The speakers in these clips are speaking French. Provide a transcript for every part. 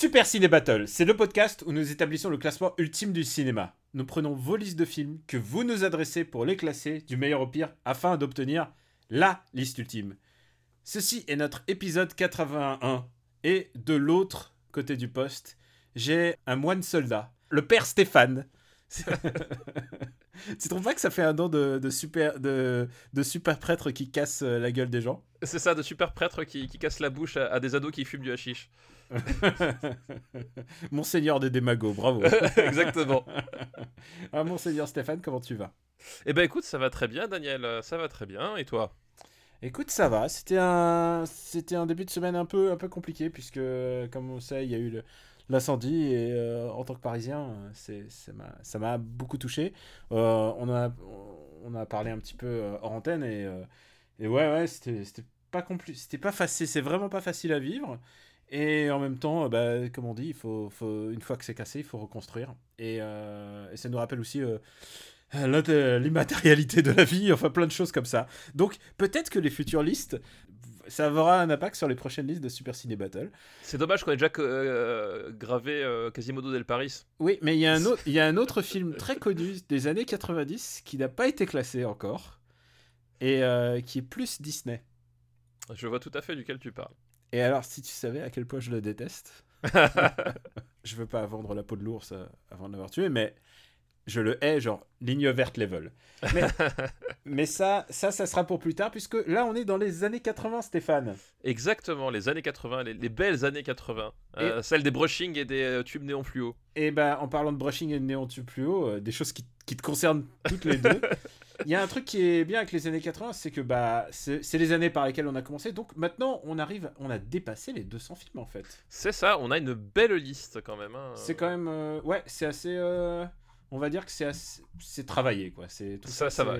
Super Ciné Battle, c'est le podcast où nous établissons le classement ultime du cinéma. Nous prenons vos listes de films que vous nous adressez pour les classer du meilleur au pire afin d'obtenir la liste ultime. Ceci est notre épisode 81 et de l'autre côté du poste, j'ai un moine soldat, le père Stéphane. tu trouves pas que ça fait un nom de, super, de, super prêtre qui casse la gueule des gens? C'est ça, de super prêtre qui, qui casse la bouche à, à des ados qui fument du hashish. Monseigneur des démagos, bravo. Exactement. ah, Monseigneur Stéphane, comment tu vas? Eh ben écoute, ça va très bien, Daniel, ça va très bien. Et toi? Écoute, ça va. C'était un, c'était un début de semaine un peu, un peu compliqué puisque, comme on sait, il y a eu l'incendie et euh, en tant que Parisien, c'est, ça m'a beaucoup touché. Euh, on a, on a parlé un petit peu euh, hors antenne et, et ouais, ouais, c'était, c'était pas c'était pas facile, c'est vraiment pas facile à vivre. Et en même temps, bah, comme on dit, il faut, faut, une fois que c'est cassé, il faut reconstruire. Et, et ça nous rappelle aussi l'immatérialité de la vie, enfin plein de choses comme ça. Donc peut-être que les futures listes, ça aura un impact sur les prochaines listes de Super Ciné Battle. C'est dommage qu'on ait déjà euh, gravé euh, Quasimodo del Paris. Oui, mais il y, a un autre, il y a un autre film très connu des années 90 qui n'a pas été classé encore et euh, qui est plus Disney. Je vois tout à fait duquel tu parles. Et alors, si tu savais à quel point je le déteste, je veux pas vendre la peau de l'ours avant de l'avoir tué, mais je le hais, genre ligne verte level. Mais, ça, ça, ça sera pour plus tard, puisque là, on est dans les années 80, Stéphane. Exactement, les années 80, les, belles années 80. Euh, celles des brushing et des euh, tubes néon fluo. Et ben, en parlant de brushing et de néon tubes fluo, euh, des choses qui, qui, te concernent toutes les deux. Il y a un truc qui est bien avec les années 80, c'est que bah, c'est les années par lesquelles on a commencé. Donc maintenant, on arrive, on a dépassé les 200 films en fait. C'est ça, on a une belle liste quand même. Hein. C'est quand même, ouais, c'est assez on va dire que c'est travaillé quoi. C'est tout ça, ça, va.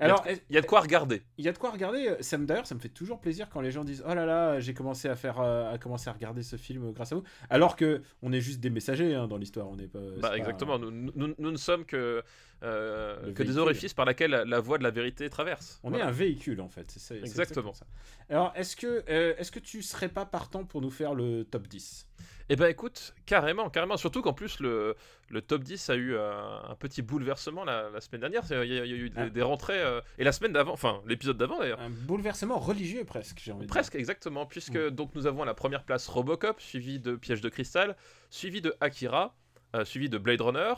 Alors, il y a de quoi regarder. Il y a de quoi regarder. Ça me d'ailleurs, ça me fait toujours plaisir quand les gens disent "Oh là là, j'ai commencé à faire, euh, à commencer à regarder ce film grâce à vous." Alors que on est juste des messagers hein, dans l'histoire. On n'est pas. Bah, exactement. Nous, nous, nous, ne sommes que euh, que des orifices par lesquels la, voie de la vérité traverse. On est un véhicule en fait. C'est exactement. ça. Alors, est-ce que euh, est-ce que tu serais pas partant pour nous faire le top 10 eh ben écoute, carrément, carrément. Surtout qu'en plus, le, le top 10 a eu un, petit bouleversement la, la, semaine dernière. Il y a, eu des, ah. rentrées. Euh, et la semaine d'avant, enfin l'épisode d'avant d'ailleurs. Un bouleversement religieux presque, j'ai envie de Presque, exactement. Puisque mm. donc nous avons à la première place Robocop, suivi de Piège de Cristal, suivi de Akira, euh, suivi de Blade Runner.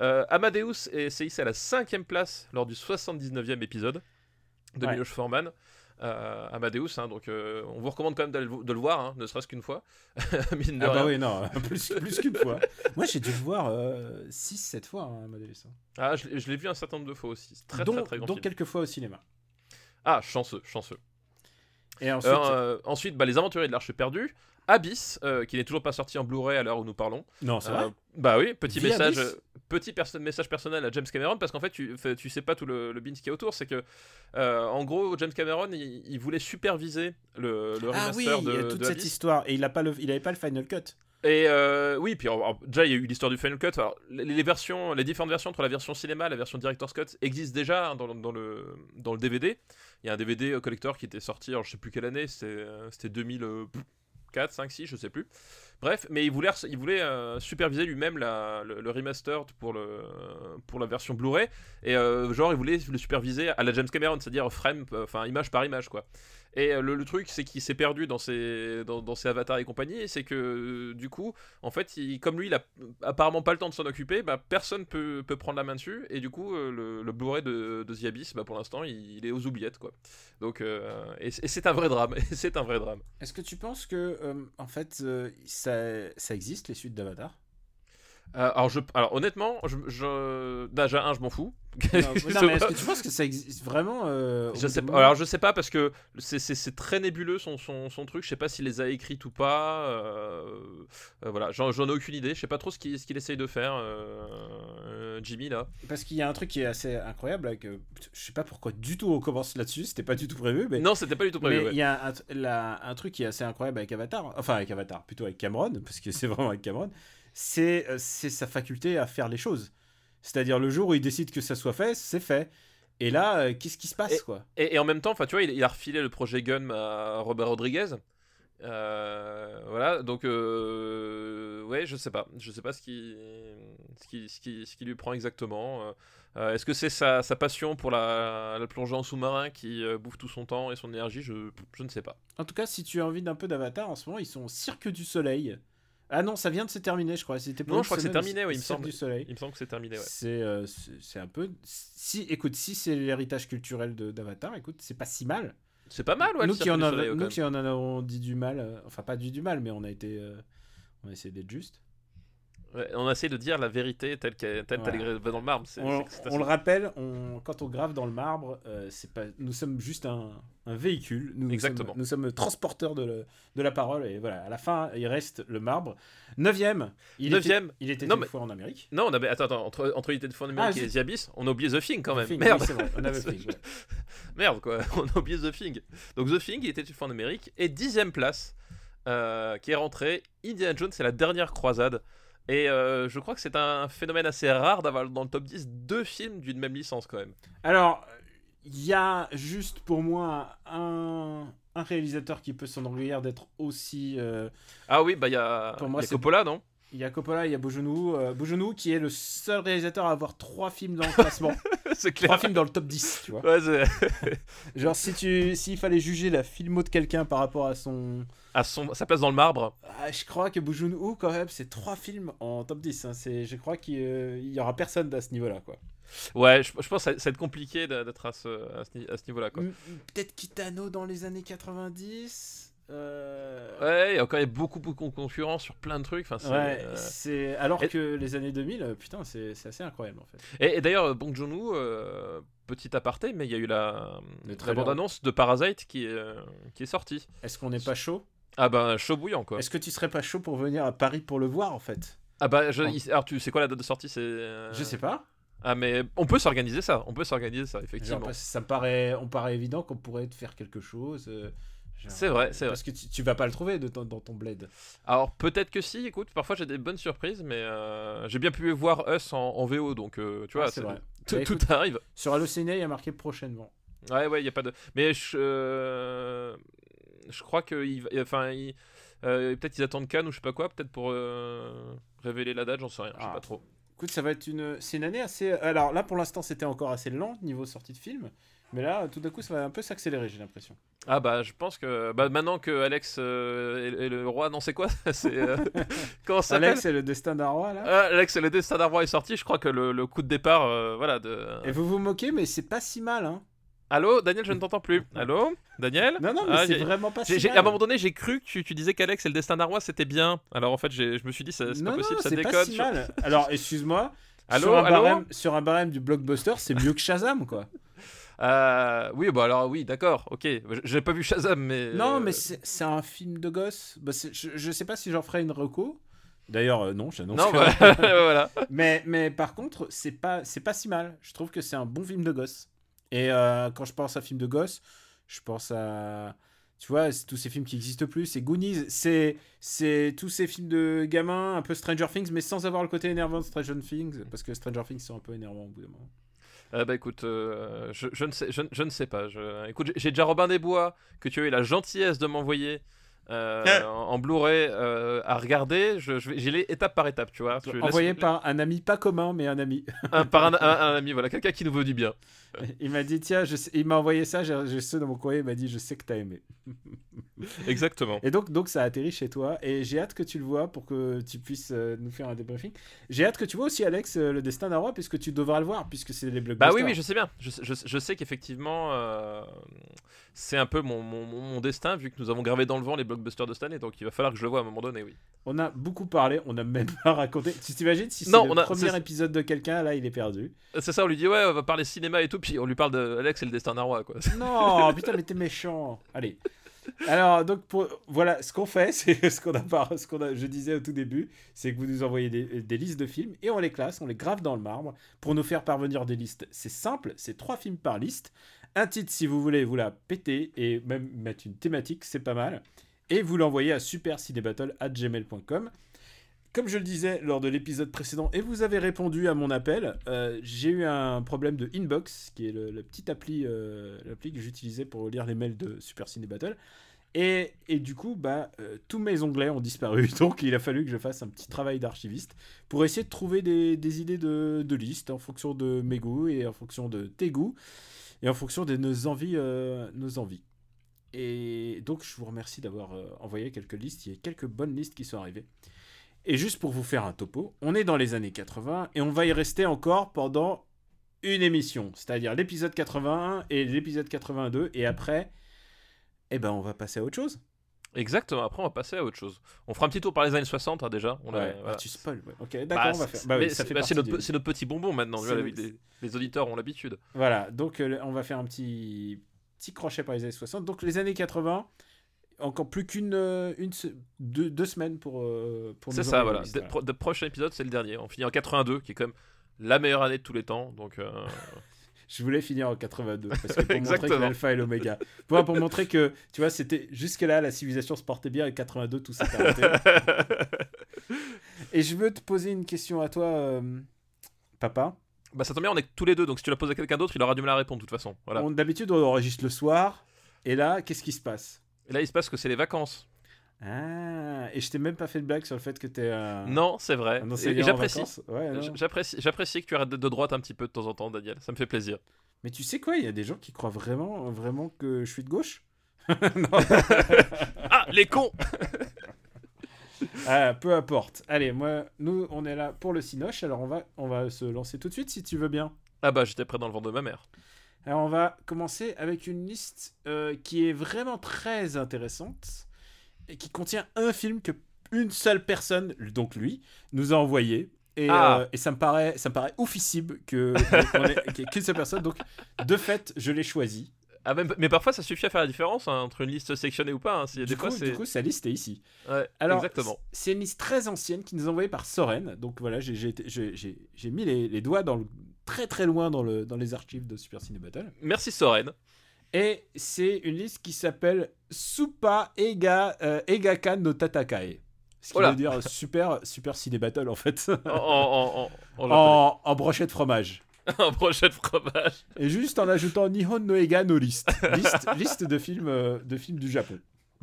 Euh, Amadeus est hissé à la cinquième place lors du 79e épisode de Miloš Forman. Euh, Amadeus. Hein, donc, euh, on vous recommande quand même de le voir, hein, ne serait-ce qu'une fois. ah, bah oui, non, plus, plus qu'une fois. Moi, j'ai dû le voir 6-7 euh, fois, hein, Amadeus. Hein. Ah, je, l'ai vu un certain nombre de fois aussi. Très, donc, très, très grand Donc, quelques fois au cinéma. Ah, chanceux, chanceux. Et ensuite, ensuite bah, Les Aventuriers de l'Arche perdue. Abyss, qui n'est toujours pas sorti en Blu-ray à l'heure où nous parlons. Non, c'est vrai. Bah oui, petit message petit message personnel à James Cameron parce qu'en fait tu, tu sais pas tout le, le beans qui est autour c'est que euh, en gros James Cameron il, voulait superviser le, le ah remaster oui, de, toute cette histoire et il a pas le, final cut et euh, oui, puis déjà il y a eu l'histoire du Final Cut. les, versions, les différentes versions entre la version cinéma et la version Director's Cut existent déjà hein, dans, dans, le, dans le DVD. Il y a un DVD euh, collector qui était sorti, alors je sais plus quelle année, c'était 2004, 5, 6, je sais plus. Bref, mais il voulait, il voulait euh, superviser lui-même le, remaster pour, le, pour la version Blu-ray. Et euh, genre, il voulait le superviser à la James Cameron, c'est-à-dire frame, enfin image par image, quoi. Et euh, le, truc, c'est qu'il s'est perdu dans ses, dans, avatars et compagnie, c'est que euh, du coup, en fait, comme lui, il a apparemment pas le temps de s'en occuper, bah, personne peut, peut prendre la main dessus, et du coup, euh, le, le Blu-ray de, de The Abyss, bah, pour l'instant, il, est aux oubliettes, quoi. Donc, et, c'est un vrai drame, c'est un vrai drame. Est-ce que tu penses que, en fait, ça, ça existe, les suites d'Avatar? Euh, alors, je, alors honnêtement, je, je, déjà un, je m'en fous. Non, non, mais est-ce que tu penses que ça existe vraiment euh, Je sais pas. Alors je sais pas parce que c'est- très nébuleux son, son, son truc. Je sais pas s'il les a écrites ou pas. euh, voilà, j'en ai aucune idée. Je sais pas trop ce qu'il qu'il essaye de faire, Jimmy là. Parce qu'il y a un truc qui est assez incroyable, avec, euh, je sais pas pourquoi du tout on commence là-dessus, c'était pas du tout prévu, mais Non, c'était pas du tout prévu. Mais ouais. il y a un, la- un truc qui est assez incroyable avec Avatar, enfin avec Avatar, plutôt avec Cameron, parce que c'est vraiment avec Cameron, c'est euh, c'est sa faculté à faire les choses. C'est-à-dire le jour où il décide que ça soit fait, c'est fait. Et là, euh, qu'est-ce qui se passe, quoi? Et, et en même temps, enfin, tu vois, il, il a refilé le projet Gun à Robert Rodriguez. Euh, voilà, donc euh, ouais, je sais pas, je sais pas ce qui, ce qui, ce qui, ce qui lui prend exactement. Euh, Est-ce que c'est sa, sa passion pour la, la plongée en sous-marin qui bouffe tout son temps et son énergie? Je, je ne sais pas. En tout cas, si tu as envie d'un peu d'Avatar, en ce moment, ils sont au Cirque du Soleil. Ah non, ça vient de se terminer, je crois. C'était pour Non, je crois que c'est terminé, oui, il me semble. du Soleil. Il me semble que c'est terminé. Ouais. C'est euh, c'est un peu. Si, écoute, si c'est l'héritage culturel de- d'Avatar, écoute, c'est pas si mal. C'est pas mal, ouais. nous qui, en Soleil, nous qui en avons dit du mal, euh, enfin pas dit du mal, mais on a été, euh, on a essayé d'être juste. Ouais, on essaie de dire la vérité telle qu'elle telle Voilà. qu'elle est dans le marbre. On, on le rappelle, on, quand on grave dans le marbre, euh, c'est pas, nous sommes juste un, un véhicule. Nous Exactement. Sommes, nous sommes transporteurs de, le- de la parole et voilà. À la fin, il reste le marbre. Neuvième. Il Neuvième. Était, il était Non, une mais- fois en Amérique. Non, on avait. Attends, attends, entre, entre Unité de Fond Numérique Ah, et The Abyss, on a oublié The Thing quand même. Thing, Merde. oui, c'est vrai, on avait Thing, ouais. Merde, quoi. On a oublié The Thing. Donc The Thing, il était une fois en Amérique. Et dixième place, euh, qui est rentré. Indiana Jones, c'est la dernière croisade. Et euh, je crois que c'est un phénomène assez rare d'avoir dans le top 10 deux films d'une même licence quand même. Alors, il y a juste pour moi un, un réalisateur qui peut s'enorgueillir d'être aussi. euh, Ah oui, bah il y a, Pour moi, y a c'est- Coppola, non? Il y a Coppola, il y a Bojounou. euh, qui est le seul réalisateur à avoir trois films dans le classement. C'est trois clair. films dans le top 10, tu vois. Ouais, Genre, si tu, s'il fallait juger la filmo de quelqu'un par rapport à son. à son, sa place dans le marbre. Ah, je crois que Bojounou, quand même, c'est trois films en top 10. hein. C'est, je crois qu'il euh, y aura personne à ce niveau-là, quoi. Ouais, je, je pense que ça, va être compliqué d'être à ce, à ce, niveau-là. Quoi. M- Peut-être Kitano dans les années 90. Euh, Ouais, il y a y a beaucoup, beaucoup de concurrence sur plein de trucs. Enfin, c'est, Ouais, euh, alors et- que les années 2000, euh, putain, c'est c'est assez incroyable en fait. Et, et d'ailleurs, Bong Joon-ho, euh, petit aparté, mais il y a eu la, la bande-annonce de Parasite qui est, qui est sortie. Est-ce qu'on n'est pas chaud? Ah ben, chaud bouillant, quoi. Est-ce que tu serais pas chaud pour venir à Paris pour le voir en fait? Ah bah, je, Oh. il- alors tu sais quoi la date de sortie c'est... Je sais pas. Ah mais on peut s'organiser ça, on peut s'organiser ça, effectivement. ça me paraît, on paraît évident qu'on pourrait faire quelque chose. C'est vrai, c'est Parce que tu, tu vas pas le trouver de ton- dans ton bled. Alors peut-être que si, écoute, parfois j'ai des bonnes surprises, mais euh, j'ai bien pu voir Us en, en VO, donc euh, tu vois, Ah, c'est vrai. Tout, Bah, tout arrive. Sur Allociné, il y a marqué prochainement. Ouais, ouais, il y a pas de. Mais je, euh, je crois que, il va- enfin, il- peut-être ils attendent Cannes ou je sais pas quoi, peut-être pour révéler la date, j'en sais rien, je sais Ah. pas trop. Écoute, ça va être une, c'est une année assez. Alors là, pour l'instant, c'était encore assez lent niveau sortie de film, mais là, tout d'un coup, ça va un peu s'accélérer, j'ai l'impression. Ah bah, je pense que, bah, maintenant que Alex euh, est, est le roi, non, c'est quoi? C'est euh, comment ça s'appelle? Alex, c'est le destin d'un roi là? Ah, Alex, le destin d'un roi est sorti. Je crois que le, le coup de départ, euh, voilà. De... Et vous vous moquez, mais c'est pas si mal, hein. Allô, Daniel, je ne t'entends plus. Allô, Daniel? Non, non, mais Ah, c'est vraiment pas si mal. à un moment donné, j'ai cru que tu, tu disais qu'Alex et le destin d'un roi c'était bien. Alors en fait, je me suis dit, c'est non, pas possible, ça c'est déconne. pas si sur- mal. Alors, excuse-moi. Allô, sur, un allô? barème, sur un barème du blockbuster, c'est mieux que Shazam, quoi. Euh, oui, bah alors oui, d'accord, ok. Je- J'ai pas vu Shazam, mais. Non, euh, mais c'est c'est un film de gosse. Bah, je, je sais pas si j'en ferai une reco. D'ailleurs, euh, non, j'annonce. Non, que- bah, voilà. mais, mais par contre, c'est pas, c'est pas si mal. Je trouve que c'est un bon film de gosse. Et euh, quand je pense à film de gosse, je pense à. Tu vois, c'est tous ces films qui existent plus. C'est Goonies. C'est, c'est tous ces films de gamins, un peu Stranger Things, mais sans avoir le côté énervant de Stranger Things. Parce que Stranger Things sont un peu énervants au bout d'un moment. Euh, bah écoute, euh, je, je ne sais, je, je ne sais pas. Je... Écoute, j'ai- déjà Robin des Bois que tu as eu la gentillesse de m'envoyer euh, Ah. en, en Blu-ray euh, à regarder. Je, je vais- j'ai les étape par étape, tu vois. Tu laisses- Envoyé par un ami pas commun, mais un ami. un, par un, un- un ami, voilà, quelqu'un qui nous veut du bien. Il m'a dit, tiens, je sais- il m'a envoyé ça, j'ai ceux dans mon courrier, il m'a dit, je sais que t'as aimé. Exactement. Et donc, donc ça atterrit chez toi. Et j'ai hâte que tu le vois pour que tu puisses euh, nous faire un débriefing. J'ai hâte que tu vois aussi, Alex, euh, le destin d'un roi, puisque tu devras le voir, puisque c'est les blockbusters. Bah oui, oui, je sais bien. Je, je- je sais qu'effectivement, euh, c'est un peu mon, mon- mon- destin, vu que nous avons gravé dans le vent les blockbusters de cette année. Donc il va falloir que je le vois à un moment donné, oui. On a beaucoup parlé, on a même pas raconté. Tu t'imagines si c'est le on a- premier épisode de quelqu'un, là, il est perdu. C'est ça, on lui dit, ouais, on va parler cinéma et tout, puis on lui parle de Alex et le destin d'un roi, quoi. Non, putain, mais t'es méchant. Allez. Alors, donc, pour, voilà, ce qu'on fait, c'est ce qu'on a, ce qu'on a, je disais au tout début, c'est que vous nous envoyez des, listes de films et on les classe, on les grave dans le marbre pour nous faire parvenir des listes. C'est simple, c'est trois films par liste. Un titre, si vous voulez, vous la péter et même mettre une thématique, c'est pas mal. Et vous l'envoyez à supercinébattle.gmail.com. Comme je le disais lors de l'épisode précédent, et vous avez répondu à mon appel, euh, j'ai eu un problème de Inbox, qui est le, le petit appli, euh, l'appli que j'utilisais pour lire les mails de Super Ciné Battle. Et, et du coup, bah, euh, tous mes onglets ont disparu, donc il a fallu que je fasse un petit travail d'archiviste pour essayer de trouver des, des idées de, de listes en fonction de mes goûts et en fonction de tes goûts et en fonction de nos envies. nos envies. Et donc, je vous remercie d'avoir envoyé quelques listes. Il y a quelques bonnes listes qui sont arrivées. Et juste pour vous faire un topo, on est dans les années 80 et on va y rester encore pendant une émission, c'est-à-dire l'épisode 81 et l'épisode 82. Et après, eh ben, on va passer à autre chose. Exactement, après on va passer à autre chose. On fera un petit tour par les années 60 hein, déjà. On a- Ouais, voilà. ah, tu spoil. ouais. Ok, Bah, d'accord, on va faire. Bah oui, c'est fait bah, notre, du- notre petit bonbon maintenant. Les, les auditeurs ont l'habitude. Voilà, donc euh, on va faire un petit, petit crochet par les années 60. Donc les années 80, encore plus qu'une euh, une, deux, deux semaines pour, euh, pour C'est ça, voilà. Le voilà. prochain épisode, c'est le dernier. On finit en 82, qui est quand même la meilleure année de tous les temps. Donc, euh, Je voulais finir en 82 parce que pour montrer que l'alpha et l'oméga. Pour, pour montrer que, tu vois, c'était jusque-là, la civilisation se portait bien et 82, tout s'est arrêté. et je veux te poser une question à toi, euh, papa. bah, ça tombe bien, on est tous les deux. Donc, si tu la poses à quelqu'un d'autre, il aura du mal à répondre de toute façon. Voilà. D'habitude, on enregistre le soir. Et là, qu'est-ce qui se passe? Et là, il se passe que c'est les vacances. Ah, et je t'ai même pas fait de blague sur le fait que t'es un. Non, c'est vrai. j'apprécie. Ouais. J- J'apprécie j'apprécie que tu arrêtes de droite un petit peu de temps en temps, Daniel. Ça me fait plaisir. Mais tu sais quoi, il y a des gens qui croient vraiment, vraiment que je suis de gauche. Ah, les cons Ah, peu importe. Allez, moi, nous, on est là pour le Cinoche, alors on va, on va se lancer tout de suite si tu veux bien. Ah bah, j'étais prêt dans le ventre de ma mère. Alors, on va commencer avec une liste euh, qui est vraiment très intéressante et qui contient un film que une seule personne, donc lui, nous a envoyé. Et, Ah. euh, et ça me paraît, ça me paraît oufissime que ait qu'une seule personne. Donc, de fait, je l'ai choisi. Ah, mais parfois, ça suffit à faire la différence hein, entre une liste sectionnée ou pas. hein. Si- Du des coup, fois, du coup, sa liste est ici. Ouais, Alors, exactement. C'est une liste très ancienne qui nous est envoyée par Soren. Donc voilà, j'ai mis les, les doigts dans le, très très loin dans, le, dans les archives de Super Ciné Battle. Merci Soren. Et c'est une liste qui s'appelle Supa Ega, euh, Egakan no Tatakae. Ce qui veut dire super, super Ciné Battle en fait. En, en, en, en, brochette fromage. en brochette fromage. Et juste en ajoutant Nihon no Ega no list. Liste, liste de, films, euh, de films du Japon.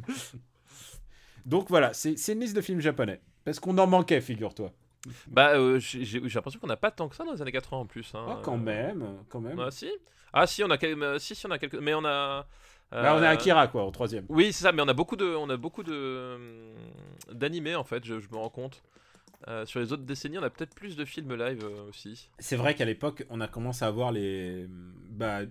Donc voilà, c'est c'est une liste de films japonais. Parce qu'on en manquait, figure-toi. Bah, euh, j'ai l'impression qu'on n'a pas tant que ça dans les années 80 en plus. hein. Ah, quand même, quand même. Ah, si Ah, si, on a, quand même- euh, si, si, on a quelques. Mais on a. Bah, on a euh, Akira, quoi, au troisième. Oui, c'est ça, mais on a beaucoup de, on a beaucoup de d'animés en fait. Je, je me rends compte. Euh, sur les autres décennies, on a peut-être plus de films live euh, aussi. C'est vrai qu'à l'époque, on a commencé à voir les, bah,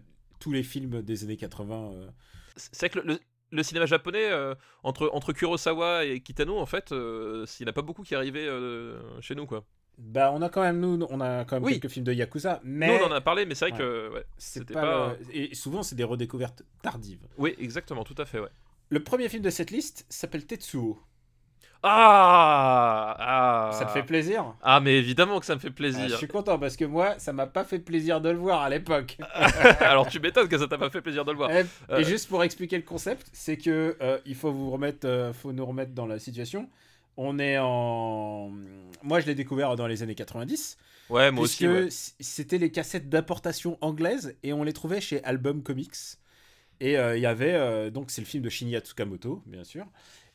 tous les films des années 80. euh. C'est que le, le- le cinéma japonais euh, entre entre Kurosawa et Kitano, en fait, euh, il n'y en a pas beaucoup qui arrivaient euh, chez nous quoi. Bah, on a quand même, nous, on a quand même Oui. quelques films de Yakuza, mais Nous, on en a parlé, mais c'est vrai que ouais, c'était pas, pas- le- Et souvent, c'est des redécouvertes tardives. oui, exactement, tout à fait, ouais. Le premier film de cette liste s'appelle Tetsuo. Ah, ah Ça te fait plaisir? Ah, mais évidemment que ça me fait Ah, Je plaisir. suis content parce que moi, ça m'a pas fait plaisir de le voir à l'époque. Alors tu m'étonnes que ça t'a pas fait plaisir de le voir. Et, Euh. et juste pour expliquer le concept, c'est que euh, il faut vous remettre, euh, faut nous remettre dans la situation. On est en, moi je l'ai découvert dans les années 90, Ouais, moi aussi. ouais. c'était les cassettes d'importation anglaise et on les trouvait chez Album Comics. Et il y avait donc c'est le film de Shinya Tsukamoto, bien sûr.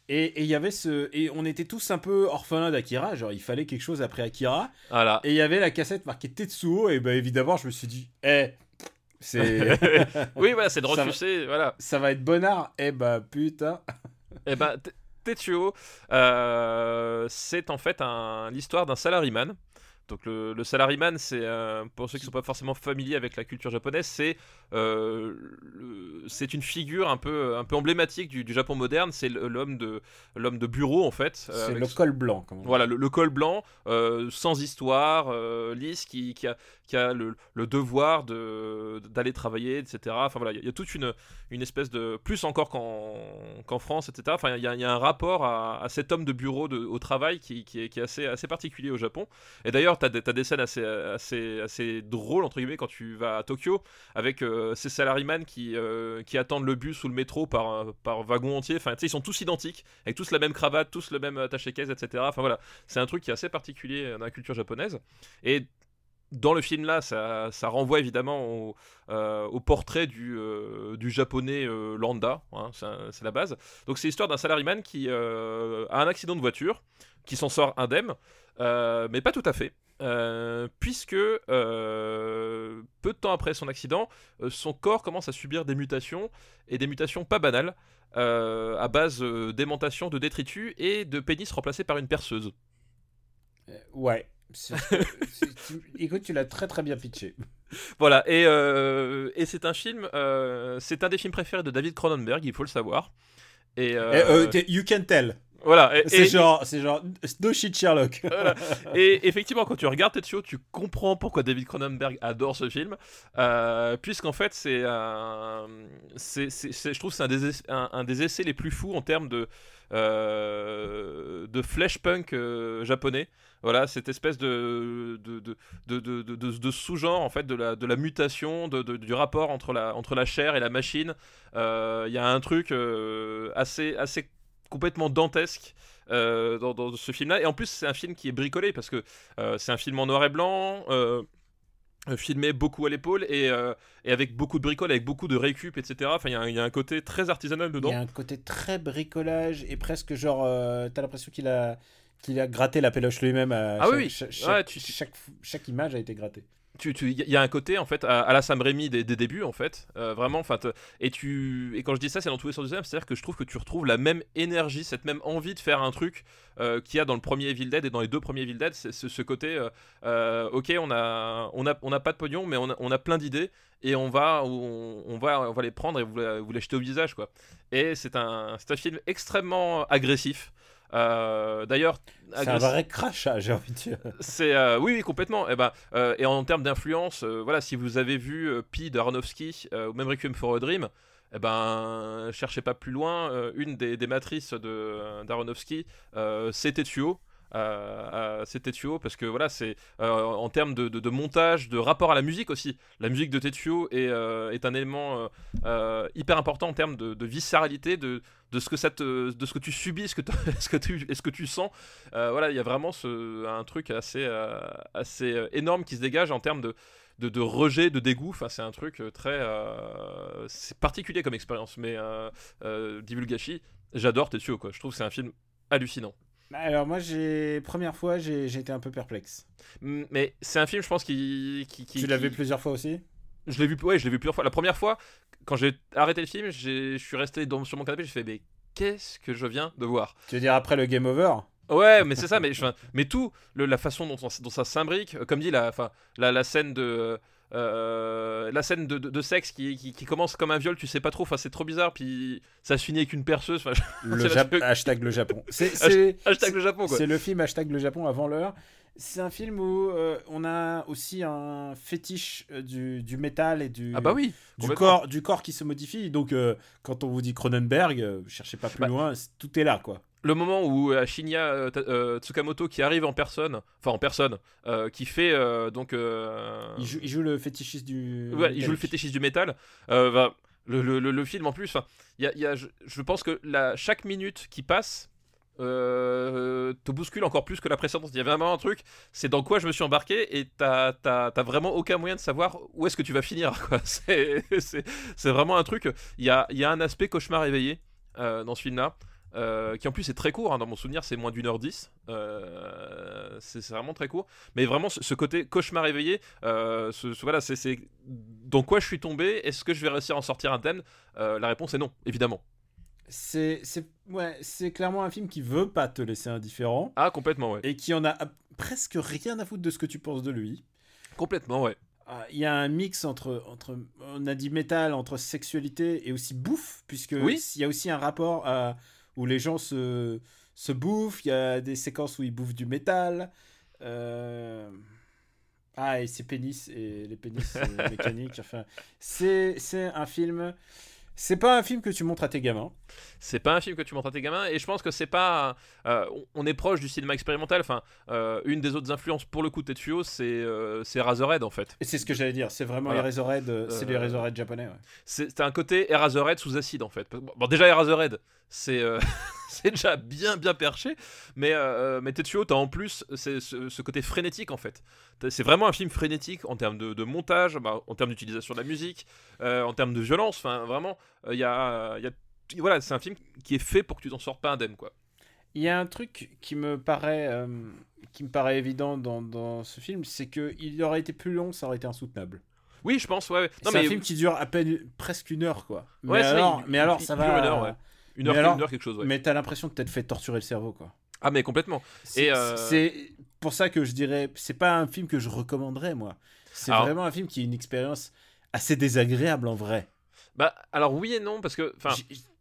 Et il y avait ce et on était tous un peu orphelins d'Akira, genre il fallait quelque chose après Akira. Voilà. Et il y avait la cassette marquée Tetsuo et ben évidemment je me suis dit, eh, c'est oui, voilà, c'est de va- refuser, voilà. ça va être bonnard. Eh bah putain. Eh ben, Tetsuo, euh, c'est en fait un- l'histoire d'un salaryman. Donc le, le salaryman, c'est euh, pour ceux qui ne sont pas forcément familiers avec la culture japonaise, c'est euh, c'est une figure un peu un peu emblématique du, du Japon moderne. C'est l'homme de l'homme de bureau en fait. euh, C'est le col blanc, comme on dit. voilà, le, le col blanc, sans histoire, lisse, qui, qui a, qui a le, devoir de- d'aller travailler, etc. Enfin voilà, il y, a- toute une, une espèce de. Plus encore qu'en qu'en France, etc. Enfin, il y, y a un rapport à, à cet homme de bureau au travail qui, qui est, qui est assez, assez particulier au Japon. Et d'ailleurs, tu as, des des scènes assez, assez, assez drôles, entre guillemets, quand tu vas à Tokyo, avec euh, ces salaryman qui, euh, qui attendent le bus ou le métro par, par wagon entier. Enfin, tu sais, ils sont tous identiques, avec tous la même cravate, tous le même attaché-caisse, etc. Enfin voilà, c'est un truc qui est assez particulier dans la culture japonaise. Et dans le film là, ça, renvoie évidemment au, euh, portrait du, euh, du japonais euh, lambda, hein, c'est la base. Donc c'est l'histoire d'un salaryman qui euh, a un accident de voiture, qui s'en sort indemne, mais pas tout à fait. puisque peu de temps après son accident, son corps commence à subir des mutations et des mutations pas banales à base d'aimantation, de détritus et de pénis remplacé par une perceuse. Ouais. Écoute, tu l'as très très bien pitché. Voilà, et, euh, et c'est un film, euh, c'est un des films préférés de David Cronenberg, il faut le savoir. Et, euh, Eh, euh, you can tell. voilà, et, C'est et- genre, c'est genre, no shit Sherlock. Voilà. et effectivement, quand tu regardes Tetsuo, tu comprends pourquoi David Cronenberg adore ce film, puisqu'en fait, c'est un, c'est, je trouve, c'est un des, ess- un, un des essais les plus fous en termes de, de flash punk japonais. Voilà, cette espèce de, de, de, de, sous-genre en fait de la, de la mutation, du rapport entre la, entre la chair et la machine. Euh, Il y a un truc euh, assez, assez complètement dantesque euh, dans, ce film-là. Et en plus, c'est un film qui est bricolé parce que c'est un film en noir et blanc. filmé beaucoup à l'épaule et, et avec beaucoup de bricoles, avec beaucoup de récup, etc. Enfin, il y, a un- il côté très artisanal Il dedans. y a un côté très bricolage et presque genre, euh, t'as l'impression qu'il a, qu'il a gratté la péloche lui-même. à Ah chaque, oui, oui. Chaque, Ouais, tu- chaque- chaque image a été grattée. tu, tu- il y a un côté en fait à, à la Sam Raimi des, des débuts en fait euh, vraiment enfin et tu et quand je dis ça c'est dans tous les sens du terme c'est à dire que je trouve que tu retrouves la même énergie cette même envie de faire un truc euh, qu'il y a dans le premier Evil Dead et dans les deux premiers Evil Dead c'est ce côté euh, euh, ok on a on a on a pas de pognon mais on a, on a plein d'idées et on va on, on va on va les prendre et vous, vous les jeter au visage quoi et c'est un c'est un film extrêmement agressif Euh, d'ailleurs C'est un vrai crachat, j'ai envie de dire. c'est euh, oui, oui, complètement. Et ben euh, et en termes d'influence, voilà, si vous avez vu Pi euh, ou même Requiem for a Dream, eh ben cherchez pas plus loin. une des, des matrices de d'Aronofsky, euh, c'est Euh, c'est Tetsuo parce que voilà c'est euh, en termes de, montage de rapport à la musique aussi la musique de Tetsuo est, euh, un élément euh, hyper important en termes de, viscéralité de, ce que tu subis ce que, ce que tu sens voilà, il y a vraiment un truc assez, énorme qui se dégage en termes de, rejet, de dégoût. Enfin, c'est un truc très. particulier comme expérience. Mais Divulgashi, j'adore Tetsuo. Je trouve que c'est un film hallucinant. Alors moi, j'ai première fois, j'ai été un peu perplexe. Mais c'est un film, je pense, qui. qui, qui tu l'as vu plusieurs fois aussi? Je l'ai vu, ouais, je l'ai vu plusieurs fois. La première fois, quand j'ai arrêté le film, je suis resté dans- sur mon canapé, j'ai fait, mais qu'est-ce que je viens de voir? Tu veux dire après le game over? Ouais, mais c'est ça, mais, mais tout, le- la façon dont, on- dont ça s'imbrique, euh, comme dit, la, la, la scène de. Euh, la scène de, de- de sexe qui, qui, qui commence comme un viol, tu sais pas trop, enfin c'est trop bizarre, puis ça se finit avec une perceuse, Le Jap- hashtag le Japon. C'est hashtag le Japon quoi. c'est le film hashtag le Japon avant l'heure. C'est un film où euh, on a aussi un fétiche euh, du, du métal et du, Ah bah oui, du, corps, du corps qui se modifie. Donc euh, quand on vous dit Cronenberg, euh, cherchez pas plus Bah, loin, tout est là quoi. Le moment où euh, Shinya euh, euh, Tsukamoto qui arrive en personne, enfin en personne, euh, qui fait euh, donc. Il joue, il joue le fétichiste du. Ouais, il joue le fétichiste du métal. Bah, le, le- le- le film en plus, y a, y a- je, je pense que la, chaque minute qui passe te bouscule encore plus que la précédente. Il y a vraiment un truc, c'est dans quoi je me suis embarqué et t'as vraiment aucun moyen de savoir où est-ce que tu vas finir. C'est vraiment un truc. Il y a, y a un aspect cauchemar éveillé dans ce film-là. Euh, qui en plus est très court, hein, dans mon souvenir c'est moins d'une heure dix, Euh, c'est vraiment très court, mais vraiment ce, ce côté cauchemar éveillé, euh, ce, ce- voilà, c'est dans quoi je suis tombé, est-ce que je vais réussir à en sortir indemne? Euh, La réponse est non, évidemment. C'est ouais, clairement un film qui veut pas te laisser indifférent Ah, complètement, ouais. et qui en a presque rien à foutre de ce que tu penses de lui. Complètement, ouais. Ah, Il y a un mix entre, entre, on a dit métal, entre sexualité et aussi bouffe, puisque Oui. il y a aussi un rapport à- où les gens se, se bouffent, il y a des séquences où ils bouffent du métal. euh, Ah, et c'est pénis, et les pénis mécaniques, enfin, c'est un film... C'est pas un film que tu montres à tes gamins. C'est pas un film que tu montres à tes gamins, et je pense que c'est pas. euh, on- est proche du cinéma expérimental. Enfin, euh, une des autres influences pour le coup de Tetsuo, c'est euh, Razorhead en fait. Et c'est ce que j'allais dire, c'est vraiment Voilà. Eraserhead, euh, c'est les Eraserhead japonais. ouais. C'est un côté Eraserhead sous acide en fait. Bon, déjà Eraserhead, c'est euh, déjà bien bien perché, mais euh, mais Tetsuo, t'as en plus ce, ce côté frénétique en fait. C'est vraiment un film frénétique en termes de, de montage, bah, en termes d'utilisation de la musique, euh, en termes de violence. Enfin, vraiment, il y a, y a- voilà, c'est un film qui est fait pour que tu t'en sortes pas indemne quoi. Il y a un truc qui me paraît, euh, qui me paraît évident dans, dans ce film, c'est que il aurait été plus long, ça aurait été insoutenable. Oui, je pense, ouais. C'est mais un film qui dure à peine presque une heure, quoi. Ouais, mais, vrai, alors, il- mais alors, il- ça il va. heure, ouais. Une heure, alors- une heure quelque chose. Ouais. Mais t'as l'impression de t'être fait torturer le cerveau, quoi. Ah, mais complètement. C'est euh, c'est pour ça que je dirais, c'est pas un film que je recommanderais, moi. C'est vraiment un film qui est une expérience assez désagréable en vrai. Bah, alors oui et non, parce que, enfin,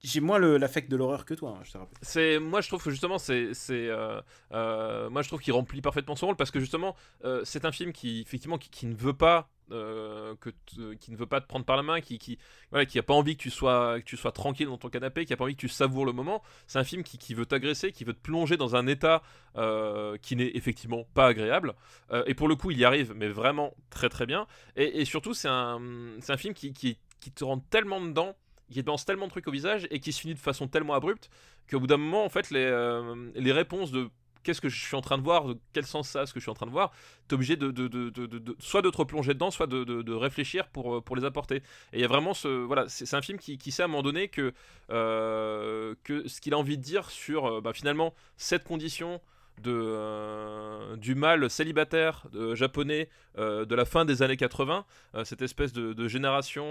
J'ai- moins l'affect de l'horreur que toi, hein, je te rappelle. C'est moi je trouve que justement c'est c'est euh, euh, moi je trouve qu'il remplit parfaitement son rôle parce que justement euh, c'est un film qui effectivement qui, qui ne veut pas euh, que qui ne veut pas te prendre par la main qui qui voilà qui a pas envie que tu sois que tu sois tranquille dans ton canapé qui a pas envie que tu savoures le moment. C'est un film qui, qui veut t'agresser qui veut te plonger dans un état qui n'est effectivement pas agréable. Et pour le coup il y arrive mais vraiment très très bien. Et, et surtout c'est un c'est un film qui, qui qui te rend tellement dedans qui te lance tellement de trucs au visage et qui se finit de façon tellement abrupte qu'au bout d'un moment, en fait, les, euh, les réponses de qu'est-ce que je suis en train de voir, de quel sens ça ce que je suis en train de voir, t'es obligé de, de, de, de- soit de te replonger dedans, soit de, réfléchir pour, euh, pour les apporter. Et il y a vraiment ce. Voilà, c'est un film qui, qui sait à un moment donné que, euh, que ce qu'il a envie de dire sur bah, finalement cette condition. Euh, du mâle célibataire euh, japonais euh, de la fin des années 80, euh, cette espèce de, génération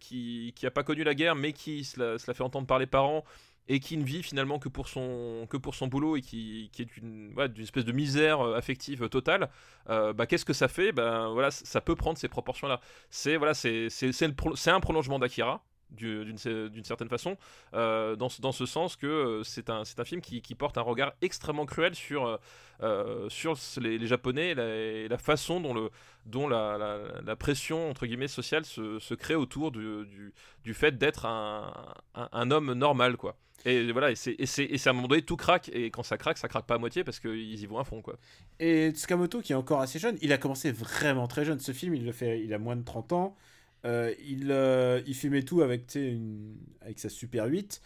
qui qui a pas connu la guerre mais qui se la, fait entendre par les parents et qui ne vit finalement que pour son, que pour son boulot et qui, qui est d'une espèce de misère affective totale, bah, qu'est-ce que ça fait? Ben, voilà, Ça peut prendre ces proportions-là. C'est, voilà, un prolongement d'Akira. Du- D'une, cer- d'une certaine façon, euh, dans, ce- sens que euh, c'est un, film qui, porte un regard extrêmement cruel sur, euh, les, Japonais et la, façon dont, la, pression entre guillemets sociale se, crée autour du, fait d'être un, homme normal. Et voilà, c'est, à un moment donné tout craque, et quand ça craque, ça craque pas à moitié parce qu'ils y vont à fond. Et Tsukamoto, qui est encore assez jeune, il a commencé vraiment très jeune. Ce film, il le fait, il a moins de 30 ans. Euh, il, euh, il filmait tout avec, une, avec sa Super 8.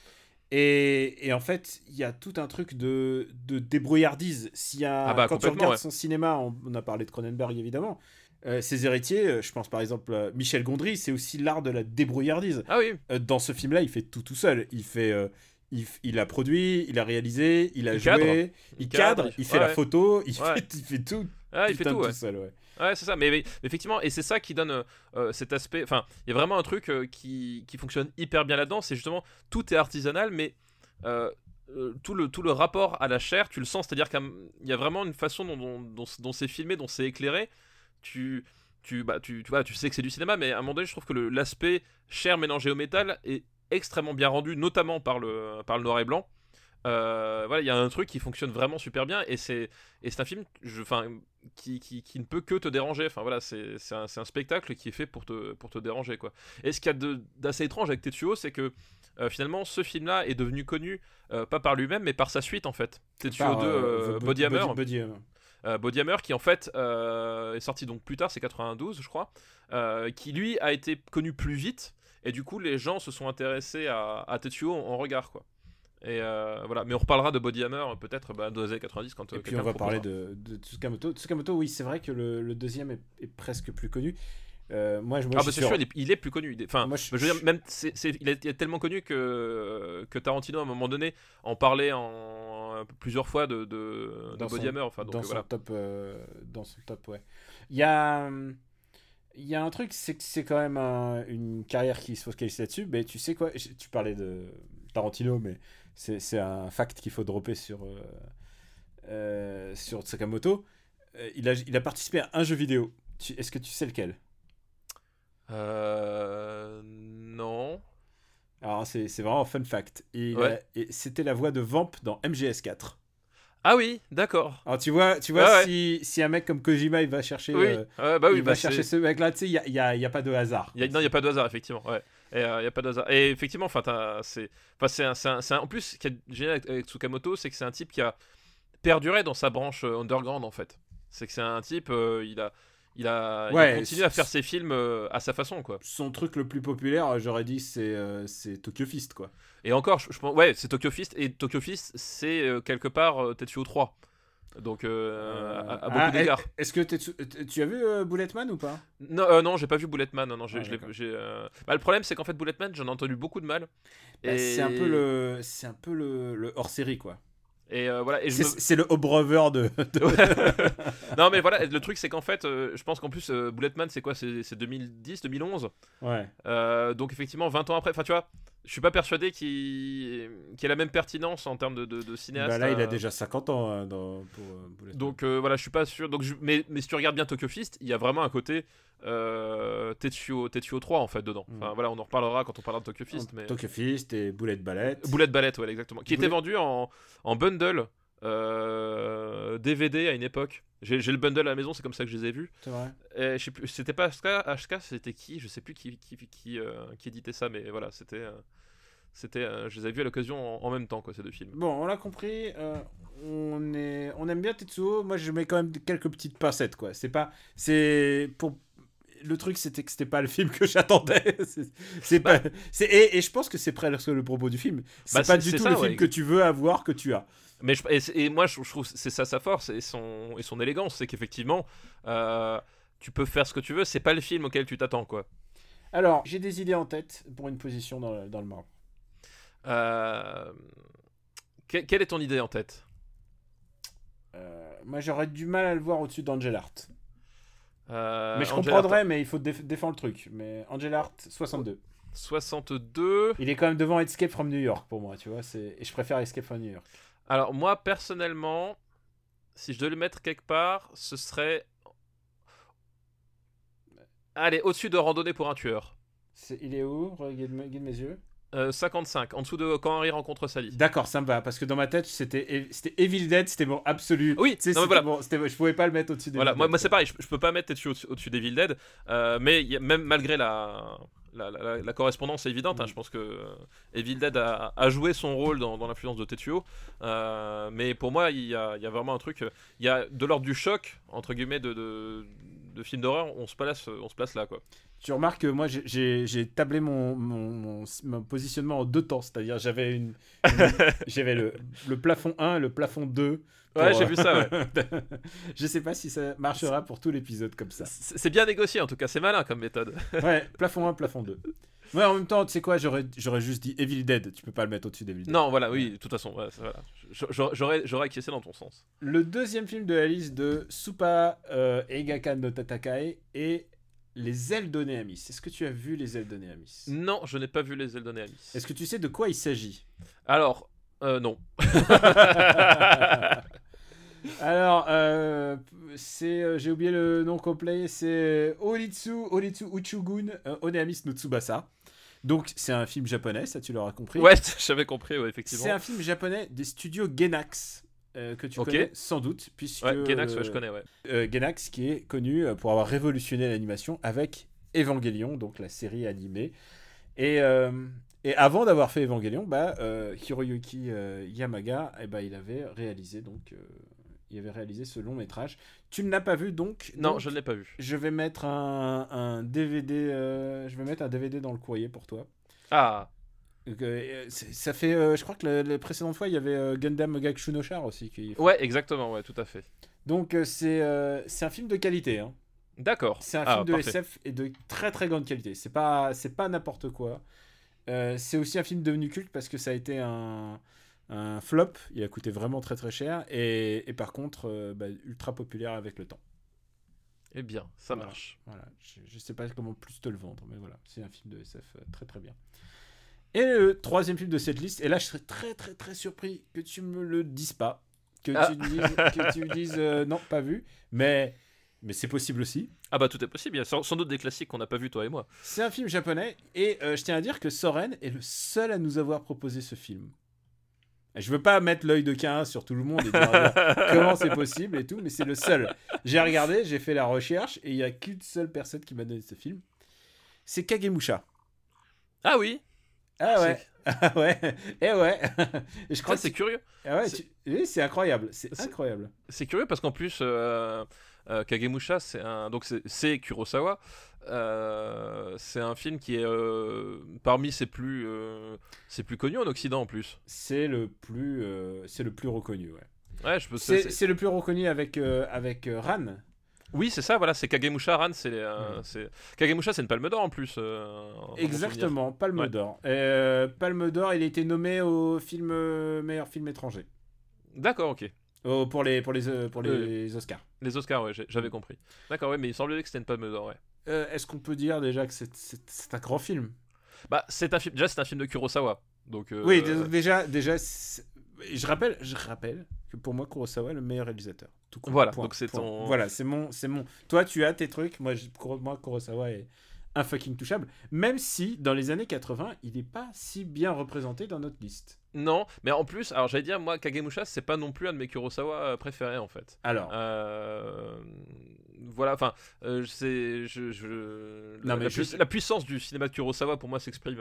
Et, et en fait, il y a tout un truc de, de débrouillardise. Y a, Ah bah, quand tu regardes ouais. son cinéma, on, on a parlé de Cronenberg évidemment. euh, ses héritiers, euh, je pense par exemple à Michel Gondry, c'est aussi l'art de la débrouillardise. Ah oui, Euh, dans ce film-là, il fait tout tout seul. Il fait, euh, il, il a produit, il a réalisé, il a Il joué, cadre. il, Il cadre, il il- fait la photo, il, Ouais. fait, il fait tout. ah, il fait tout, de ouais. seul, ouais. C'est ça. Mais, effectivement, et c'est ça qui donne euh, euh, cet aspect. Enfin, il y a vraiment un truc euh, qui, qui fonctionne hyper bien là-dedans. C'est justement tout est artisanal, mais tout, le, tout le rapport à la chair, tu le sens. C'est-à-dire qu'il y a vraiment une façon dont, c'est filmé, dont c'est éclairé. Tu, tu, bah, tu, tu, vois, tu sais que c'est du cinéma, mais à un moment donné, je trouve que l'aspect chair mélangé au métal est extrêmement bien rendu, notamment par le, par le noir et blanc. Euh, voilà, il y a un truc qui fonctionne vraiment super bien et c'est et c'est un film, je, enfin, qui, qui, qui ne peut que te déranger. Enfin voilà, c'est c'est un, un spectacle qui est fait pour te pour te déranger quoi. Et ce qu'il y a d'assez étrange avec Tetsuo, c'est que euh, finalement ce film-là est devenu connu euh, pas par lui-même mais par sa suite en fait. Tetsuo Par, 2 euh, euh, Bo- Body Hammer. Body- Body Hammer. Body Hammer qui en fait est sorti donc plus tard, c'est 92 je crois, qui lui a été connu plus vite et du coup les gens se sont intéressés à, à Tetsuo en, en regard quoi. Et euh, voilà, mais on reparlera de Body Hammer peut-être bah, dans les années 90 quand Et euh, puis quelqu'un on va parler de, de Tsukamoto. Tsukamoto, oui, c'est vrai que le, le deuxième est, est presque plus connu. Euh, moi, je, moi, Ah je bah c'est sûr, il est, il est plus connu. Il est- Enfin, Moi, je- je veux dire, même c'est, c'est- il, est, tellement connu que que Tarantino à un moment donné en parlait en plusieurs fois de, de, de Dans Body son- Hammer. Enfin, donc dans son voilà. top, euh, dans son top, ouais. Il y a, il y a un truc, c'est que c'est quand même un- une carrière qui se focalise là-dessus. Mais tu sais quoi, tu parlais de, Tarantino, mais c'est c'est un fact qu'il faut dropper sur, euh, euh, sur Sakamoto. Euh, il, a, il a participé à un jeu vidéo. Est-ce que tu sais lequel? Euh. Non. Alors, c'est c'est vraiment un fun fact. Ouais. C'était la voix de Vamp dans MGS4. Ah oui, d'accord. Alors, tu vois, tu vois ouais. si, si un mec comme Kojima, il va chercher, Oui, euh, bah oui, il bah va chercher ce mec-là, tu sais, il n'y a, y a- y a pas de hasard. Il y a- non, il n'y a pas de hasard, effectivement. Ouais. Il n'y a pas de hasard. Et effectivement, enfin, c'est, en plus, ce qui est génial avec, avec Tsukamoto, c'est que c'est un type qui a perduré dans sa branche euh, underground, en fait. C'est que c'est un type, euh, il a, il a, il à faire ses films euh, à sa façon, quoi. Son truc le plus populaire, j'aurais dit, c'est euh, c'est Tokyo Fist, quoi. Et encore, je, je pense, ouais, c'est Tokyo Fist, et Tokyo Fist, c'est euh, quelque part euh, Tetsuo 3. Donc, euh, à, à beaucoup Ah, d'égards. Est-ce que tu, as vu euh, Bulletman ou pas? Non, euh, non, j'ai pas vu Bulletman. Non, non, Ah, euh, bah, le problème, c'est qu'en fait, Bulletman, j'en ai entendu beaucoup de mal. Bah, Et- C'est un peu le, c'est un peu le, le hors série, quoi. Et euh, voilà. C'est me- le Obrover de. de- non mais voilà, le truc c'est qu'en fait, euh, je pense qu'en plus euh, Bulletman c'est quoi C'est c'est 2010, 2011. Ouais. Euh, donc effectivement 20 ans après, enfin tu vois, je suis pas persuadé qu'il qu'il ait la même pertinence en termes de, de, de cinéaste. Bah là, il a déjà 50 ans dans, pour Bulletman. Donc voilà, je suis pas sûr. Donc, je- mais, mais si tu regardes bien Tokyo Fist, il y a vraiment un côté euh, Tetsuo, Tetsuo 3 en fait dedans. Enfin Mm. voilà, on en reparlera quand on parlera de Tokyo Fist. Mais... Tokyo Fist et Bullet Ballet. Boulette Ballet, ouais, exactement. Qui était Boulette- vendu en, en bundle euh, DVD à une époque. J'ai le bundle à la maison, c'est comme ça que je les ai vus. C'est vrai. C'était pas HK, c'était qui? Je sais plus qui, qui, qui, euh, qui éditait ça, mais voilà, c'était. euh, c'était euh, je les avais vus à l'occasion en, en même temps, quoi, ces deux films. Bon, on l'a compris. euh, on, est, on aime bien Tetsuo. Moi, je mets quand même quelques petites pincettes, quoi. C'est pas. C'est. Pour. Le truc, c'était que c'était pas le film que j'attendais. C'est- C'est pas. Et, et je pense que c'est presque le propos du film. C'est Bah, pas du tout ça, le ouais, film que tu veux avoir que tu as. Mais je- et, moi, je, je trouve que c'est ça sa force et son, et son élégance, c'est qu'effectivement, euh, tu peux faire ce que tu veux, c'est pas le film auquel tu t'attends, quoi. Alors, j'ai des idées en tête pour une position dans le, dans le marbre. Euh, que- quelle est ton idée en tête? Euh, moi, j'aurais du mal à le voir au-dessus d'Angel Art. Euh, mais je comprendrais, mais il faut déf- défendre le truc. Mais Angel Art, 62. 62. Il est quand même devant Escape from New York pour moi, tu vois. Et je préfère Escape from New York. Alors moi personnellement, si je devais le mettre quelque part, ce serait allez au-dessus de randonnée pour un tueur. Il est où? Regarde mes yeux. Euh, 55, en dessous de quand Harry rencontre Sally. D'accord, ça me va. Parce que dans ma tête, c'était Evil Dead, c'était mon absolu. Oui, non, mais voilà. c'était- je pouvais pas le mettre au-dessus des Voilà, moi, moi c'est pareil, je, je peux pas mettre dessus au-dessus d'Evil Dead, euh, mais il y a- même malgré la, la, la- la correspondance évidente, hein, Mm. je pense que euh, Evil Dead a, a joué son rôle dans, dans l'influence de Tetsuo, euh, mais pour moi il y a, il y a vraiment un truc, euh, il y a de l'ordre du choc, entre guillemets, de, de, de films d'horreur, on se place, on se place là quoi. Tu remarques que moi, j'ai- tablé mon, mon, mon- mon positionnement en deux temps. C'est-à-dire, j'avais une, une- j'avais le, le plafond 1 et le plafond 2. pour, Ouais, j'ai vu ça, ouais. je sais pas si ça marchera pour tout l'épisode comme ça. C'est bien négocié en tout cas, c'est malin comme méthode. Ouais, plafond 1, plafond 2. Ouais, en même temps, tu sais quoi, j'aurais juste dit Evil Dead. Tu peux pas le mettre au-dessus d'Evil Dead. Non, voilà, oui, de toute façon, voilà, J'aurais acquiescé dans ton sens. Le deuxième film de la liste de Supa euh, Eigakan no Tatakai est Les ailes de Néamis. Est-ce que tu as vu Les ailes de Néamis Non, je n'ai pas vu les ailes de Néamis. Est-ce que tu sais de quoi il s'agit? Alors, euh, non. Alors, euh, c'est, euh, j'ai oublié le nom complet, c'est Oritsu, Oritsu Uchugun Oneamis no Tsubasa. Donc, c'est un film japonais, ça tu l'auras compris. Ouais, j'avais compris, ouais, effectivement. c'est un film japonais des studios Genax. Euh, que tu connais sans doute, puisque Ouais, Genax, ouais, je euh, connais, ouais. euh, Genax qui est connu euh, pour avoir révolutionné l'animation avec Evangelion, donc la série animée. Et, euh, et avant d'avoir fait Evangelion, bah, euh, Hiroyuki euh, Yamaga, eh ben, il avait réalisé donc, euh, il avait réalisé ce long métrage. Tu ne l'as pas vu donc Non, donc, je ne l'ai pas vu. je vais mettre un, un DVD, euh, je vais mettre un DVD dans le courrier pour toi. Ah, Euh, ça fait, euh, je crois que la, la précédente fois il y avait euh, Gundam Gakushu no Char aussi qui. ouais, exactement, ouais, tout à fait. Donc c'est c'est un film de qualité. Hein. D'accord. C'est un Ah, film de parfait. SF et de très très grande qualité. C'est pas c'est pas n'importe quoi. C'est aussi un film devenu culte parce que ça a été un, un flop. Il a coûté vraiment très très cher et, et par contre bah, ultra populaire avec le temps. Eh bien, ça Voilà. marche. Voilà. Je, je sais pas comment plus te le vendre, mais voilà, c'est un film de SF très très bien. Et le troisième film de cette liste, et là je serais très très très surpris que tu me le dises pas, que Ah. tu me dises, que tu dises euh, non, pas vu, mais, mais c'est possible aussi. Ah bah tout est possible, il y a sans, sans doute des classiques qu'on n'a pas vu toi et moi. C'est un film japonais, et euh, je tiens à dire que Soren est le seul à nous avoir proposé ce film. Je veux pas mettre l'œil de Cain sur tout le monde et dire alors, comment c'est possible et tout, mais c'est le seul. J'ai regardé, j'ai fait la recherche, et il y a qu'une seule personne qui m'a donné ce film. C'est Kagemusha. Ah oui Ah ouais. Ah ouais. Et ouais. Et je crois c'est curieux. Ah ouais, c'est- tu- oui, c'est incroyable, c'est incroyable. C'est curieux parce qu'en plus, euh, euh, Kagemusha, c'est un donc c'est- Kurosawa. Euh, c'est un film qui est euh, parmi ses plus ses plus connus en Occident en plus. C'est le plus, c'est le plus reconnu. Ouais. Ouais, je peux. C'est le plus reconnu avec avec Ran. Oui, c'est ça. Voilà, c'est Kagemusha. Ran, c'est euh, Mm. c'est Kagemusha, c'est une Palme d'Or en plus. euh. Exactement, Palme Ouais. d'Or. Euh, Palme d'Or, il a été nommé au film meilleur film étranger. D'accord, ok. Oh, pour les pour les pour les Oscars. Les Oscars, ouais, j'avais compris. D'accord, ouais, mais il semblait que c'était une Palme d'Or, ouais. Est-ce qu'on peut dire déjà que c'est- un grand film? Bah, c'est un film. Déjà, c'est un film de Kurosawa. Donc. Oui, dé- déjà déjà. Je rappelle, je rappelle que pour moi Kurosawa est le meilleur réalisateur. Tout court. Voilà, Point, donc c'est ton- Voilà, c'est mon, c'est mon. Toi, tu as tes trucs. Moi, je... Moi, Kurosawa est un fucking touchable. Même si dans les années 80, il n'est pas si bien représenté dans notre liste. Non, mais en plus, alors j'allais dire, moi, Kagemusha, c'est pas non plus un de mes Kurosawa euh, préférés en fait. Alors, Euh, voilà, enfin, euh, c'est, je, je- Non, la, mais la je- pui- la puissance du cinéma de Kurosawa pour moi s'exprime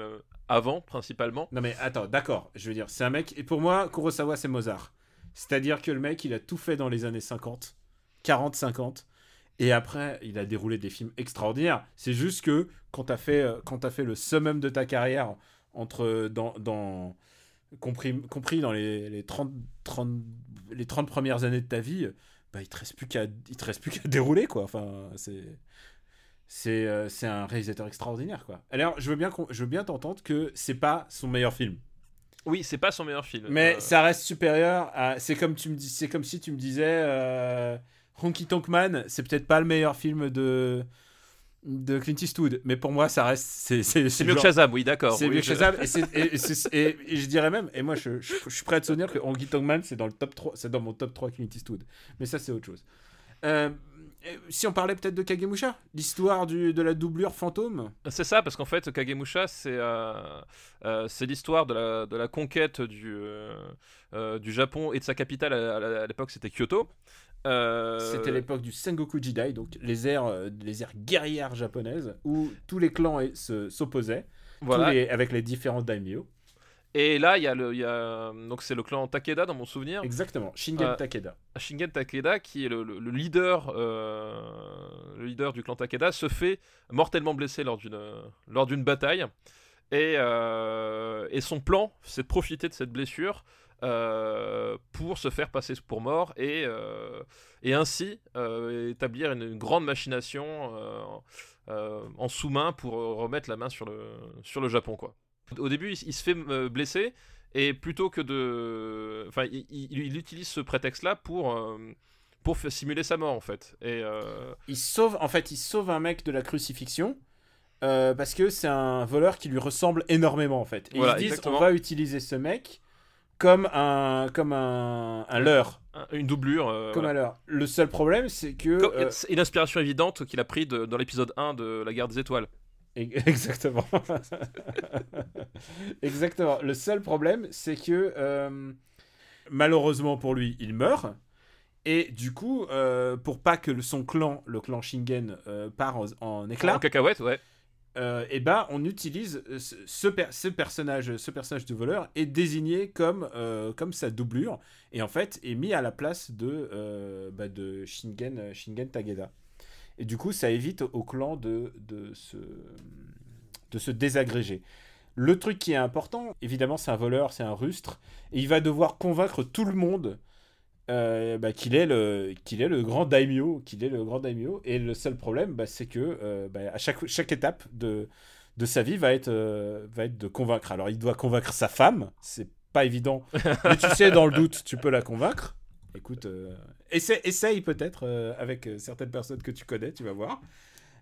avant principalement. non mais attends, d'accord. Je veux dire, c'est un mec. Et pour moi, Kurosawa, c'est Mozart. C'est-à-dire que le mec, il a tout fait dans les années 50, 40, 50. Et après, il a déroulé des films extraordinaires. C'est juste que quand t'as fait, euh, quand t'as fait le summum de ta carrière, entre dans, dans compris, compris dans les, les 30, 30, les 30 premières années de ta vie, bah, il te reste plus qu'à, dérouler quoi. Enfin, c'est, euh, c'est un réalisateur extraordinaire quoi. Alors, je veux bien, je veux bien t'entendre que c'est pas son meilleur film. Oui, c'est pas son meilleur film. Mais Euh, ça reste supérieur à. C'est comme tu me dis, c'est comme si tu me disais, euh, Honky Tonk Man, c'est peut-être pas le meilleur film de de Clint Eastwood, mais pour moi, ça reste. C'est c'est c'est mieux genre- que Shazam, oui, d'accord. C'est oui, mieux que je- Shazam. Et, c'est- et- et c'est- et- et je dirais même, et moi, je, je, je suis prêt à te souvenir que Honky Tonk Man, c'est dans le top 3, c'est dans mon top 3 Clint Eastwood. Mais ça, c'est autre chose. Euh, si on parlait peut-être de Kagemusha, l'histoire de la doublure fantôme. C'est ça, parce qu'en fait, Kagemusha, c'est euh, euh, l'histoire de la, de la conquête du, euh, euh, du Japon et de sa capitale. À, à- à l'époque, c'était Kyoto. C'était l'époque du Sengoku Jidai, donc les ères, les ères guerrières japonaises, où tous les clans s'opposaient, Voilà. avec les différents daimyo. Et là, il y a le, il y a, donc c'est le clan Takeda dans mon souvenir. Exactement, Shingen Euh, Takeda. Shingen Takeda, qui est le, le- le leader, euh, le leader du clan Takeda, se fait mortellement blessé lors d'une lors d'une bataille. Et, euh, et son plan, c'est de profiter de cette blessure euh, pour se faire passer pour mort et, euh, et ainsi euh, établir une, une grande machination en sous-main pour remettre la main sur le, sur le Japon. Quoi. Au début, il, il se fait euh, blesser et plutôt que de. Enfin, il, il- il utilise ce prétexte-là pour, euh, pour simuler sa mort, en fait. Et. euh, Il sauve, en fait, il sauve un mec de la crucifixion. euh, parce que c'est un voleur qui lui ressemble énormément en fait. Et Voilà, ils se disent exactement. on va utiliser ce mec comme un comme un, un leurre, un- une doublure. euh, comme voilà. un leurre. Le seul problème c'est que Comme- euh, C'est une inspiration évidente qu'il a pris de- dans l'épisode 1 de La guerre des étoiles. Exactement. Exactement. Le seul problème, c'est que euh, malheureusement pour lui, il meurt. Et du coup, euh, pour pas que son clan, le clan Shingen, euh, part en, en éclat, En cacahuète, ouais. euh, et ben on utilise ce, ce per- ce personnage, ce personnage de voleur est désigné comme comme sa doublure et en fait est mis à la place de bah, de Shingen Shingen Takeda. Et du coup, ça évite au clan de de se de se désagréger. Le truc qui est important, évidemment, c'est un voleur, c'est un rustre, et il va devoir convaincre tout le monde euh, bah, qu'il est le est le grand daimyo, qu'il est le grand daimyo. Et le seul problème, bah, c'est que euh, bah, à chaque chaque étape de de sa vie va être euh, va être de convaincre. Alors, il doit convaincre sa femme, c'est pas évident, mais tu sais, dans le doute, tu peux la convaincre. Écoute, euh, essaie- essaye peut-être euh, avec euh, certaines personnes que tu connais, tu vas voir.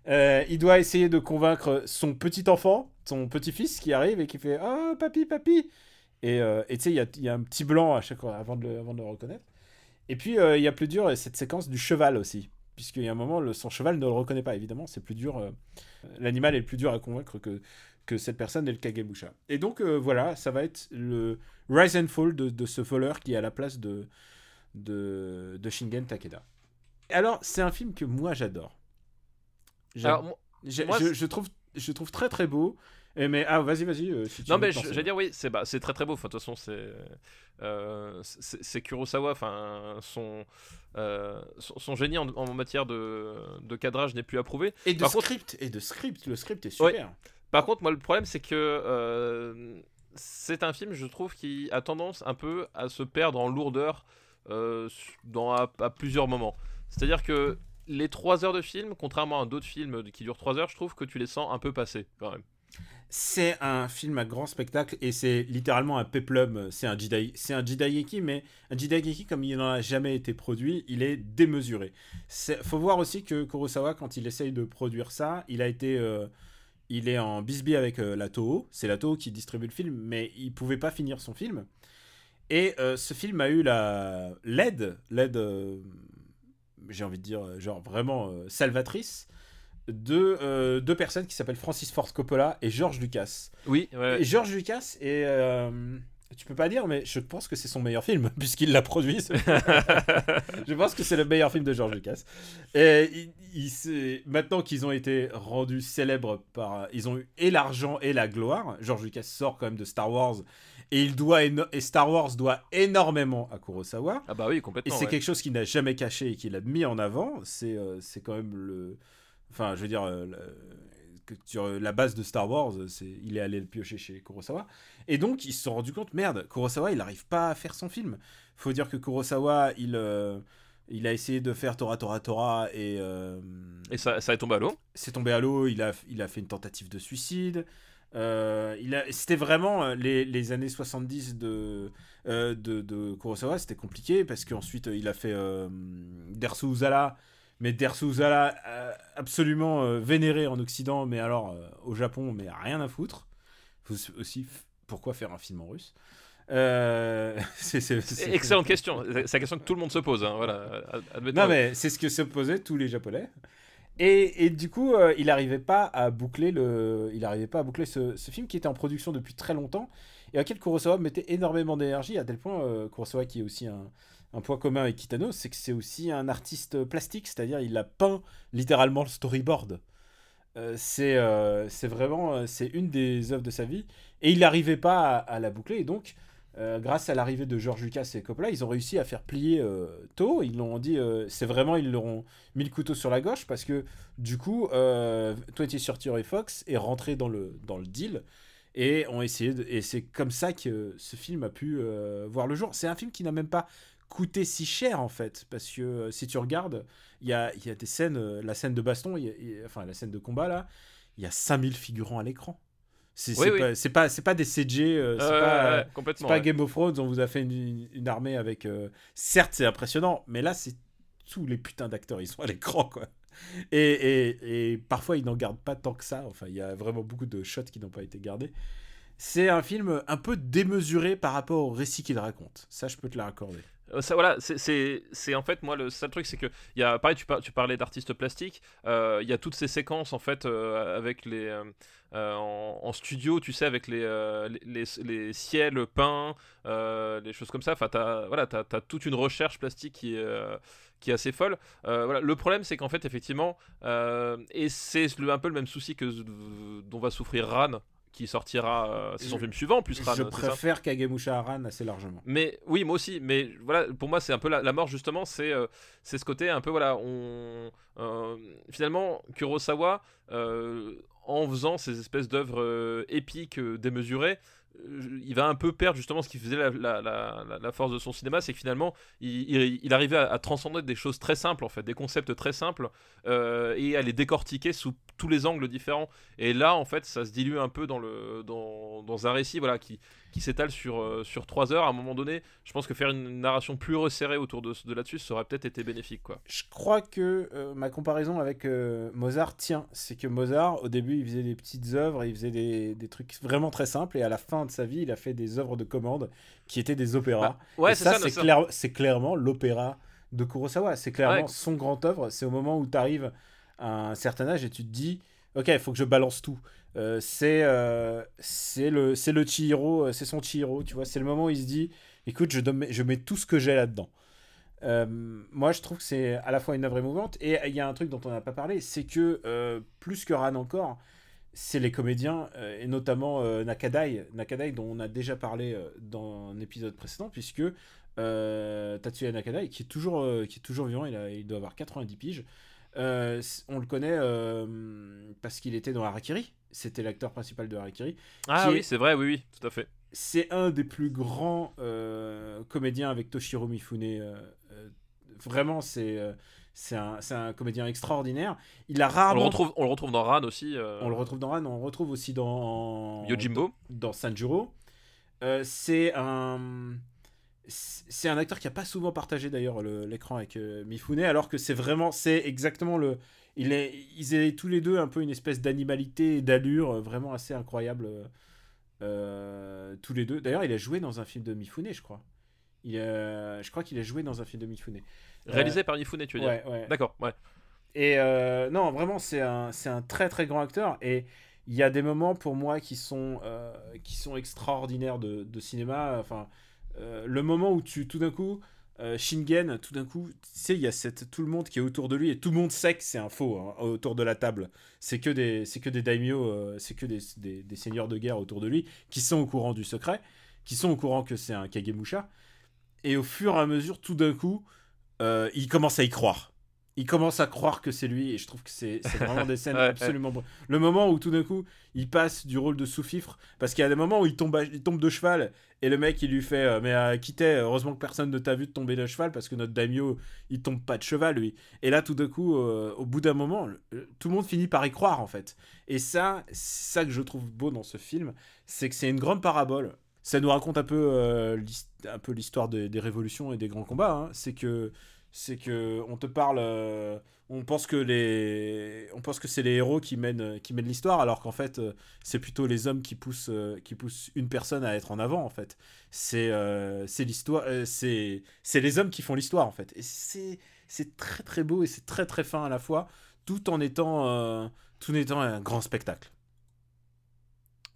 Il doit essayer de convaincre son petit enfant, son petit-fils qui arrive et qui fait Oh, papy, papy Et tu sais, il y a, un petit blanc à chaque fois avant de le, reconnaître. Et puis, il y a plus dur cette séquence du cheval aussi. Puisqu'il y a un moment, le, son cheval ne le reconnaît pas, évidemment. C'est plus dur. L'animal est le plus dur à convaincre que, cette personne est le Kagemusha. Et donc, voilà, ça va être le rise and fall de, de ce voleur qui est à la place de, de, de Shingen Takeda. Alors, c'est un film que moi j'adore. Moi- je, trouve, je trouve très très beau. Et mais ah vas-y vas-y. euh, si Non mais j'allais dire oui, c'est bah, c'est très très beau. Enfin, de toute façon c'est euh, Kurosawa. Enfin son, euh, son son génie en, en matière de, de cadrage n'est plus approuvé. Et de par contre- script et de script. Le script est Ouais. super. Par contre, moi, le problème, c'est que euh, c'est un film, je trouve, qui a tendance un peu à se perdre en lourdeur euh, dans, à, plusieurs moments. C'est-à-dire que les 3 heures de film, contrairement à d'autres films qui durent 3 heures, je trouve que tu les sens un peu passer, quand même. C'est un film à grand spectacle et c'est littéralement un peplum. C'est un jidai, c'est un mais un jidaigeki comme il n'en a jamais été produit, il est démesuré. C'est, faut voir aussi que Kurosawa, quand il essaye de produire ça, il a été, euh, il est en bisbee avec euh, la Toho. C'est la Toho qui distribue le film, mais il pouvait pas finir son film. Et euh, ce film a eu la l'aide, l'aide, euh, j'ai envie de dire, euh, genre vraiment euh, salvatrice de deux personnes qui s'appellent Francis Ford Coppola et George Lucas. Oui, ouais. Et George Lucas est. tu peux pas dire, mais je pense que c'est son meilleur film, puisqu'il l'a produit. ce je pense que c'est le meilleur film de George Lucas. Et il, il maintenant qu'ils ont été rendus célèbres par. Ils ont eu et l'argent et la gloire. George Lucas sort quand même de Star Wars. Et, il doit et Star Wars doit énormément à Kurosawa. Ah bah oui, Et complètement. c'est ouais. quelque chose qu'il n'a jamais caché et qu'il a mis en avant. C'est euh, c'est quand même le. Enfin, je veux dire, euh, le- que sur euh, la base de Star Wars, c'est il est allé le piocher chez Kurosawa. Et donc, ils se sont rendus compte, merde, Kurosawa, il n'arrive pas à faire son film. faut dire que Kurosawa, il, euh, il a essayé de faire Tora Tora Tora et. euh, Et ça, ça est tombé à l'eau. c'est tombé à l'eau, il a, il a fait une tentative de suicide. Euh, il a, c'était vraiment euh, les, les années 70 de, euh, de, de Kurosawa, c'était compliqué parce qu'ensuite euh, il a fait euh, Dersu Uzala, mais Dersu Uzala euh, absolument euh, vénéré en Occident, mais alors euh, au Japon, mais rien à foutre. Faut aussi, pourquoi faire un film en russe? Euh, Excellente question. C'est la question que tout le monde se pose. Hein. Voilà. Non, mais c'est ce que se posaient tous les Japonais. Et, et du coup, euh, il n'arrivait pas à boucler le, il arrivait pas à boucler ce, ce film qui était en production depuis très longtemps et auquel Kurosawa mettait énormément d'énergie à tel point euh, Kurosawa qui est aussi un, un point commun avec Kitano, c'est que c'est aussi un artiste plastique, c'est-à-dire il a peint littéralement le storyboard. Euh, c'est euh, c'est vraiment euh, c'est une des œuvres de sa vie et il n'arrivait pas à, la boucler et donc grâce à l'arrivée de George Lucas et Coppola, ils ont réussi à faire plier Toho. Ils l'ont dit, c'est vraiment, ils leur ont mis le couteau sur la gauche parce que du coup, euh, 20th Century Fox est rentré dans le, dans le deal et ont essayé et c'est comme ça que ce film a pu voir le jour. C'est un film qui n'a même pas coûté si cher en fait parce que euh, si tu regardes, il y a, y a des scènes, euh, la scène de baston, il y a- il y a- enfin la scène de combat là, il y a 5000 figurants à l'écran. C'est Oui, pas, c'est pas, des CG, euh, c'est pas, ouais, ouais. Game of Thrones, on vous a fait une, armée avec. Certes, c'est impressionnant, mais là, c'est tous les putains d'acteurs, ils sont à l'écran, quoi. Et, et, et parfois, ils n'en gardent pas tant que ça. Enfin, il y a vraiment beaucoup de shots qui n'ont pas été gardés. C'est un film un peu démesuré par rapport au récit qu'il raconte. Ça, je peux te l'accorder. Euh, ça, voilà, c'est- en fait moi le seul truc c'est que il y a pareil tu, tu parlais d'artistes plastiques, euh, il y a toutes ces séquences en fait euh, avec les euh, euh, en, studio tu sais avec les euh, les, les- ciels peints, euh, les choses comme ça. Enfin t'as voilà t'as as toute une recherche plastique qui est euh, qui est assez folle. Euh, voilà, le problème c'est qu'en fait effectivement euh, et c'est un peu le même souci que dont va souffrir Ran qui sortira euh, c'est son Je- film suivant plus Ran, je préfère Kagemusha Aran assez largement. mais oui, moi aussi. Mais voilà, pour moi, c'est un peu la, la mort justement. C'est euh, c'est ce côté un peu voilà. On euh, finalement Kurosawa, euh, en faisant ces espèces d'œuvres épiques démesurées, il va un peu perdre justement ce qui faisait la, la- la- force de son cinéma, c'est que finalement, il, il- arrivait à, à transcender des choses très simples en fait, des concepts très simples, euh, et à les décortiquer sous tous les angles différents. Et là, en fait, ça se dilue un peu dans le dans, dans un récit voilà qui qui s'étale sur, euh, sur 3 heures. À un moment donné, je pense que faire une narration plus resserrée autour de, de là-dessus, ça aurait peut-être été bénéfique. Quoi. Je crois que euh, ma comparaison avec euh, Mozart tient. C'est que Mozart, au début, il faisait des petites œuvres, il faisait des, des, trucs vraiment très simples, et à la fin de sa vie, il a fait des œuvres de commande qui étaient des opéras. Bah, ouais, et ça, c'est clair, clairement l'opéra de Kurosawa. C'est clairement son grand œuvre. C'est au moment où tu arrives à un certain âge et tu te dis, ok, il faut que je balance tout. Euh, c'est euh, le le Chihiro, euh, c'est son Chihiro, tu vois. C'est le moment où il se dit, écoute, je, je mets tout ce que j'ai là-dedans. moi, je trouve que c'est à la fois une œuvre émouvante et il y a un truc dont on n'a pas parlé, c'est que plus que Ran encore, c'est les comédiens et notamment Nakadai, Nakadai dont on a déjà parlé dans un épisode précédent, puisque Tatsuya Nakadai, qui est toujours qui est toujours vivant, il, a, il doit avoir 90 piges. Euh, on le connaît euh, parce qu'il était dans Harakiri. C'était l'acteur principal de Harakiri. Ah oui, c'est vrai, oui, oui, tout à fait. C'est un des plus grands euh, comédiens avec Toshiro Mifune. vraiment, c'est c'est un, un, comédien extraordinaire. Il a rarement. On le retrouve, on le retrouve dans Ran aussi. On le retrouve dans Ran, on le retrouve aussi dans. Yojimbo. Dans Sanjuro. c'est un c'est un acteur qui a pas souvent partagé d'ailleurs l'écran avec euh, Mifune, alors que c'est vraiment, c'est exactement le. Il est, ils avaient tous les deux un peu une espèce d'animalité et d'allure euh, vraiment assez incroyable, euh, tous les deux. D'ailleurs, il a joué dans un film de Mifune, je crois. Il, je crois qu'il a joué dans un film de Mifune. Réalisé par Mifune, tu veux dire ouais. D'accord, ouais. Et non, vraiment, c'est un, un très très grand acteur. Et il y a des moments pour moi qui sont, qui sont extraordinaires de, de cinéma. Enfin euh, le moment où tu, tout d'un coup, euh, Shingen, tout d'un coup, tu sais, il y a cette, tout le monde qui est autour de lui et tout le monde sait que c'est un faux hein, autour de la table. C'est que des, c'est que des daimyo, euh, c'est que des, des, seigneurs de guerre autour de lui qui sont au courant du secret, qui sont au courant que c'est un Kagemusha. Et au fur et à mesure, tout d'un coup, il commence à y croire il commence à croire que c'est lui et je trouve que c'est vraiment des scènes absolument ouais. Le moment où tout d'un coup il passe du rôle de sous-fifre parce qu'il y a des moments où il tombe, il tombe de cheval et le mec il lui fait euh, mais euh, quitter heureusement que personne ne t'a vu de tomber de cheval parce que notre daimyo il tombe pas de cheval lui et là tout d'un coup euh, au bout d'un moment tout le monde finit par y croire en fait et ça c'est ça que je trouve beau dans ce film c'est que c'est une grande parabole ça nous raconte un peu un peu l'histoire des, des, révolutions et des grands combats hein. c'est que c'est que on te parle euh, on pense que les on pense que c'est les héros qui mènent qui mènent l'histoire alors qu'en fait euh, c'est plutôt les hommes qui poussent euh, qui poussent une personne à être en avant en fait. C'est c'est l'histoire c'est c'est les hommes qui font l'histoire en fait. Et c'est c'est très très beau et c'est très très fin à la fois tout en étant tout en étant un grand spectacle.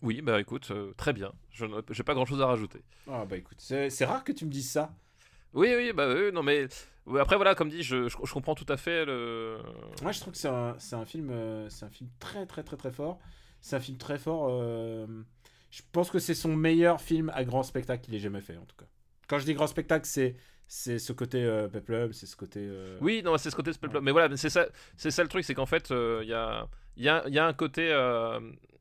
Oui bah écoute très bien. Je n'ai pas grand chose à rajouter. Ah bah écoute c'est rare que tu me dises ça oui, oui, bah oui, non, mais après, voilà, comme dit, je, je, comprends tout à fait le. Moi, je trouve que c'est un, un, film, euh, c'est un film très, très, très, très fort. C'est un film très fort. Euh, je pense que c'est son meilleur film à grand spectacle qu'il ait jamais fait, en tout cas. Quand je dis grand spectacle, c'est c'est ce côté euh, peplum, c'est ce côté. Euh, oui, non, c'est ce côté peplum. Mais voilà, c'est ça, c'est ça le truc, c'est qu'en fait, il y a, y, a, y, a, un côté,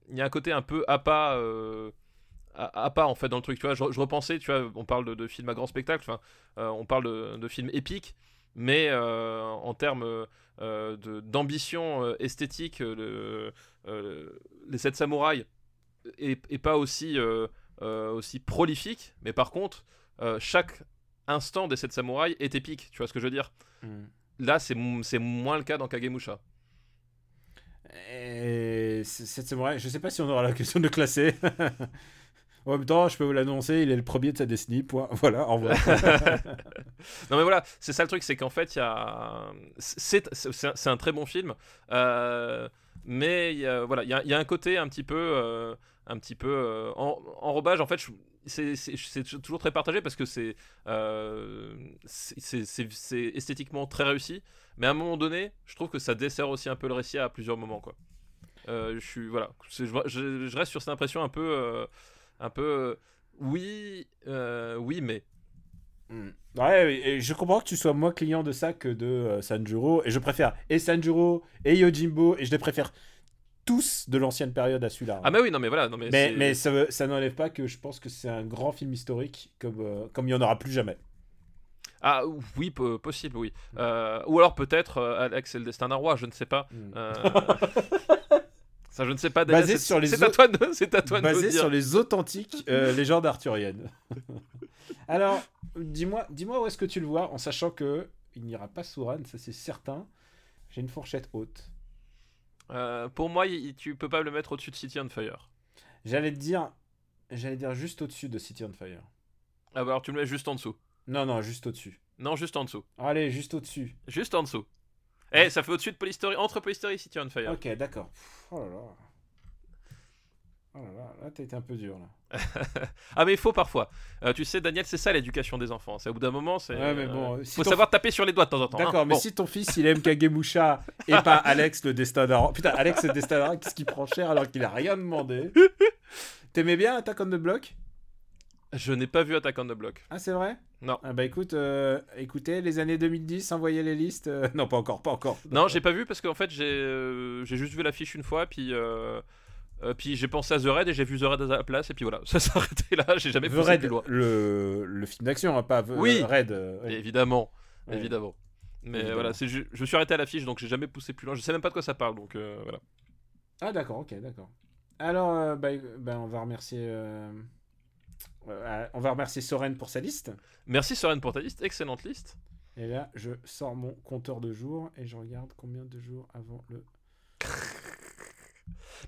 il y a un côté un peu à pas à, pas en fait dans le truc tu vois je, repensais tu vois on parle de, de films à grand spectacle enfin euh, on parle de, de, films épiques mais euh, en termes euh, d'ambition esthétique les sept samouraïs est, pas aussi aussi prolifique mais par contre chaque instant des sept samouraïs est épique tu vois ce que je veux dire? Hmm. là c'est moins le cas dans Kagemusha et cette samouraï, je sais pas si on aura la question de classer. En même temps, je peux vous l'annoncer, il est le premier de sa décennie. Point. Voilà, au revoir. non, mais voilà, c'est ça le truc, c'est qu'en fait, il y a. C'est un très bon film. Euh, mais y a, il y, a, un côté un petit peu. Euh, un petit peu euh, en, enrobage, en fait, c'est toujours très partagé parce que c'est euh, c'est esthétiquement très réussi. Mais à un moment donné, je trouve que ça dessert aussi un peu le récit à plusieurs moments. Quoi. Euh, je suis voilà, je, je, je, reste sur cette impression un peu un peu euh, oui, euh, oui, mais. Hmm. Ouais, et je comprends que tu sois moins client de ça que de euh, Sanjuro. Et je préfère et Sanjuro et Yojimbo. Et je les préfère tous de l'ancienne période à celui-là. Ah, mais oui, non, mais voilà. Non, mais mais, mais ça, ça n'enlève pas que je pense que c'est un grand film historique comme, comme il n'y en aura plus jamais. Ah oui, possible, oui. ou alors peut-être Alex et le destin d'un roi, je ne sais pas. Hmm. Ça, je ne sais pas. Basé c'est- sur les C'est à toi de, c'est à toi de nous Basé sur les authentiques euh, légendes arthuriennes. Alors, dis-moi dis-moi où est-ce que tu le vois, en sachant que il n'ira pas sous Rennes, ça c'est certain. J'ai une fourchette haute. Euh, pour moi, il- tu peux pas le mettre au-dessus de City on Fire. J'allais te dire, j'allais dire juste au-dessus de City on Fire. Ah bah alors tu le mets juste en dessous. Non, non, juste au-dessus. Non, juste en dessous. Allez, juste au-dessus. Juste en dessous. Eh, ça fait au-dessus de Polystory, entre Polystory et City on Fire. Ok, d'accord. Oh là là. Oh là là, là t'as été un peu dur là. Ah mais il faut parfois. Euh, tu sais, Daniel, c'est ça l'éducation des enfants. C'est au bout d'un moment, c'est. Ouais, mais bon, euh, si faut savoir taper sur les doigts de temps en temps. hein. D'accord, mais Bon. si ton fils il aime Kagemusha et pas Alex le destin d'un Putain, Alex le destin d'un qu'est-ce qu'il prend cher alors qu'il a rien demandé? T'aimais bien Attack on the Block? Je n'ai pas vu Attack on the Block. Ah, c'est vrai? Non. Ah bah écoute, euh, écoutez, les années 2010, envoyez les listes. euh, Non, pas encore, pas encore. Non, j'ai pas vu parce qu'en fait, j'ai euh, juste vu l'affiche une fois, puis. euh, puis j'ai pensé à The Raid et j'ai vu The Raid à la place et puis voilà ça s'est arrêté là j'ai jamais The poussé Raid, plus loin le, le film d'action, hein, pas The Oui. Raid. ouais. évidemment Ouais. évidemment mais Évidemment. voilà je me suis arrêté à l'affiche donc j'ai jamais poussé plus loin je sais même pas de quoi ça parle donc voilà Ah d'accord, ok, d'accord. Alors, bah, bah, on va remercier... euh, on va remercier Soren pour sa liste. merci Soren pour ta liste excellente liste Et là, je sors mon compteur de jours et je regarde combien de jours avant le...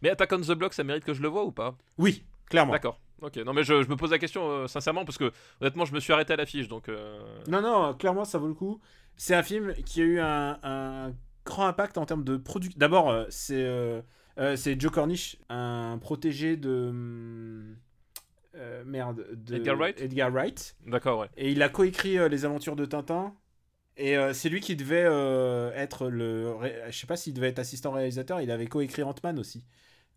mais Attack on the Block ça mérite que je le vois ou pas? Oui, clairement. d'accord ok non mais je, je me pose la question euh, sincèrement parce que honnêtement je me suis arrêté à l'affiche donc euh, Non, non, clairement, ça vaut le coup. C'est un film qui a eu un, un grand impact en termes de production. D'abord, c'est euh, c'est Joe Cornish, un protégé de. Euh, merde. De Edgar Wright Edgar Wright. d'accord ouais Et il a coécrit euh, Les Aventures de Tintin. Et euh, c'est lui qui devait être le. Je sais pas s'il devait être assistant réalisateur, il avait coécrit Ant-Man aussi.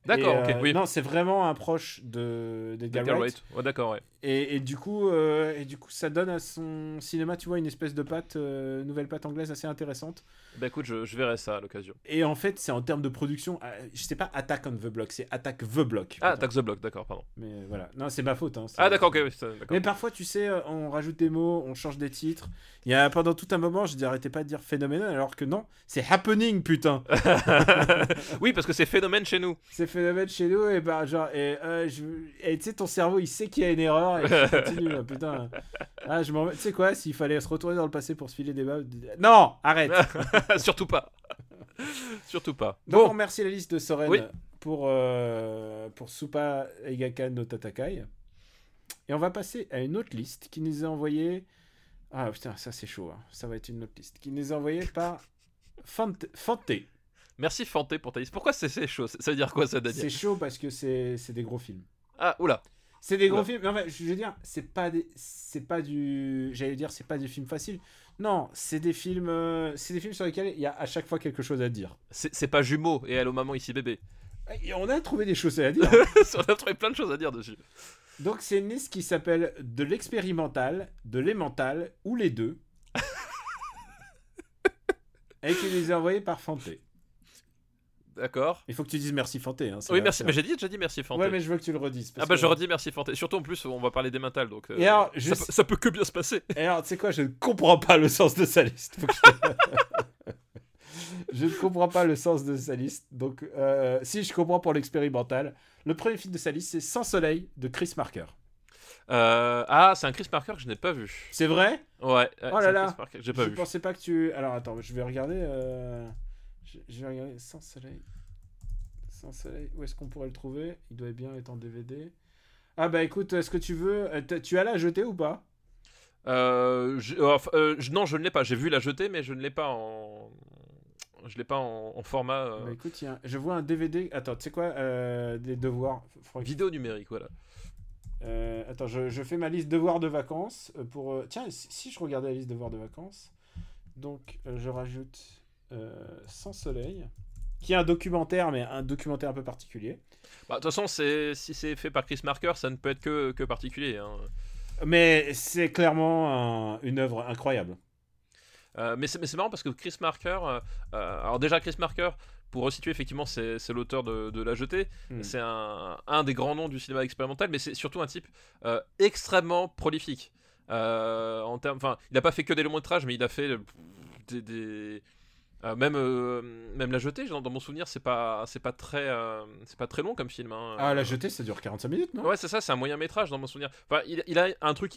D'accord ok euh, oui Non, c'est vraiment un proche de d'Edgar Edgar Wright. Wright. ouais d'accord ouais Et, et du coup, euh, et du coup, ça donne à son cinéma, tu vois, une espèce de patte, euh, nouvelle patte anglaise assez intéressante. bah écoute je, je verrai ça à l'occasion Et en fait, c'est en termes de production, euh, je sais pas Attack on the Block, c'est Attack the Block. ah. Attack the Block d'accord pardon Mais voilà, non, c'est ma faute. Hein, ah d'accord ok oui, c'est- d'accord Mais parfois, tu sais, on rajoute des mots, on change des titres. Il y a pendant tout un moment, je dis arrêtez pas de dire phénoménal, alors que non, c'est happening, putain. oui parce que c'est phénomène chez nous c'est phénomène chez nous et bah genre et euh, et tu sais ton cerveau il sait qu'il y a une erreur et il continue là, putain ah je tu sais quoi s'il fallait se retourner dans le passé pour se filer des balles non arrête Surtout pas. Surtout pas. donc on Bon, remercie la liste de Soren Oui. pour euh, pour Supa Eigakan no Tatakai et on va passer à une autre liste qui nous est envoyée ah putain ça c'est chaud hein. ça va être une autre liste qui nous est envoyée par Fante Fante. Merci Fanté pour ta liste. Pourquoi c'est c'est chaud Ça veut dire quoi ça, c'est Daniel chaud parce que c'est c'est des gros films Ah, oula. C'est des gros films. mais en fait, je veux dire, c'est pas des, c'est pas du, j'allais dire, c'est pas des films faciles. Non, c'est des films, euh, c'est des films sur lesquels il y a à chaque fois quelque chose à dire. C'est c'est pas jumeau et Allô maman ici bébé. Et on a trouvé des choses à dire. On a trouvé plein de choses à dire dessus. Donc c'est une liste qui s'appelle de l'expérimental, de l'émental ou les deux. et qui nous est envoyée par Fanté. D'accord. Il faut que tu dises merci Fanté. Hein, Oui, merci. Mais j'ai dit, déjà dit merci Fanté. Ouais, mais je veux que tu le redises. parce Ah bah que- je redis merci Fanté. Surtout en plus, on va parler des mentales, donc euh, Et alors, ça, juste- peut, ça peut que bien se passer. Et alors, tu sais quoi, je ne comprends pas le sens de sa liste. Faut que je... ne comprends pas le sens de sa liste. Donc, euh, si je comprends pour l'expérimental, le premier film de sa liste, c'est Sans Soleil de Chris Marker. Euh, ah, c'est un Chris Parker que je n'ai pas vu. C'est vrai? Ouais. ouais, Oh là là. J'ai pas Je vu. pensais pas que tu. Alors, attends, je vais regarder. euh, Je, je vais regarder Sans Soleil. Sans Soleil, où est-ce qu'on pourrait le trouver? Il doit bien être en DVD. Ah, bah écoute, est-ce que tu veux. euh, Tu as la jeter ou pas? Euh, je- euh, euh, je- non, je ne l'ai pas. J'ai vu la jeter, mais je ne l'ai pas en. Je l'ai pas en, en format Bah écoute, un- je vois un DVD. Attends, tu sais quoi Des devoirs. Faudrait vidéo numérique, voilà. Attends, je, je fais ma liste devoirs de vacances. pour, Tiens, si si je regardais la liste devoirs de vacances, donc je rajoute Sans Soleil, qui est un documentaire, mais un documentaire un peu particulier. Bah, De toute façon, si c'est fait par Chris Marker, ça ne peut être que, que particulier. hein. Mais c'est clairement un- une œuvre incroyable. Euh, mais c'est marrant parce que Chris Marker, euh, euh, alors déjà Chris Marker, pour resituer effectivement, c'est l'auteur de, de La Jetée. Hmm. C'est un, un des grands noms du cinéma expérimental, mais c'est surtout un type euh, extrêmement prolifique. Euh, en termes, enfin, il n'a pas fait que des longs métrages, mais il a fait euh, des, des, Euh, même, euh, même La Jetée, dans, dans mon souvenir, c'est pas, c'est pas, très, euh, c'est pas très long comme film. hein. Ah, la jetée, ça dure 45 minutes, non? Ouais, c'est ça, c'est un moyen métrage dans mon souvenir. Enfin, il, il a un truc,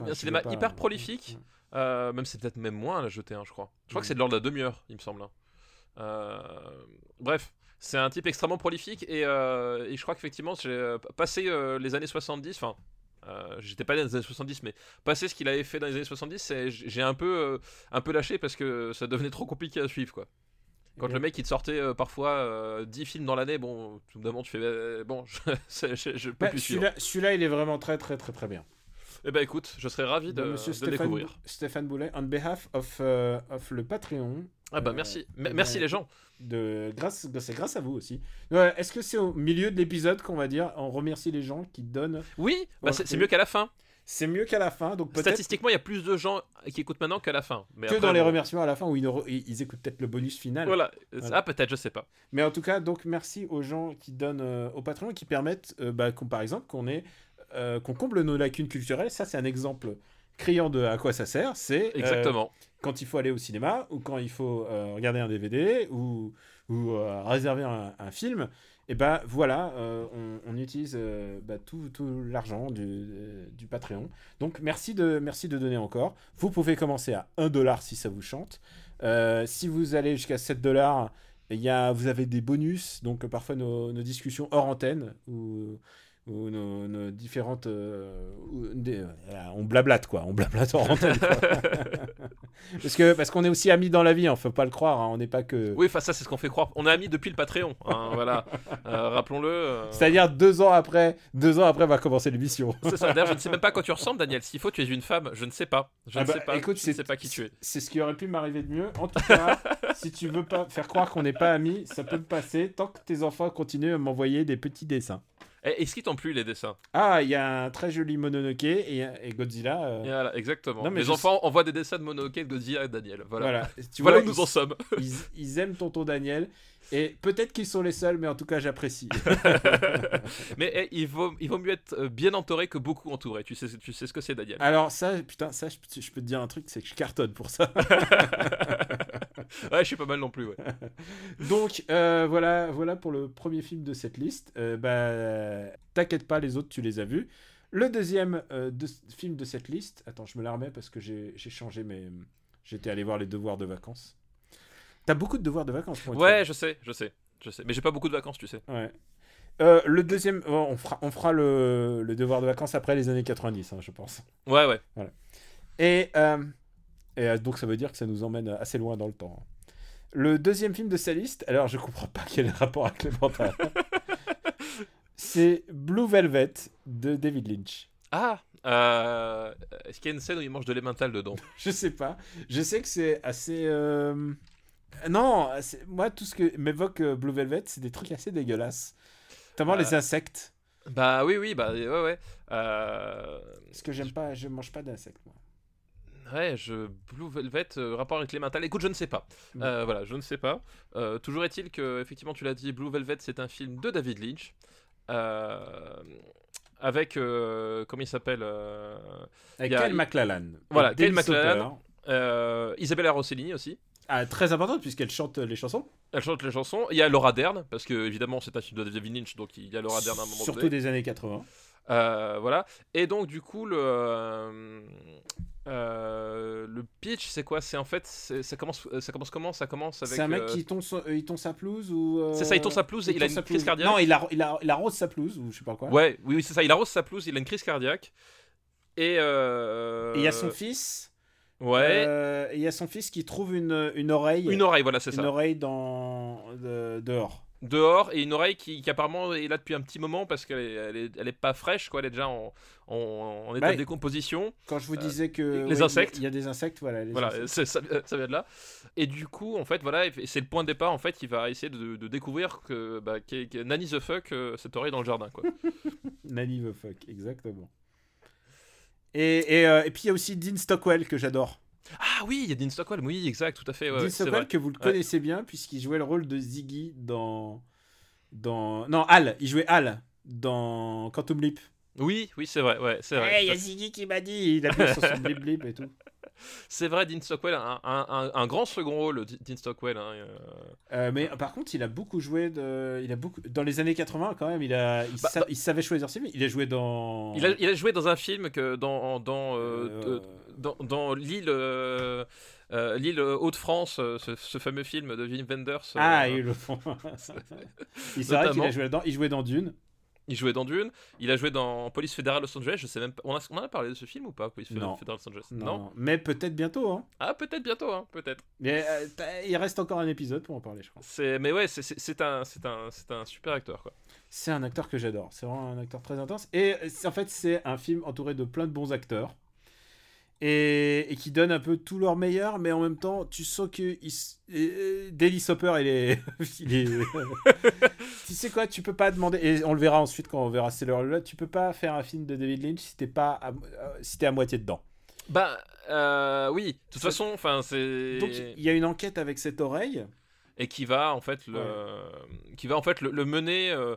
Enfin, un cinéma pas- hyper prolifique. même c'est peut-être même moins La Jetée, hein, je crois. Je crois que c'est de l'ordre de la demi-heure, il me semble. hein. Bref, c'est un type extrêmement prolifique et, et je crois qu'effectivement, j'ai passé les années 70, enfin. Euh, J'étais pas dans les années 70, mais passé ce qu'il avait fait dans les années 70, c'est- j'ai un peu, euh, un peu lâché parce que ça devenait trop compliqué à suivre, quoi. Quand le mec il te sortait euh, parfois euh, 10 films dans l'année, bon, tout d'abord tu fais bon, je, c'est- je, je peux Bah, plus suivre. celui-là, celui-là, il est vraiment très très très très bien. Eh ben écoute, je serais ravi de, De Monsieur de Stéphane, découvrir. Stéphane Boulet, on behalf of, of le Patreon, Ah bah Euh, merci, M- merci les gens. de grâce, c'est grâce à vous aussi. Ouais, Est-ce que c'est au milieu de l'épisode qu'on va dire on remercie les gens qui donnent Oui, bah c'est mieux qu'à la fin. C'est mieux qu'à la fin, donc Statistiquement, il y a plus de gens qui écoutent maintenant qu'à la fin. Mais que après, dans les remerciements à la fin où ils, re- écoutent peut-être le bonus final. Voilà. Voilà. Ah peut-être, je sais pas. Mais en tout cas, donc merci aux gens qui donnent euh, au Patreon et qui permettent, euh, bah, par exemple, qu'on ait, euh, qu'on comble nos lacunes culturelles. Ça, c'est un exemple criant de à quoi ça sert. C'est euh, Exactement. quand il faut aller au cinéma ou quand il faut euh, regarder un DVD ou, ou euh, réserver un, un film. Et ben voilà, euh, on, on utilise bah, tout, tout l'argent du, du Patreon. Donc merci de, merci de donner encore. Vous pouvez commencer à 1 dollar si ça vous chante. Si vous allez jusqu'à 7 dollars, a, vous avez des bonus, donc parfois nos, nos discussions hors antenne ou, ou nos, nos différentes. euh, des- euh, on blablate quoi, on blablate quoi. parce que parce qu'on est aussi amis dans la vie, on faut pas le croire, hein, on n'est pas que. Oui, enfin ça c'est ce qu'on fait croire. On est amis depuis le Patreon. hein, voilà. Euh, Rappelons-le. euh, C'est-à-dire deux ans après, deux ans après va commencer l'émission. C'est ça. D'ailleurs, je ne sais même pas à quoi tu ressembles, Daniel. S'il faut, tu es une femme. Je ne sais pas. Je Ah ne bah, sais pas. écoute, je ne sais pas qui tu es. C'est ce qui aurait pu m'arriver de mieux. En tout cas, si tu veux pas faire croire qu'on n'est pas amis, ça peut me passer tant que tes enfants continuent à m'envoyer des petits dessins. Eh, Est-ce qu'ils t'ont plu les dessins? Ah, il y a un très joli Mononoke et, et Godzilla. euh, Et Voilà, exactement. Non, mais les je enfants envoient des dessins de Mononoke, de Godzilla et Daniel. Voilà. voilà. Tu Voilà vois, où nous en sommes. ils, ils aiment tonton Daniel. Et peut-être qu'ils sont les seuls, mais en tout cas, j'apprécie. Mais eh, il, vaut, il vaut mieux être euh, bien entouré que beaucoup entouré. Tu sais, tu sais ce que c'est, Daniel? Alors, ça, putain, ça, je peux te dire un truc, c'est que je cartonne pour ça. Ouais, je suis pas mal non plus. Ouais. Donc euh, voilà, voilà pour le premier film de cette liste. Euh, bah, t'inquiète pas, les autres tu les as vus. Le deuxième euh, de- film de cette liste, attends, je me la remets parce que j'ai changé mes, j'étais allé voir les devoirs de vacances. T'as beaucoup de devoirs de vacances pour Ouais, je sais, je sais, je sais. Mais j'ai pas beaucoup de vacances, tu sais. Ouais. Euh, le deuxième, oh, on fera, on fera le, le devoir de vacances après les années 90, hein, je pense. Ouais, ouais. Et, euh, et euh, donc ça veut dire que ça nous emmène assez loin dans le temps. Le deuxième film de sa liste, alors je comprends pas quel est le rapport avec Clémentine. C'est Blue Velvet de David Lynch. Ah, euh, est-ce qu'il y a une scène où il mange de l'emmental dedans? Je sais pas. Je sais que c'est assez. euh, Non, moi tout ce que m'évoque euh, Blue Velvet, c'est des trucs assez dégueulasses. Notamment Euh. les insectes. Bah oui, oui, bah ouais, ouais. Euh... Parce que j'aime pas, je mange pas d'insectes. moi. Ouais, je Blue Velvet, euh, rapport avec l'emmental. Écoute, je ne sais pas. Mm. Euh, voilà, je ne sais pas. Euh, toujours est-il que, effectivement, tu l'as dit, Blue Velvet, c'est un film de David Lynch. Avec, comment il s'appelle Avec Kyle MacLachlan. Voilà, Kyle MacLachlan. Isabella Rossellini aussi. Ah, très importante puisqu'elle chante les chansons. Elle chante les chansons. Il y a Laura Dern, parce que évidemment c'est un film de David Lynch, donc il y a Laura Dern à un moment Surtout donné. des années 80. Euh, voilà. Et donc du coup le euh, euh, le pitch c'est quoi? C'est en fait ça commence ça commence comment? Ça commence avec. C'est un mec qui tombe, il tombe sa pelouse ou. C'est ça, il tombe sa pelouse et il a une crise cardiaque. Non, il, a, il, a, il arrose sa pelouse ou je sais pas quoi. Ouais, oui, oui c'est ça. Il arrose sa pelouse, il a une crise cardiaque. Et Et il y a son fils. Ouais. et il y a son fils qui trouve une, une oreille. Une oreille, voilà, c'est une ça. oreille dans de- dehors. Dehors et une oreille qui, qui apparemment est là depuis un petit moment parce qu'elle est, elle est, elle est pas fraîche quoi elle est déjà en, en, en état de décomposition Quand je vous disais que les ouais, insectes. il y a- des insectes, voilà. les voilà insectes. c'est- ça, ça vient de là et du coup en fait voilà c'est le point de départ en fait il va essayer de, de découvrir que, bah, Nanny the fuck euh, cette oreille dans le jardin quoi Nanny the fuck, exactement. Et, et, euh, et puis il y a aussi Dean Stockwell que j'adore. Ah oui il y a Dean Stockwell oui exact tout à fait ouais, Dean Stockwell que vous le connaissez bien puisqu'il jouait le rôle de Ziggy dans dans non Al, il jouait Al dans Quantum Leap. oui oui c'est vrai ouais c'est vrai Hey, il y a Ziggy qui m'a dit, il appuie sur son blip blip et tout. C'est vrai, Dean Stockwell, un, un, grand second rôle, Dean Stockwell. hein, euh. Euh, mais par contre, il a beaucoup joué de... il a beaucoup dans les années 80 quand même. Il a, il, Bah, sa- bah- il savait choisir ses films. Il a joué dans. Il, a, il a joué dans un film que dans dans euh, Euh, dans, dans l'île euh, l'île Hauts-de-France, euh, ce, ce fameux film de Wim Wenders. euh, Ah, le il a joué là-dedans. Il jouait dans Dune. Il jouait dans Dune. Il a joué dans Police fédérale Los Angeles. Je sais même pas. On, a, on en a parlé de ce film ou pas Police fédérale Los Angeles? Non. Mais peut-être bientôt. Hein. Ah, peut-être bientôt, hein, peut-être. Mais euh, t'as- il reste encore un épisode pour en parler, je crois. C'est, mais ouais, c'est, un, un, un super acteur, quoi. C'est un acteur que j'adore. C'est vraiment un acteur très intense. Et euh, en fait, c'est un film entouré de plein de bons acteurs. Et, et qui donne un peu tout leur meilleur, mais en même temps, tu sens que il Dennis Hopper, il est. il est tu sais quoi, tu peux pas demander. Et on le verra ensuite quand on verra Sailor là tu peux pas faire un film de David Lynch si t'es pas à, euh, si t'es à moitié dedans. Bah, euh, oui. De toute façon, enfin, c'est. Donc il y a une enquête avec cette oreille. et qui va en fait le, qui va en fait le, le mener euh,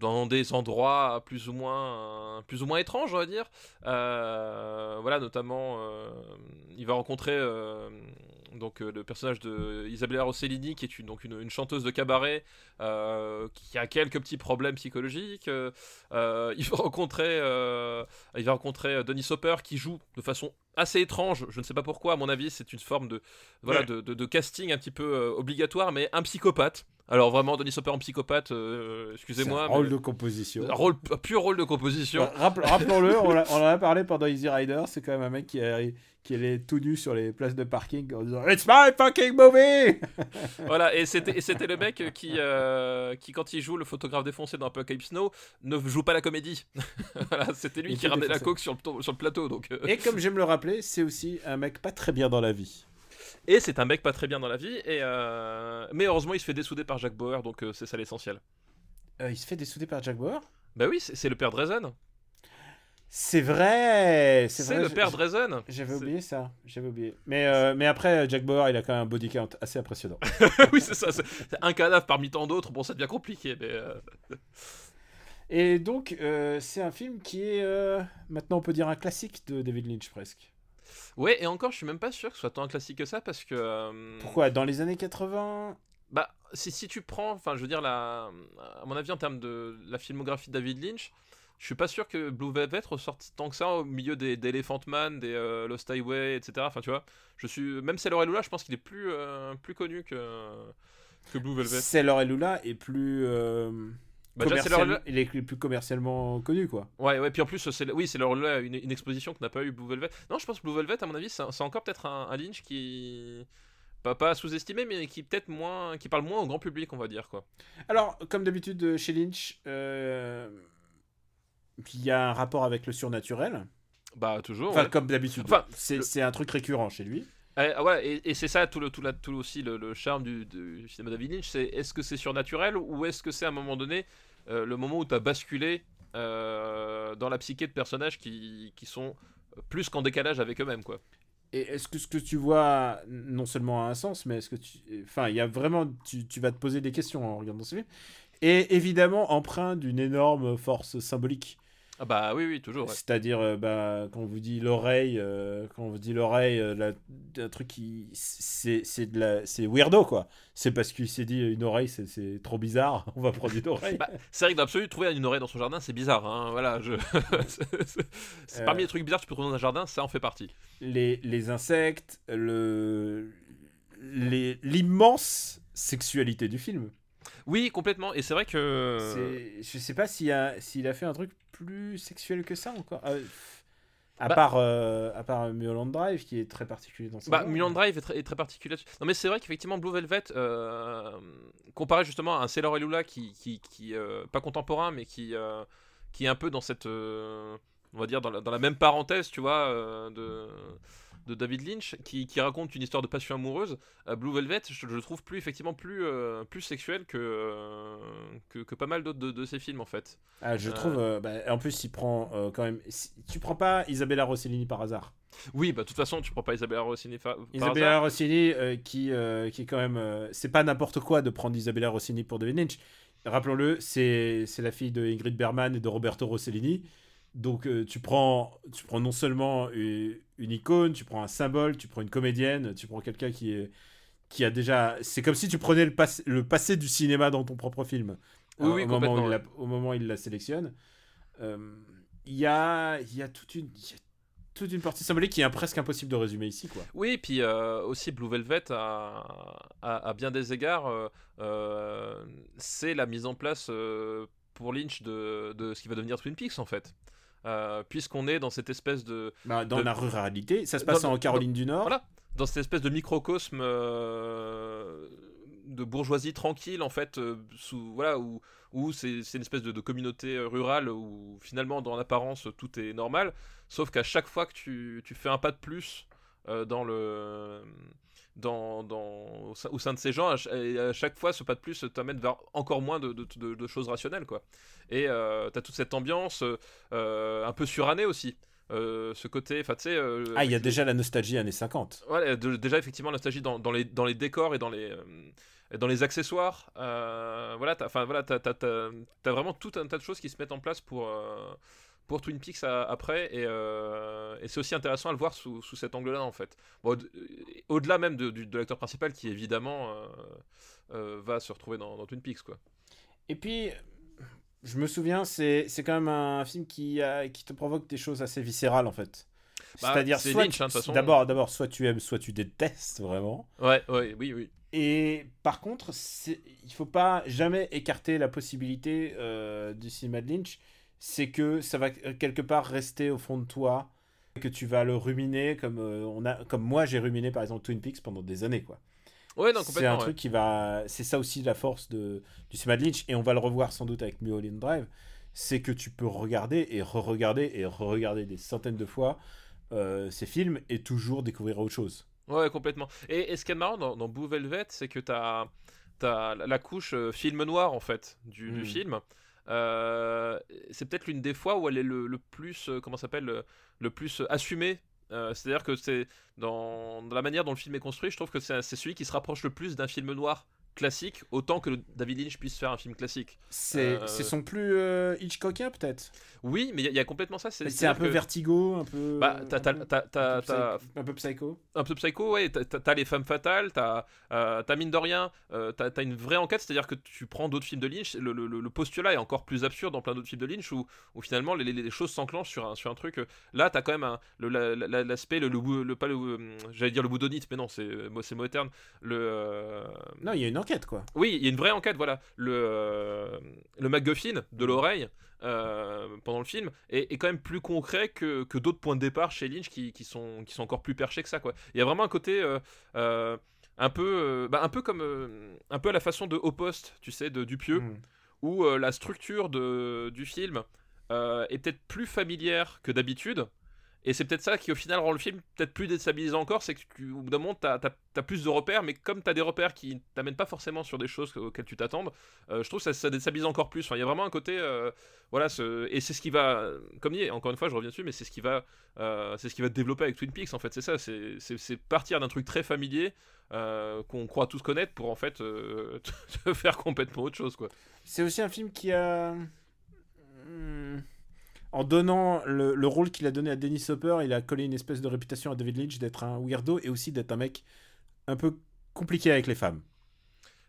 dans des endroits plus ou moins euh, plus ou moins étranges on va dire. Euh, voilà notamment euh, il va rencontrer euh, donc le personnage de Isabella Rossellini qui est une, donc une, une chanteuse de cabaret qui a quelques petits problèmes psychologiques. Il va rencontrer il va rencontrer Denis Hopper qui joue de façon assez étrange. Je ne sais pas pourquoi à mon avis c'est une forme de voilà Ouais. de, de- de casting un petit peu obligatoire mais un psychopathe alors vraiment Denis Hopper en psychopathe euh, excusez-moi mais- rôle de composition. un rôle pur rôle de composition Rappelons-le, on, en a parlé pendant Easy Rider. C'est quand même un mec qui, est- qui est tout nu sur les places de parking en disant It's my fucking movie! voilà et c'était et le mec qui euh, qui quand il joue le photographe défoncé dans Apocalypse Now ne joue pas la comédie voilà c'était lui Il qui ramenait la coke sur le, to- sur le plateau donc euh, Et comme j'aime le rappeler, c'est aussi un mec pas très bien dans la vie. Et c'est un mec pas très bien dans la vie et euh, mais heureusement il se fait dessouder par Jack Bauer donc euh, c'est ça l'essentiel Euh, il se fait dessouder par Jack Bauer? bah oui c'est le père Drezen C'est vrai! c'est vrai, le père Drezen J'avais oublié ça. J'avais oublié. Mais, euh, mais après, Jack Bauer, il a quand même un body count assez impressionnant. oui c'est ça c'est un cadavre parmi tant d'autres bon ça devient compliqué mais euh, Et donc, euh, c'est un film qui est, maintenant on peut dire un classique de David Lynch presque. Ouais et encore je suis même pas sûr que ce soit tant un classique que ça parce que euh, Pourquoi? Dans les années 80, Bah, si, si tu prends, enfin, je veux dire, la, à mon avis, en termes de la filmographie de David Lynch, je suis pas sûr que Blue Velvet ressorte tant que ça au milieu des, des Elephant Man, des euh, Lost Highway, etc. Enfin, tu vois, je suis, même Sailor et Lula, je pense qu'il est plus, euh, plus connu que, que Blue Velvet. Sailor et Lula est plus. Bah, commercial- Il est plus commercialement connu, quoi. Ouais, ouais, puis en plus, c'est, oui, Lula a une, une exposition que n'a pas eu Blue Velvet. Non, je pense que Blue Velvet, à mon avis, c'est, c'est encore peut-être un, un Lynch qui. Pas, pas sous-estimé, mais qui peut-être moins. qui parle moins au grand public, on va dire, quoi. Alors, comme d'habitude euh, chez Lynch, euh, il y a un rapport avec le surnaturel. Bah, toujours. Enfin, ouais. comme d'habitude. Enfin, c'est le- c'est un truc récurrent chez lui. Eh, ah ouais, et, et c'est ça tout, le, tout, la, tout aussi le, le charme du, du cinéma David Lynch, c'est est-ce que c'est surnaturel ou est-ce que c'est à un moment donné euh, le moment où tu as basculé euh, dans la psyché de personnages qui, qui sont plus qu'en décalage avec eux-mêmes quoi. Et est-ce que ce que tu vois non seulement a un sens, mais est-ce que tu. Enfin, il y a vraiment. Tu, tu vas te poser des questions en regardant ce film. Et évidemment, empreint d'une énorme force symbolique. Ah bah oui oui toujours. ouais. C'est-à-dire, euh, bah, quand on vous dit l'oreille, euh, quand on vous dit l'oreille, euh, un truc qui. C'est de la- c'est weirdo, quoi. C'est parce qu'il s'est dit une oreille, c'est- trop bizarre, on va prendre une oreille. Bah, c'est vrai que d'absolu trouver une oreille dans son jardin c'est bizarre hein, voilà je c'est- Euh. parmi les trucs bizarres que tu peux trouver dans un jardin ça en fait partie. les, les insectes, le les- l'immense sexualité du film. Oui complètement et c'est vrai que C'est- Je sais pas s'il a, s'il a fait un truc plus sexuel que ça encore. Euh, à, Bah- part, euh, à part Mulholland Drive qui est très particulier dans son Bah. Mulholland Drive est très, est très particulier. Non, mais c'est vrai qu'effectivement, Blue Velvet, euh, comparé justement à un Sailor et Lula qui, qui, qui euh, pas contemporain, mais qui, euh, qui est un peu dans cette, euh, on va dire, dans la, dans la même parenthèse, tu vois, euh, de, de David Lynch, qui, qui raconte une histoire de passion amoureuse. euh, Blue Velvet, je, le trouve plus, effectivement, plus, euh, plus sexuel que, euh, que, que pas mal d'autres de, de ses films, en fait. Ah, je trouve. bah, en plus, il prend quand même. si- Tu prends pas Isabella Rossellini par hasard? Oui, bah, de toute façon, tu prends pas Isabella Rossini par Isabella hasard. Rossellini, euh, qui, euh, qui est quand même. euh, c'est pas n'importe quoi de prendre Isabella Rossellini pour David Lynch. Rappelons-le, c'est c'est la fille de Ingrid Bergman et de Roberto Rossellini. Donc euh, tu prends, tu prends non seulement une, une icône, tu prends un symbole, tu prends une comédienne, tu prends quelqu'un qui est qui a déjà. C'est comme si tu prenais le, le passé du cinéma dans ton propre film. Oui, Euh, oui, au, moment où complètement, il la, au moment où il la sélectionne. Euh, Il y, a, y a toute une. il y a toute une partie symbolique qui est presque impossible de résumer ici, quoi. Oui, puis euh, aussi Blue Velvet, à, bien des égards, c'est la mise en place pour Lynch de, de ce qui va devenir Twin Peaks en fait. Euh, Puisqu'on est dans cette espèce de, Bah, dans De- la ruralité, ça se passe Dans- en Caroline du Nord. Voilà. dans cette espèce de microcosme euh, de bourgeoisie tranquille en fait, euh, sous, voilà, où, où c'est une espèce de, de communauté rurale où finalement dans l'apparence tout est normal, sauf qu'à chaque fois que tu, tu fais un pas de plus dans le dans, dans, au, sein, de ces gens, et à chaque fois ce pas de plus t'amène vers encore moins de, de, de- de choses rationnelles quoi. Et euh, t'as toute cette ambiance euh, un peu surannée aussi. Euh, ce côté, enfin tu sais. euh, Ah, il y a déjà la nostalgie années 50. Ouais, déjà effectivement la nostalgie dans, dans les, dans les décors et dans les, dans les accessoires. Voilà, t'as, enfin, voilà, t'as, t'as vraiment tout un tas de choses qui se mettent en place pour, pour Twin Peaks à- après. Et, euh, et c'est aussi intéressant à le voir sous, sous cet angle-là en fait. Bon, au- au-delà même de, de l'acteur principal qui évidemment euh, euh, va se retrouver dans, dans Twin Peaks quoi. Et puis, je me souviens, c'est quand même un film qui, qui te provoque des choses assez viscérales, en fait. Bah, C'est-à-dire, hein, de toute façon. d'abord, d'abord, soit tu aimes, soit tu détestes vraiment. Ouais, ouais, oui, oui. Et par contre, il faut pas jamais écarter la possibilité euh, du cinéma de Lynch. C'est que ça va euh, quelque part rester au fond de toi, que tu vas le ruminer comme, euh, on a, comme moi j'ai ruminé par exemple Twin Peaks pendant des années. quoi. Ouais, non, C'est un ouais. truc qui va. C'est ça aussi la force de, du cinéma de Lynch, et on va le revoir sans doute avec Mulholland Drive. C'est que tu peux regarder et re-regarder et re-regarder des centaines de fois euh, ces films et toujours découvrir autre chose. Ouais, complètement. Et, et ce qui est marrant dans, dans Blue Velvet, c'est que tu as, la, la couche euh, film noir, en fait, du, du Mm. film. Euh, c'est peut-être l'une des fois où elle est le, plus, euh, comment s'appelle, le, le plus assumée. Euh, C'est-à-dire que c'est dans, dans la manière dont le film est construit, je trouve que c'est celui qui se rapproche le plus d'un film noir classique, autant que David Lynch puisse faire un film classique. C'est Euh, son plus euh, Hitchcockien peut-être? Oui, mais il y, a- il y a complètement ça. C'est un peu que- vertigo, un peu. Bah, t'as- un peu- un psycho. un peu psycho, ouais. T'as- les femmes fatales, t'as euh, mine de rien, euh, t'as une vraie enquête, c'est-à-dire que tu prends d'autres films de Lynch, le, le- le postulat est encore plus absurde dans plein d'autres films de Lynch où, où finalement les, les- choses s'enclenchent sur un, sur un truc. euh, Là, t'as quand même un- l'aspect, le, le, pas le, euh, j'allais dire le boudonite, mais non, c'est mot terme. Le, Non, il y a une enquête quoi. oui, il y a une vraie enquête, voilà. Le, euh, le MacGuffin de l'oreille euh, pendant le film est, est quand même plus concret que, que d'autres points de départ chez Lynch qui, qui sont, qui sont encore plus perchés que ça, quoi. Il y a vraiment un côté euh, un, peu, bah, un peu comme un peu à la façon de Au Poste, tu sais, de Dupieux, Mm. où la structure de, du film est peut-être plus familière que d'habitude. Et c'est peut-être ça qui, au final, rend le film peut-être plus déstabilisant encore, c'est que au bout d'un moment, t'as as, plus de repères, mais comme t'as des repères qui t'amènent pas forcément sur des choses auxquelles tu t'attendes, euh, je trouve que ça, déstabilise encore plus. Il y a vraiment un côté, euh, voilà, et c'est ce qui va, comme dit, encore une fois, je reviens dessus, mais c'est ce qui va, euh, c'est ce qui va développer avec Twin Peaks. En fait, c'est ça, c'est- partir d'un truc très familier euh, qu'on croit tous connaître pour en fait te faire complètement autre chose, quoi. C'est aussi un film qui a. Hmm. En donnant le, le rôle qu'il a donné à Dennis Hopper, il a collé une espèce de réputation à David Lynch d'être un weirdo et aussi d'être un mec un peu compliqué avec les femmes.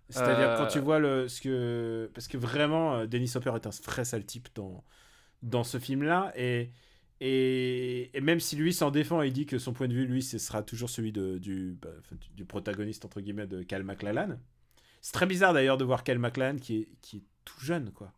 C'est-à-dire Euh. quand tu vois le ce que parce que vraiment euh, Dennis Hopper est un vrai sale type dans dans ce film-là et et, et même si lui s'en défend il dit que son point de vue lui ce sera toujours celui de du bah, du- du protagoniste entre guillemets de Cal McLachlan. C'est très bizarre d'ailleurs de voir Cal McLachlan qui est qui est tout jeune quoi.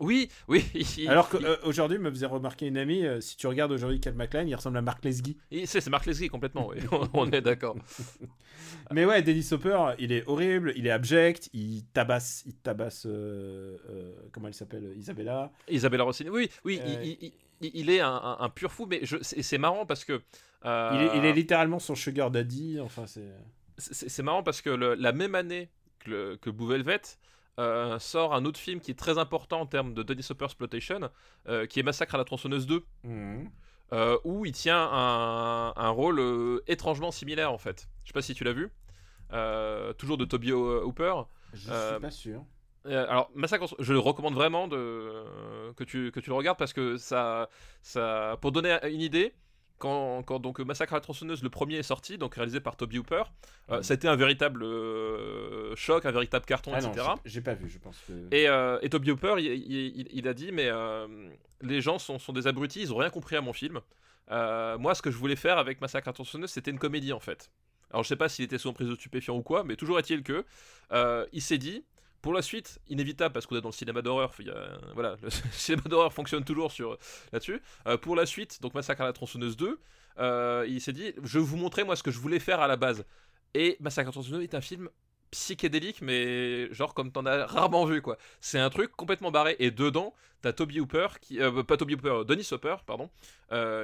Oui, oui. Alors qu'aujourd'hui, me faisait remarquer une amie, euh, si tu regardes aujourd'hui Cal McLean, il ressemble à Mark Lesguy. c'est Mark Leslie complètement, oui. on est d'accord. Mais ouais, Dennis Hopper, il est horrible, il est abject, il tabasse, il tabasse, euh, euh, comment elle s'appelle, Isabella. Isabella Rossini, oui, oui, Euh, il, il- il- il est un, un- un pur fou, mais c'est marrant parce que. euh, Il, est, il est littéralement son sugar daddy, enfin c'est... c'est marrant parce que le- la même année que, le, que Blue Velvet euh, sort un autre film qui est très important en termes de Dennis Hopper exploitation, euh, qui est Massacre à la tronçonneuse 2, euh, où il tient un, un rôle étrangement similaire en fait. Je sais pas si tu l'as vu. Toujours de Toby Ho- Hooper. Je suis pas sûr. Alors, Massacre, je le recommande vraiment de, que, tu, que tu le regardes parce que ça, ça. Pour donner une idée, quand, quand, donc Massacre à la tronçonneuse, le premier est sorti, donc réalisé par Toby Hooper, euh, ça a été un véritable euh, choc, un véritable carton, Ah etc. j'ai- pas vu, je pense que. Et, euh, et Toby Hooper, il, il- il- il a dit, mais euh, les gens sont, sont des abrutis, ils ont rien compris à mon film. Euh, moi, ce que je voulais faire avec Massacre à la tronçonneuse, c'était une comédie en fait. Alors, je sais pas s'il était sous emprise de stupéfiants ou quoi, mais toujours est-il que euh, il s'est dit, pour la suite, inévitable parce qu'on est dans le cinéma d'horreur, voilà, le cinéma d'horreur fonctionne toujours sur là-dessus. Euh, pour la suite, donc Massacre à la tronçonneuse 2, euh, il s'est dit, je vais vous montrer moi ce que je voulais faire à la base. Et Massacre à la tronçonneuse est un film psychédélique, mais genre comme t'en as rarement vu quoi. C'est un truc complètement barré. Et dedans, t'as Toby Hooper, qui, euh, pas Toby Hooper, Dennis Hopper, pardon,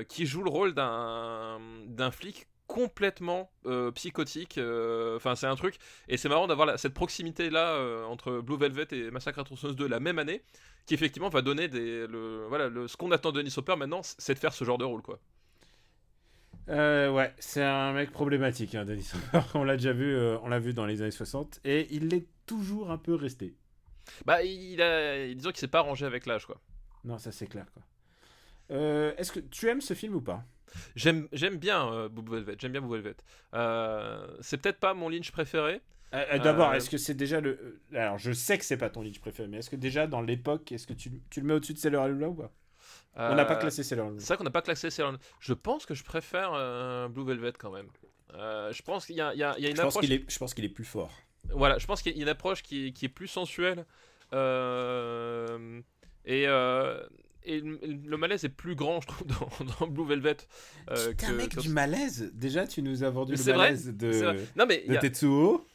qui joue le rôle d'un d'un flic complètement euh, psychotique. euh, Enfin, c'est un truc. Et c'est marrant d'avoir cette proximité là entre Blue Velvet et Massacre à tronçonneuse 2 la même année, qui effectivement va donner des, le, voilà, le, ce qu'on attend de Dennis Hopper maintenant, c'est de faire ce genre de rôle quoi. Euh, ouais, c'est un mec problématique, hein, Dennis Hopper. on l'a déjà vu, euh, on l'a vu dans les années 60, et il l'est toujours un peu resté. Bah, il a, disons qu'il s'est pas arrangé avec l'âge quoi. Non, ça c'est clair, quoi. Euh, Est-ce que tu aimes ce film ou pas? J'aime j'aime bien euh, Blue Velvet, j'aime bien Blue Velvet. Euh, c'est peut-être pas mon Lynch préféré. Euh, euh, D'abord, Euh, est-ce que c'est déjà le. Alors, je sais que c'est pas ton Lynch préféré, mais est-ce que déjà dans l'époque, est-ce que tu, tu le mets au-dessus de Sailor Lula ou pas? On n'a pas classé Sailor Lula. C'est vrai qu'on n'a pas classé Sailor Moon. Je pense que je préfère euh, Blue Velvet quand même. Euh, je pense qu'il y a, il y y a une Je pense approche. qu'il est, je pense qu'il est plus fort. Voilà, je pense qu'il y a une approche qui est, qui est plus sensuelle. euh, et, euh, et le malaise est plus grand, je trouve, dans, dans Blue Velvet. euh, un que- mec que- du malaise. Déjà, tu nous as vendu Mais le c'est vrai, malaise C'est de, vrai. Non, mais, de a- Tetsuo.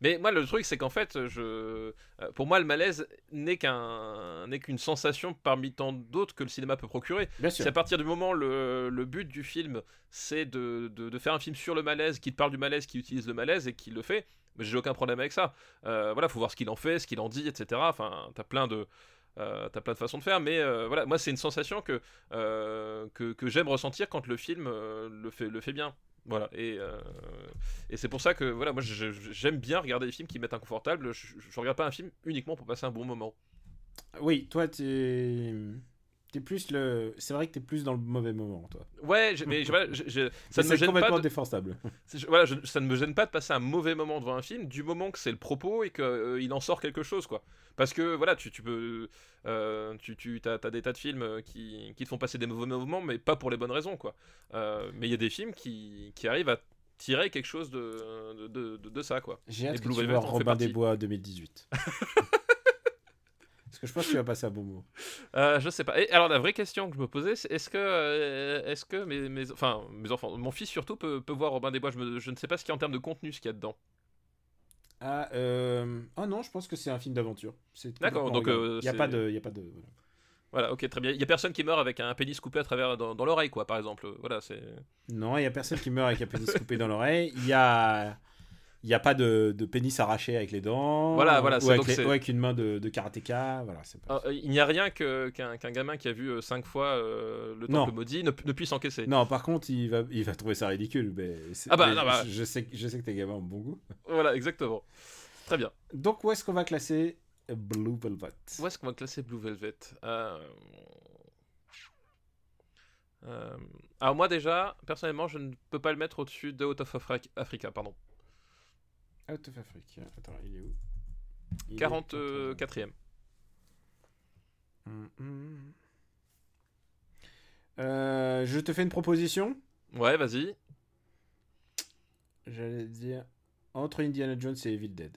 mais moi, le truc, c'est qu'en fait, je, euh, pour moi, le malaise n'est qu'un, n'est qu'une sensation parmi tant d'autres que le cinéma peut procurer. Si à partir du moment le, le but du film c'est de, de, de faire un film sur le malaise, qui te parle du malaise, qui utilise le malaise et qui le fait, mais j'ai aucun problème avec ça. Euh, voilà, faut voir ce qu'il en fait, ce qu'il en dit, etc. Enfin, t'as plein de euh, t'as plein de façons de faire, mais euh, voilà, moi c'est une sensation que, euh, que, que j'aime ressentir quand le film le, fait, le fait bien. Voilà, et, et c'est pour ça que voilà, moi j'aime bien regarder des films qui me mettent inconfortable. Je, je regarde pas un film uniquement pour passer un bon moment. Oui, toi, t'es. T'es plus le. C'est vrai que t'es plus dans le mauvais moment, toi. Ouais, mais je- je- je- ça Mais ne me gêne pas. complètement de-. C'est- je- voilà, ça ne me gêne pas de passer un mauvais moment devant un film, du moment que c'est le propos et qu'il en sort quelque chose, quoi. Parce que voilà, tu, tu peux, euh, tu, tu as, des tas de films euh, qui, qui te font passer des mauvais moments, mais pas pour les bonnes raisons, quoi. Euh, mais il y a des films qui, qui arrivent à tirer quelque chose de, de, de, de ça, quoi. J'ai hâte que Blue tu Velvet Robin des Bois 2018. Parce que je pense que tu vas passer un bon mot. Euh, je sais pas. Et alors la vraie question que je me posais, c'est est-ce que, euh, est-ce que mes, mes, enfin mes enfants, mon fils surtout peut, peut voir Robin des Bois? Je, me- je ne sais pas ce qu'il y a en termes de contenu, ce qu'il y a dedans. Ah, euh... ah non, je pense que c'est un film d'aventure. D'accord, donc, euh, il y a pas de, y a pas de. Voilà, ok, très bien. Il y a personne qui meurt avec un pénis coupé à travers dans, dans l'oreille, quoi, par exemple. Voilà, c'est. Non, il y a personne qui meurt avec un pénis coupé dans l'oreille. Il y a, il y a pas de, de pénis arraché avec les dents. Voilà, voilà, Ou avec, donc les- c'est- ou avec une main de, de karatéka. Voilà, c'est pas. Ah, euh, il n'y a rien qu'un gamin qui a vu euh, cinq fois euh, le Non. temple maudit ne, ne puisse encaisser. Non, par contre, il va, il va trouver ça ridicule. Mais Ah bah, mais non, bah. Je, sais, que- je sais que tes gamins ont bon goût. Voilà, exactement. Très bien. Donc, où est-ce qu'on va classer Blue Velvet? Où est-ce qu'on va classer Blue Velvet? Euh, Alors moi déjà, personnellement, je ne peux pas le mettre au-dessus de Out of Afri- Africa, pardon. Out of Africa. Attends, il est où? Il est- 44e. Hum, hum. Euh, je te fais une proposition. Ouais, vas-y. J'allais dire entre Indiana Jones et Evil Dead.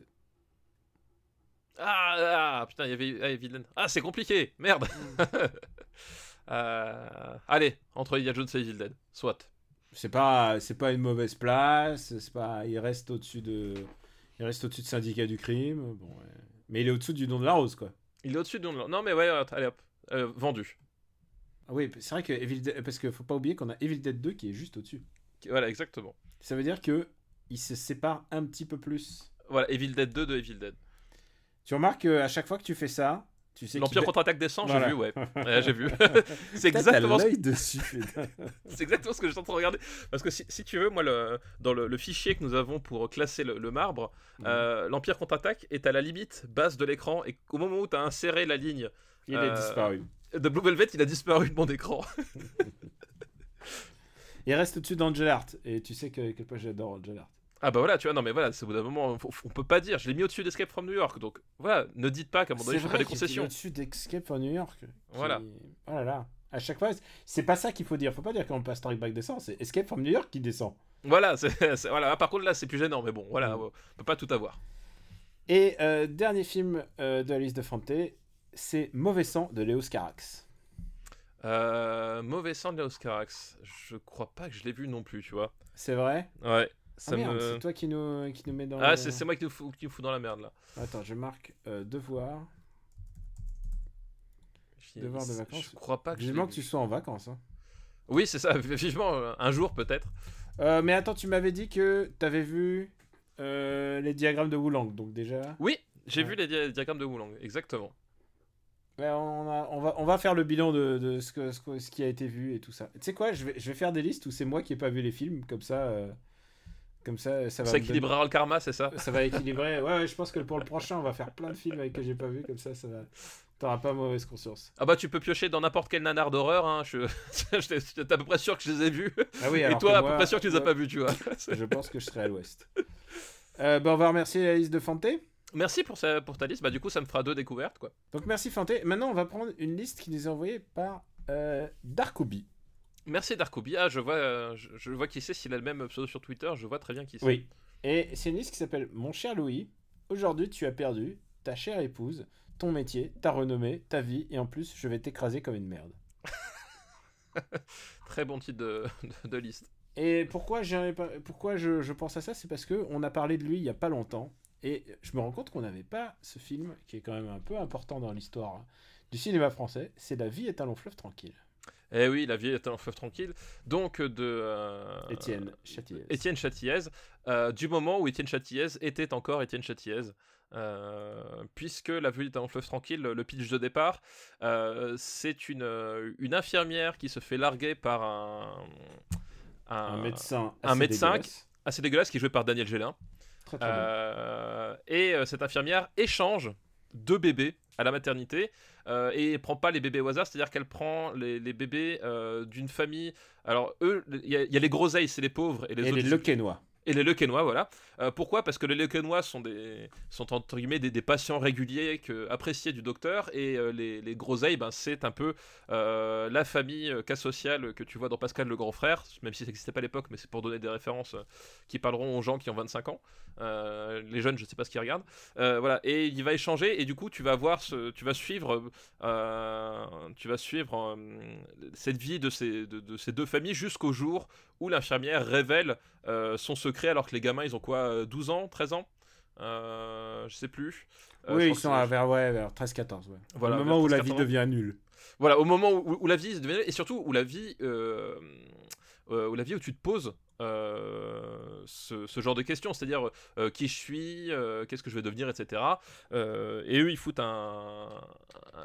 Ah, ah, putain, il y avait ah, Evil Dead. Ah, c'est compliqué, merde. Euh, allez, entre Indiana Jones et Evil Dead, soit. C'est pas, c'est pas une mauvaise place. C'est pas, il reste au-dessus de, il reste au-dessus de syndicat du crime. Bon, ouais. mais il est au-dsus du nom de la rose, quoi. Il est au-dessus de nous. Non, mais ouais, allez hop, Euh, vendu. Ah oui, c'est vrai que Evil Dead, parce qu'il faut pas oublier qu'on a Evil Dead 2 qui est juste au-dessus. Voilà, exactement. Ça veut dire que il se sépare un petit peu plus. Voilà, Evil Dead 2 de Evil Dead. Tu remarques qu'à chaque fois que tu fais ça, Tu sais L'Empire contre-attaque descend, Voilà. j'ai vu, ouais. Ouais, j'ai vu. c'est exactement, ce- dessus. c'est exactement ce que j'étais en train de regarder. Parce que si, si tu veux, moi, le, dans le, le fichier que nous avons pour classer le, le marbre, euh, l'Empire contre-attaque est à la limite basse de l'écran. Et au moment où tu as inséré la ligne Il euh, est disparu. de Blue Velvet, il a disparu de mon écran. Il reste au-dessus d'Angel Art. Et tu sais que quel point j'adore Angel Art. Ah bah voilà, tu vois, non mais voilà, c'est au bout d'un moment, on peut pas dire. Je l'ai mis au-dessus d'Escape from New York. Donc voilà, ne dites pas qu'à un moment donné, je fais pas des concessions. au-dessus d'Escape from New York. qui- Voilà. Oh là là. À chaque fois, c'est pas ça qu'il faut dire. Faut pas dire quand Pastor Back descend, c'est Escape from New York qui descend. Voilà, c'est, c'est- voilà. Ah, Par contre, là, c'est plus gênant, mais bon, voilà, Mm. on peut pas tout avoir. Et euh, dernier film euh, de la liste de Fante, c'est Mauvais sang de Léo Carax. Euh, mauvais sang de Léos Carax. Je crois pas que je l'ai vu non plus, tu vois. C'est vrai? Ouais. Ah Ça merde, me... c'est toi qui nous, qui nous met dans Ah, le- c'est, c'est moi qui nous, fous, qui nous fous dans la merde là. Attends, je marque euh, devoir. Devoir de vacances. Je crois pas que Vivement que tu sois en vacances. hein. Oui, c'est ça, vivement, euh, un jour peut-être. Euh, mais attends, tu m'avais dit que t'avais vu euh, les diagrammes de Woulang, donc déjà. Oui, j'ai Ouais. vu les dia- diagrammes de Woulang, exactement. Ouais, on, a- on va, on va faire le bilan de, de ce, que, ce, que- ce qui a été vu et tout ça. Tu sais quoi, je vais, je vais faire des listes où c'est moi qui ai pas vu les films, comme ça, comme ça, ça va. Ça équilibrera le karma, c'est ça Ça va équilibrer. Ouais, ouais, je pense que pour le prochain, on va faire plein de films avec que j'ai pas vu, comme ça, ça va. T'auras pas mauvaise conscience. Ah bah tu peux piocher dans n'importe quel nanar d'horreur, hein. je... j'étais à peu près sûr que je les ai vus. Ah oui, Et toi, à peu près sûr que tu les as pas vus, tu vois. Je pense que je serai à l'ouest. Euh, bah, on va remercier la liste de Fante. Merci pour, ça, pour ta liste, bah du coup ça me fera deux découvertes, quoi. Donc merci Fante. Maintenant, on va prendre une liste qui nous est envoyée par euh, Darkobi. Merci Darkobi, ah je vois, euh, je, je vois qui c'est, s'il a le même pseudo sur Twitter, je vois très bien qui c'est. Oui. Et c'est une liste qui s'appelle Mon cher Louis, aujourd'hui tu as perdu ta chère épouse, ton métier, ta renommée, ta vie, et en plus je vais t'écraser comme une merde. Très bon titre de, de- de liste. Et pourquoi, je, je pense à ça C'est parce que on a parlé de lui il y a pas longtemps, et je me rends compte qu'on n'avait pas ce film, qui est quand même un peu important dans l'histoire du cinéma français, c'est La vie est un long fleuve tranquille. Eh oui, la vie est un fleuve tranquille. Donc de euh, Étienne Châtilliez. Étienne euh, du moment où Étienne Châtilliez était encore Étienne Châtilliez. euh, puisque la vie est un fleuve tranquille, le pitch de départ, euh, c'est une, une infirmière qui se fait larguer par un, Un médecin un assez médecin dégueulasse. assez dégueulasse qui est joué par Daniel Gélin. Très, très bon. Euh, et cette infirmière échange deux bébés à la maternité euh, et prend pas les bébés au hasard, c'est-à-dire qu'elle prend les, les bébés euh, d'une famille. Alors eux, il y, a- il y a les groseilles, c'est les pauvres, et les Et autres les Lequenois. Et les Lequenois, voilà. Euh, pourquoi? Parce que les Lequenois sont des sont entre guillemets des, patients réguliers que, appréciés du docteur et euh, les, les groseilles, ben, c'est un peu euh, la famille cas sociale que tu vois dans Pascal le grand frère, même si ça n'existait pas à l'époque, mais c'est pour donner des références qui parleront aux gens qui ont 25 ans. Les jeunes, je sais pas ce qu'ils regardent. Voilà, et il va échanger et du coup tu vas voir ce, tu vas suivre, tu vas suivre cette vie de ces, de ces deux familles jusqu'au jour où l'infirmière révèle euh, son secret alors que les gamins ils ont quoi euh, 12 ans 13 ans? Euh, je sais plus Euh, oui, ils sont à vers, ouais, vers 13-14. Ouais. Voilà, Au moment où la 13, vie 14 ans. devient nulle. voilà au moment où, où la vie devient et surtout où la vie euh, euh, où la vie où tu te poses euh, ce, ce genre de questions, c'est-à-dire euh, qui je suis, euh, qu'est-ce que je vais devenir, etc. Euh, et eux, ils foutent un,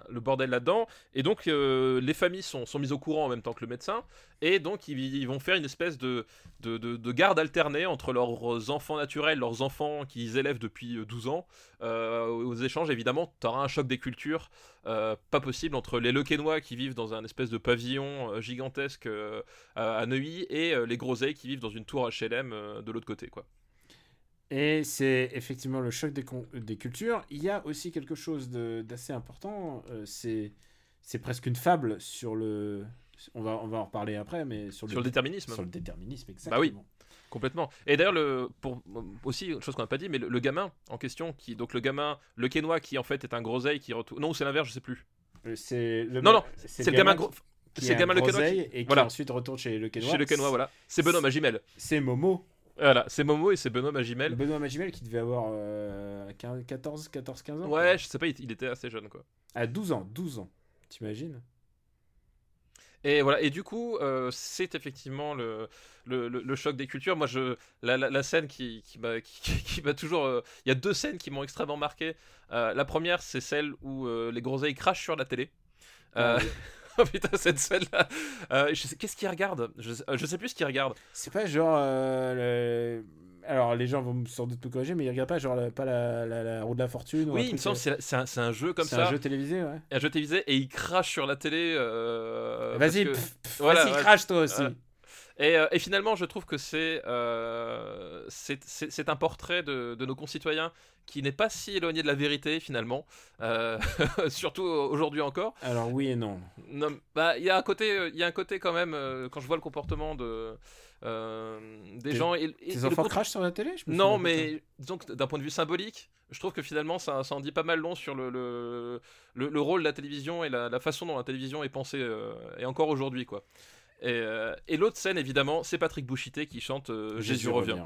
le bordel là-dedans. Et donc, euh, les familles sont, sont mises au courant en même temps que le médecin. Et donc, ils, vont faire une espèce de, de, de- de garde alternée entre leurs enfants naturels, leurs enfants qu'ils élèvent depuis euh, 12 ans. Euh, aux échanges, évidemment, tu auras un choc des cultures euh, pas possible entre les Lequenois qui vivent dans un espèce de pavillon euh, gigantesque euh, à Neuilly et euh, les Groseilles qui vivent dans une tour HLM euh, de l'autre côté. quoi. Et c'est effectivement le choc des, cultures. Il y a aussi quelque chose d'assez important. euh, c'est presque une fable sur le. On va, on va en reparler après, mais sur le, Sur le déterminisme. sur le déterminisme, exactement. Bah oui. Complètement. Et d'ailleurs, le, pour, aussi, une chose qu'on n'a pas dit, mais le, le gamin en question, qui, donc le gamin, le Quénois qui en fait est un groseille qui retourne. Non, c'est l'inverse, je sais plus. Euh, C'est le, Non, non, C'est le gamin, gros- c'est gamin le qui- groseille et qui voilà. ensuite retourne chez le Quénois. chez le Quénois, voilà. C'est Benoît Magimel. C'est Momo. Voilà, c'est Momo et c'est Benoît Magimel. Benoît Magimel qui devait avoir euh, 15 14, 14, 15 ans. Ouais, je sais pas, il, était assez jeune, quoi. À 12 ans, 12 ans. T'imagines? Et voilà, et du coup, euh, c'est effectivement le, le, le- le choc des cultures. Moi, je, la, la, la scène qui, qui m'a qui, qui toujours. euh, Il y a deux scènes qui m'ont extrêmement marqué. Euh, la première, c'est celle où les groseilles crachent sur la télé. Euh, Ah oh putain, cette scène-là. Euh, je sais- Qu'est-ce qu'ils regardent je, sais- euh, je sais plus ce qu'ils regardent. C'est pas genre. euh, le- Alors, les gens vont sans doute me corriger, mais ils regardent pas genre la- pas la, la, la roue de la fortune ou un Oui, il me semble que c'est c'est un, c'est un jeu comme c'est ça. un jeu télévisé, ouais. un jeu télévisé et il crache sur la télé. euh, Vas-y, que- voilà, vas-y, ouais. crache toi aussi. Et, euh, et finalement, je trouve que c'est euh, c'est un portrait de, de nos concitoyens qui n'est pas si éloigné de la vérité finalement, Euh, surtout aujourd'hui encore. Alors, oui et non. Non, bah, il y a un côté, il y a un côté quand même quand je vois le comportement de euh, des gens. Et, Tes enfants crachent sur la télé Je me non, mais disons que d'un point de vue symbolique, je trouve que finalement ça, ça en dit pas mal long sur le, le, le- le rôle de la télévision et la, la façon dont la télévision est pensée, et encore aujourd'hui quoi. Et, euh, et l'autre scène évidemment, c'est Patrick Bouchité qui chante euh. Jésus revient,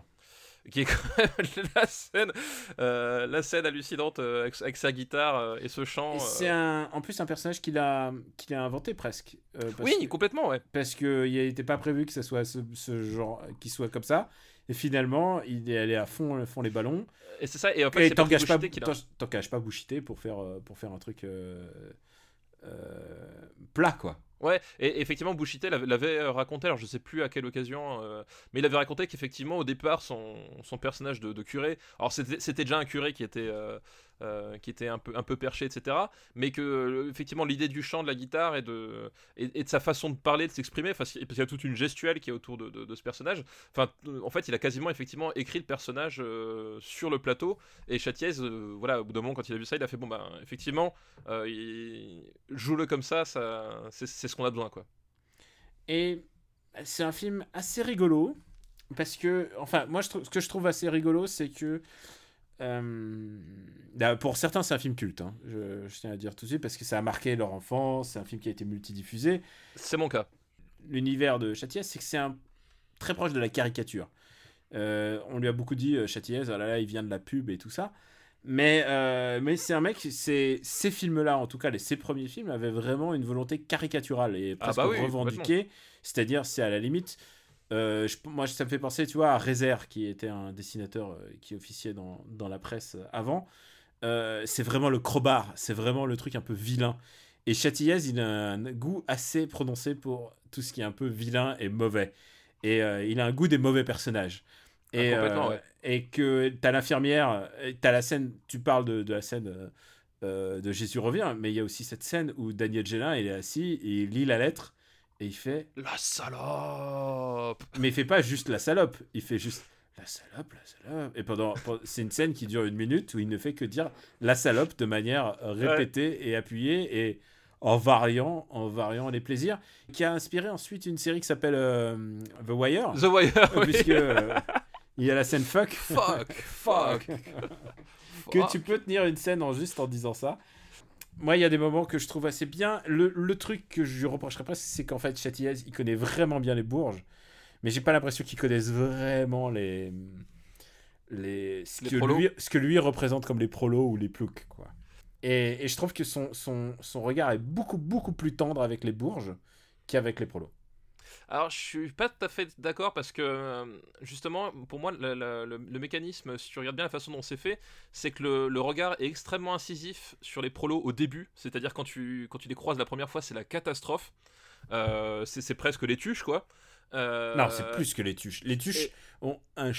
qui est quand même la scène, euh, la scène hallucinante euh, avec, avec sa guitare euh, et ce chant. C'est en plus un personnage qu'il a, qu'il a inventé presque. Oui, que- complètement, ouais. parce qu'il n'était pas prévu que ça soit ce, ce genre, qu'il soit comme ça. Et finalement, il est allé à fond, fond les ballons. Et c'est ça. Et en fait, et c'est t'en Patrick caches pas, pas Bouchité pour faire, pour faire un truc plat, quoi. Ouais, et effectivement, Bouchité l'avait- euh, raconté, alors je sais plus à quelle occasion, euh, mais il avait raconté qu'effectivement, au départ, son, son personnage de, curé, alors c'était c'était déjà un curé qui était, euh, euh, qui était un, peu, un peu perché, etc., mais que, euh, effectivement, l'idée du chant, de la guitare et de, et, de sa façon de parler, de s'exprimer, parce qu'il y a toute une gestuelle qui est autour de, ce personnage, enfin, euh, en fait, il a quasiment, effectivement, écrit le personnage sur le plateau, et Chatiez, euh, voilà, au bout d'un moment, quand il a vu ça, il a fait, bon, ben, effectivement, joue-le comme ça, ça c'est ce qu'on a besoin, quoi. Et c'est un film assez rigolo. Parce que, enfin, moi, ce que je trouve assez rigolo, c'est que. Euh, là, pour certains, c'est un film culte. hein. Je, je tiens à dire tout de suite, parce que ça a marqué leur enfance. C'est un film qui a été multidiffusé. C'est mon cas. L'univers de Châtillès, c'est que c'est un très proche de la caricature. Euh, on lui a beaucoup dit euh, oh là là, il vient de la pub et tout ça. Mais, euh, mais c'est un mec, ces films-là, en tout cas, les, ses premiers films, avaient vraiment une volonté caricaturale et Ah presque bah oui, revendiquée. C'est-à-dire, c'est à la limite. Euh, je- moi, ça me fait penser, tu vois, à Rézère, qui était un dessinateur euh, qui officiait dans, dans la presse euh, avant. Euh, c'est vraiment le crowbar, c'est vraiment le truc un peu vilain. Et Châtillès, il a un goût assez prononcé pour tout ce qui est un peu vilain et mauvais. Et euh, il a un goût des mauvais personnages. Et, Ah, complètement, euh, ouais. et que t'as l'infirmière, t'as la scène, tu parles de, de la scène de Jésus revient, mais il y a aussi cette scène où Daniel Gélin, il est assis et il lit la lettre et il fait, La salope mais il fait pas juste la salope, il fait juste la salope, la salope. Et pendant, c'est une scène qui dure une minute où il ne fait que dire la salope de manière euh, répétée et appuyée et en variant, en variant les plaisirs, qui a inspiré ensuite une série qui s'appelle euh, The Wire, The Wire, oui. puisque euh, il y a la scène fuck, Fuck, fuck. que Fuck. tu peux tenir une scène en juste en disant ça. Moi, il y a des moments que je trouve assez bien. Le, le truc que je lui reprocherais pas, c'est qu'en fait, Châtillez, il connaît vraiment bien les Bourges, mais j'ai pas l'impression qu'il connaisse vraiment les. les ce, Les que prolos. lui, ce que lui représente comme les prolos ou les ploucs, quoi. Et, et je trouve que son, son, son regard est beaucoup, beaucoup plus tendre avec les Bourges qu'avec les prolos. Alors, je suis pas tout à fait d'accord parce que, euh, justement, pour moi, le, le- le- le mécanisme, si tu regardes bien la façon dont c'est fait, c'est que le, regard est extrêmement incisif sur les prolos au début. C'est-à-dire, quand tu, quand tu les croises la première fois, c'est la catastrophe. Euh, c'est presque les tuches, quoi. Euh, Non, c'est plus que les tuches. Les tuches et- ont un,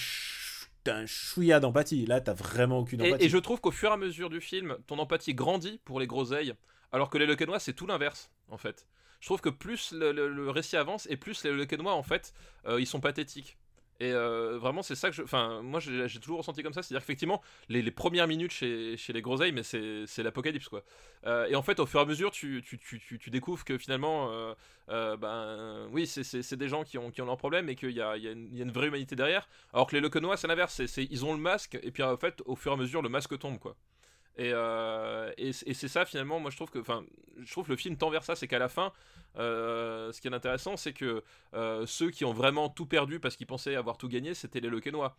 t'as un chouïa d'empathie. Là, t'as vraiment aucune Et, empathie. et je trouve qu'au fur et à mesure du film, ton empathie grandit pour les groseilles, alors que les Lequenois, c'est tout l'inverse, en fait. Je trouve que plus le, récit avance, et plus les Lequenois, en fait, euh, ils sont pathétiques. Et euh, vraiment, c'est ça que je. Enfin, moi, j'ai toujours ressenti comme ça. C'est-à-dire qu'effectivement, les, les premières minutes chez, chez les groseilles, mais c'est l'apocalypse, quoi. Euh, et en fait, au fur et à mesure, tu, découvres que finalement, ben, oui, c'est- des gens qui ont, qui ont leurs problèmes et qu'il y a, une- vraie humanité derrière. Alors que les Lequenois, c'est l'inverse. Ils ont le masque, et puis en fait, au fur et à mesure, le masque tombe, quoi. Et, euh, et, c'est ça finalement, moi je trouve que, enfin, je trouve le film tend vers ça, c'est qu'à la fin, euh, ce qui est intéressant, c'est que euh, ceux qui ont vraiment tout perdu parce qu'ils pensaient avoir tout gagné, c'était les Lequenois.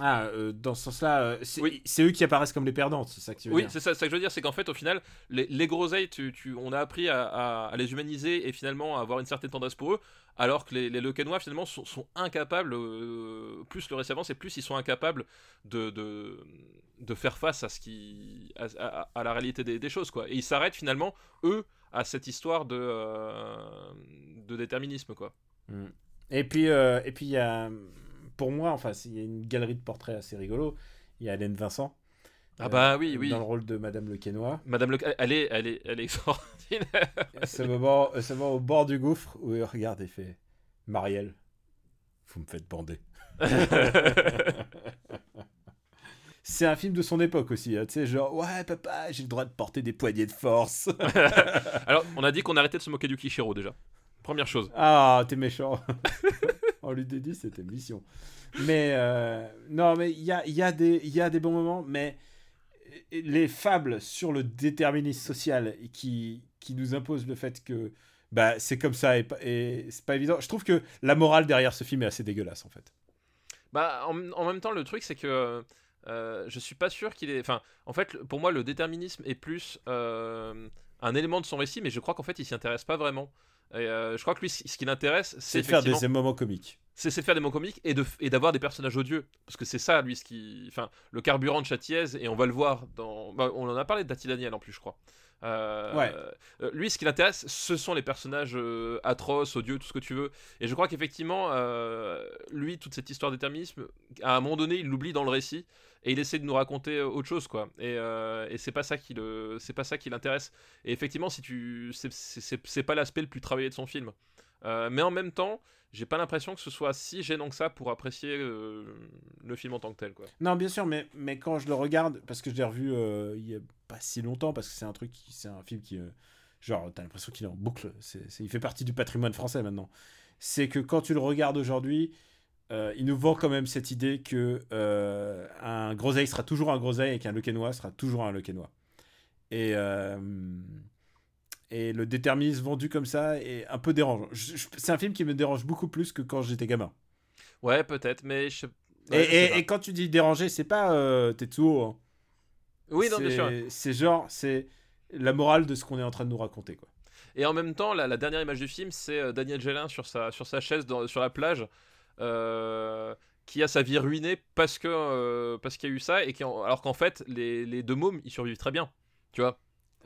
Ah, euh, dans ce sens-là, euh, c'est Oui. eux qui apparaissent comme les perdantes, c'est ça que tu veux Oui, dire c'est ça, c'est ça que je veux dire, c'est qu'en fait, au final, les, les groseilles, tu, tu- on a appris à, à- à les humaniser et finalement à avoir une certaine tendresse pour eux, alors que les, les Lequenois, finalement, sont, sont incapables, euh, plus le récemment, c'est plus ils sont incapables de, de, de faire face à, ce qui, à, la réalité des, des choses, quoi. Et ils s'arrêtent finalement, eux, à cette histoire de, de déterminisme, quoi. Mm. Et puis, et puis il y a, pour moi, enfin, il y a une galerie de portraits assez rigolo. Il y a Hélène Vincent. Ah euh, bah oui, oui. Dans le rôle de Madame Le Quesnoy. Madame Le... Elle est, elle est, elle est extraordinaire. ce moment, ce moment au bord du gouffre où il regarde et fait Marielle, vous me faites bander. C'est un film de son époque aussi, hein, tu sais, genre, ouais, papa, j'ai le droit de porter des poignées de force. Alors, on a dit qu'on arrêtait de se moquer du Kishiro déjà. Première chose. ah, t'es méchant. On lui dit, c'était mission. Mais, euh, non, mais il y a, des- bons moments, mais les fables sur le déterminisme social qui, nous imposent le fait que bah, c'est comme ça et, et c'est pas évident. Je trouve que la morale derrière ce film est assez dégueulasse en fait. Bah, en, même temps, le truc, c'est que euh, je suis pas sûr qu'il est. En fait, pour moi, le déterminisme est plus euh, un élément de son récit, mais je crois qu'en fait, il s'y intéresse pas vraiment. Et euh, je crois que lui, ce qui l'intéresse, c'est de faire des moments comiques. c'est de faire des mots comiques et de et d'avoir des personnages odieux parce que c'est ça lui ce qui enfin le carburant de Châtiez et on va le voir dans bah, on en a parlé de Tati Daniel en plus je crois Euh, Ouais. euh, lui ce qui l'intéresse ce sont les personnages euh, atroces odieux tout ce que tu veux et je crois qu'effectivement lui toute cette histoire déterminisme à un moment donné il l'oublie dans le récit et il essaie de nous raconter euh, autre chose quoi et, euh, et c'est pas ça qui le c'est pas ça qui l'intéresse et effectivement si tu c'est- pas l'aspect le plus travaillé de son film Euh, mais en même temps j'ai pas l'impression que ce soit si gênant que ça pour apprécier euh, le film en tant que tel quoi. Non, bien sûr, mais, mais quand je le regarde, parce que je l'ai revu il y a pas si longtemps, parce que c'est un truc, c'est un film qui, genre, t'as l'impression qu'il est en boucle. Il fait partie du patrimoine français maintenant. C'est que quand tu le regardes aujourd'hui, euh, il nous vend quand même cette idée que euh, un groseille sera toujours un groseille et qu'un lequenois sera toujours un lequenois. Et, euh, et le déterminisme vendu comme ça est un peu dérangeant. C'est un film qui me dérange beaucoup plus que quand j'étais gamin. Ouais, peut-être, mais je... Et, je et- quand tu dis déranger, c'est pas Tetsuo. hein. Oui, non, bien sûr. C'est genre, c'est la morale de ce qu'on est en train de nous raconter. Quoi. Et en même temps, la, la dernière image du film, c'est Daniel Gélin sur sa, sur sa chaise dans- sur la plage, qui a sa vie ruinée parce que euh, parce qu'il y a eu ça, et qui en- alors qu'en fait, les, les deux mômes, ils survivent très bien. Tu vois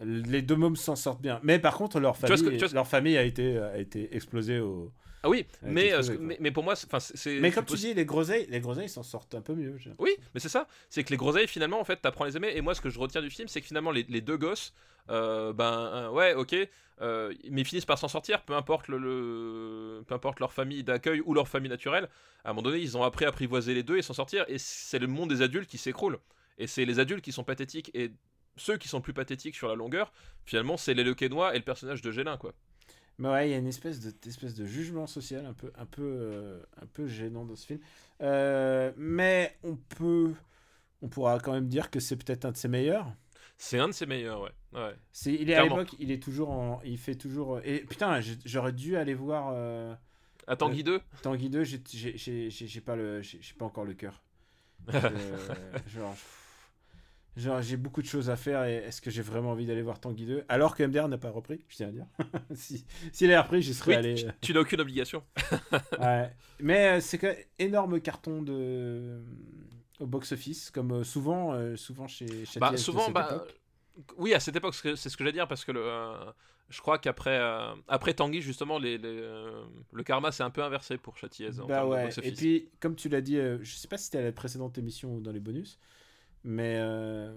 Les deux mômes s'en sortent bien. Mais par contre, leur famille, que- leur famille a, été, a été explosée au. Ah oui, mais, euh, mais, mais pour moi, c'est-. Mais comme tu dis, les groseilles, les groseilles s'en sortent un peu mieux. Oui, mais c'est ça. C'est que les groseilles, finalement, en fait, t'apprends à les aimer. Et moi, ce que je retiens du film, c'est que finalement, les, les deux gosses, euh, ben, euh, ouais, ok, mais ils finissent par s'en sortir, peu importe, le, le- peu importe leur famille d'accueil ou leur famille naturelle. À un moment donné, ils ont appris à apprivoiser les deux et s'en sortir. Et c'est le monde des adultes qui s'écroule. Et c'est les adultes qui sont pathétiques. Et ceux qui sont plus pathétiques sur la longueur, finalement, c'est les Lequenois et le personnage de Gélin, quoi. Mais ouais, il y a une espèce de, espèce de jugement social un peu, un peu, euh, un peu gênant dans ce film. Euh, mais on peut, on pourra quand même dire que c'est peut-être un de ses meilleurs. C'est un de ses meilleurs, ouais. ouais. Il est à l'époque, il est toujours en, il fait toujours. Et putain, j'aurais dû aller voir. Euh, À Tanguy 2 Tanguy 2, j'ai- pas, le- j'ai pas encore le cœur. Genre, genre, j'ai beaucoup de choses à faire et est-ce que j'ai vraiment envie d'aller voir Tanguy 2 alors que MDR n'a pas repris, je tiens à dire. si S'il avait repris, j'y serais Oui, allé. tu- tu n'as aucune obligation. Ouais. Mais euh, c'est quand même énorme carton de au box-office, comme euh, souvent, euh, souvent chez Châtiez Bah, souvent, bah, oui, à cette époque, c'est ce que j'allais dire, parce que le, euh, je crois qu'après euh, après Tanguy, justement, les, les, euh, le karma s'est un peu inversé pour en Bah de ouais. Et puis, comme tu l'as dit, euh, je sais pas si c'était à la précédente émission ou dans les bonus, mais euh,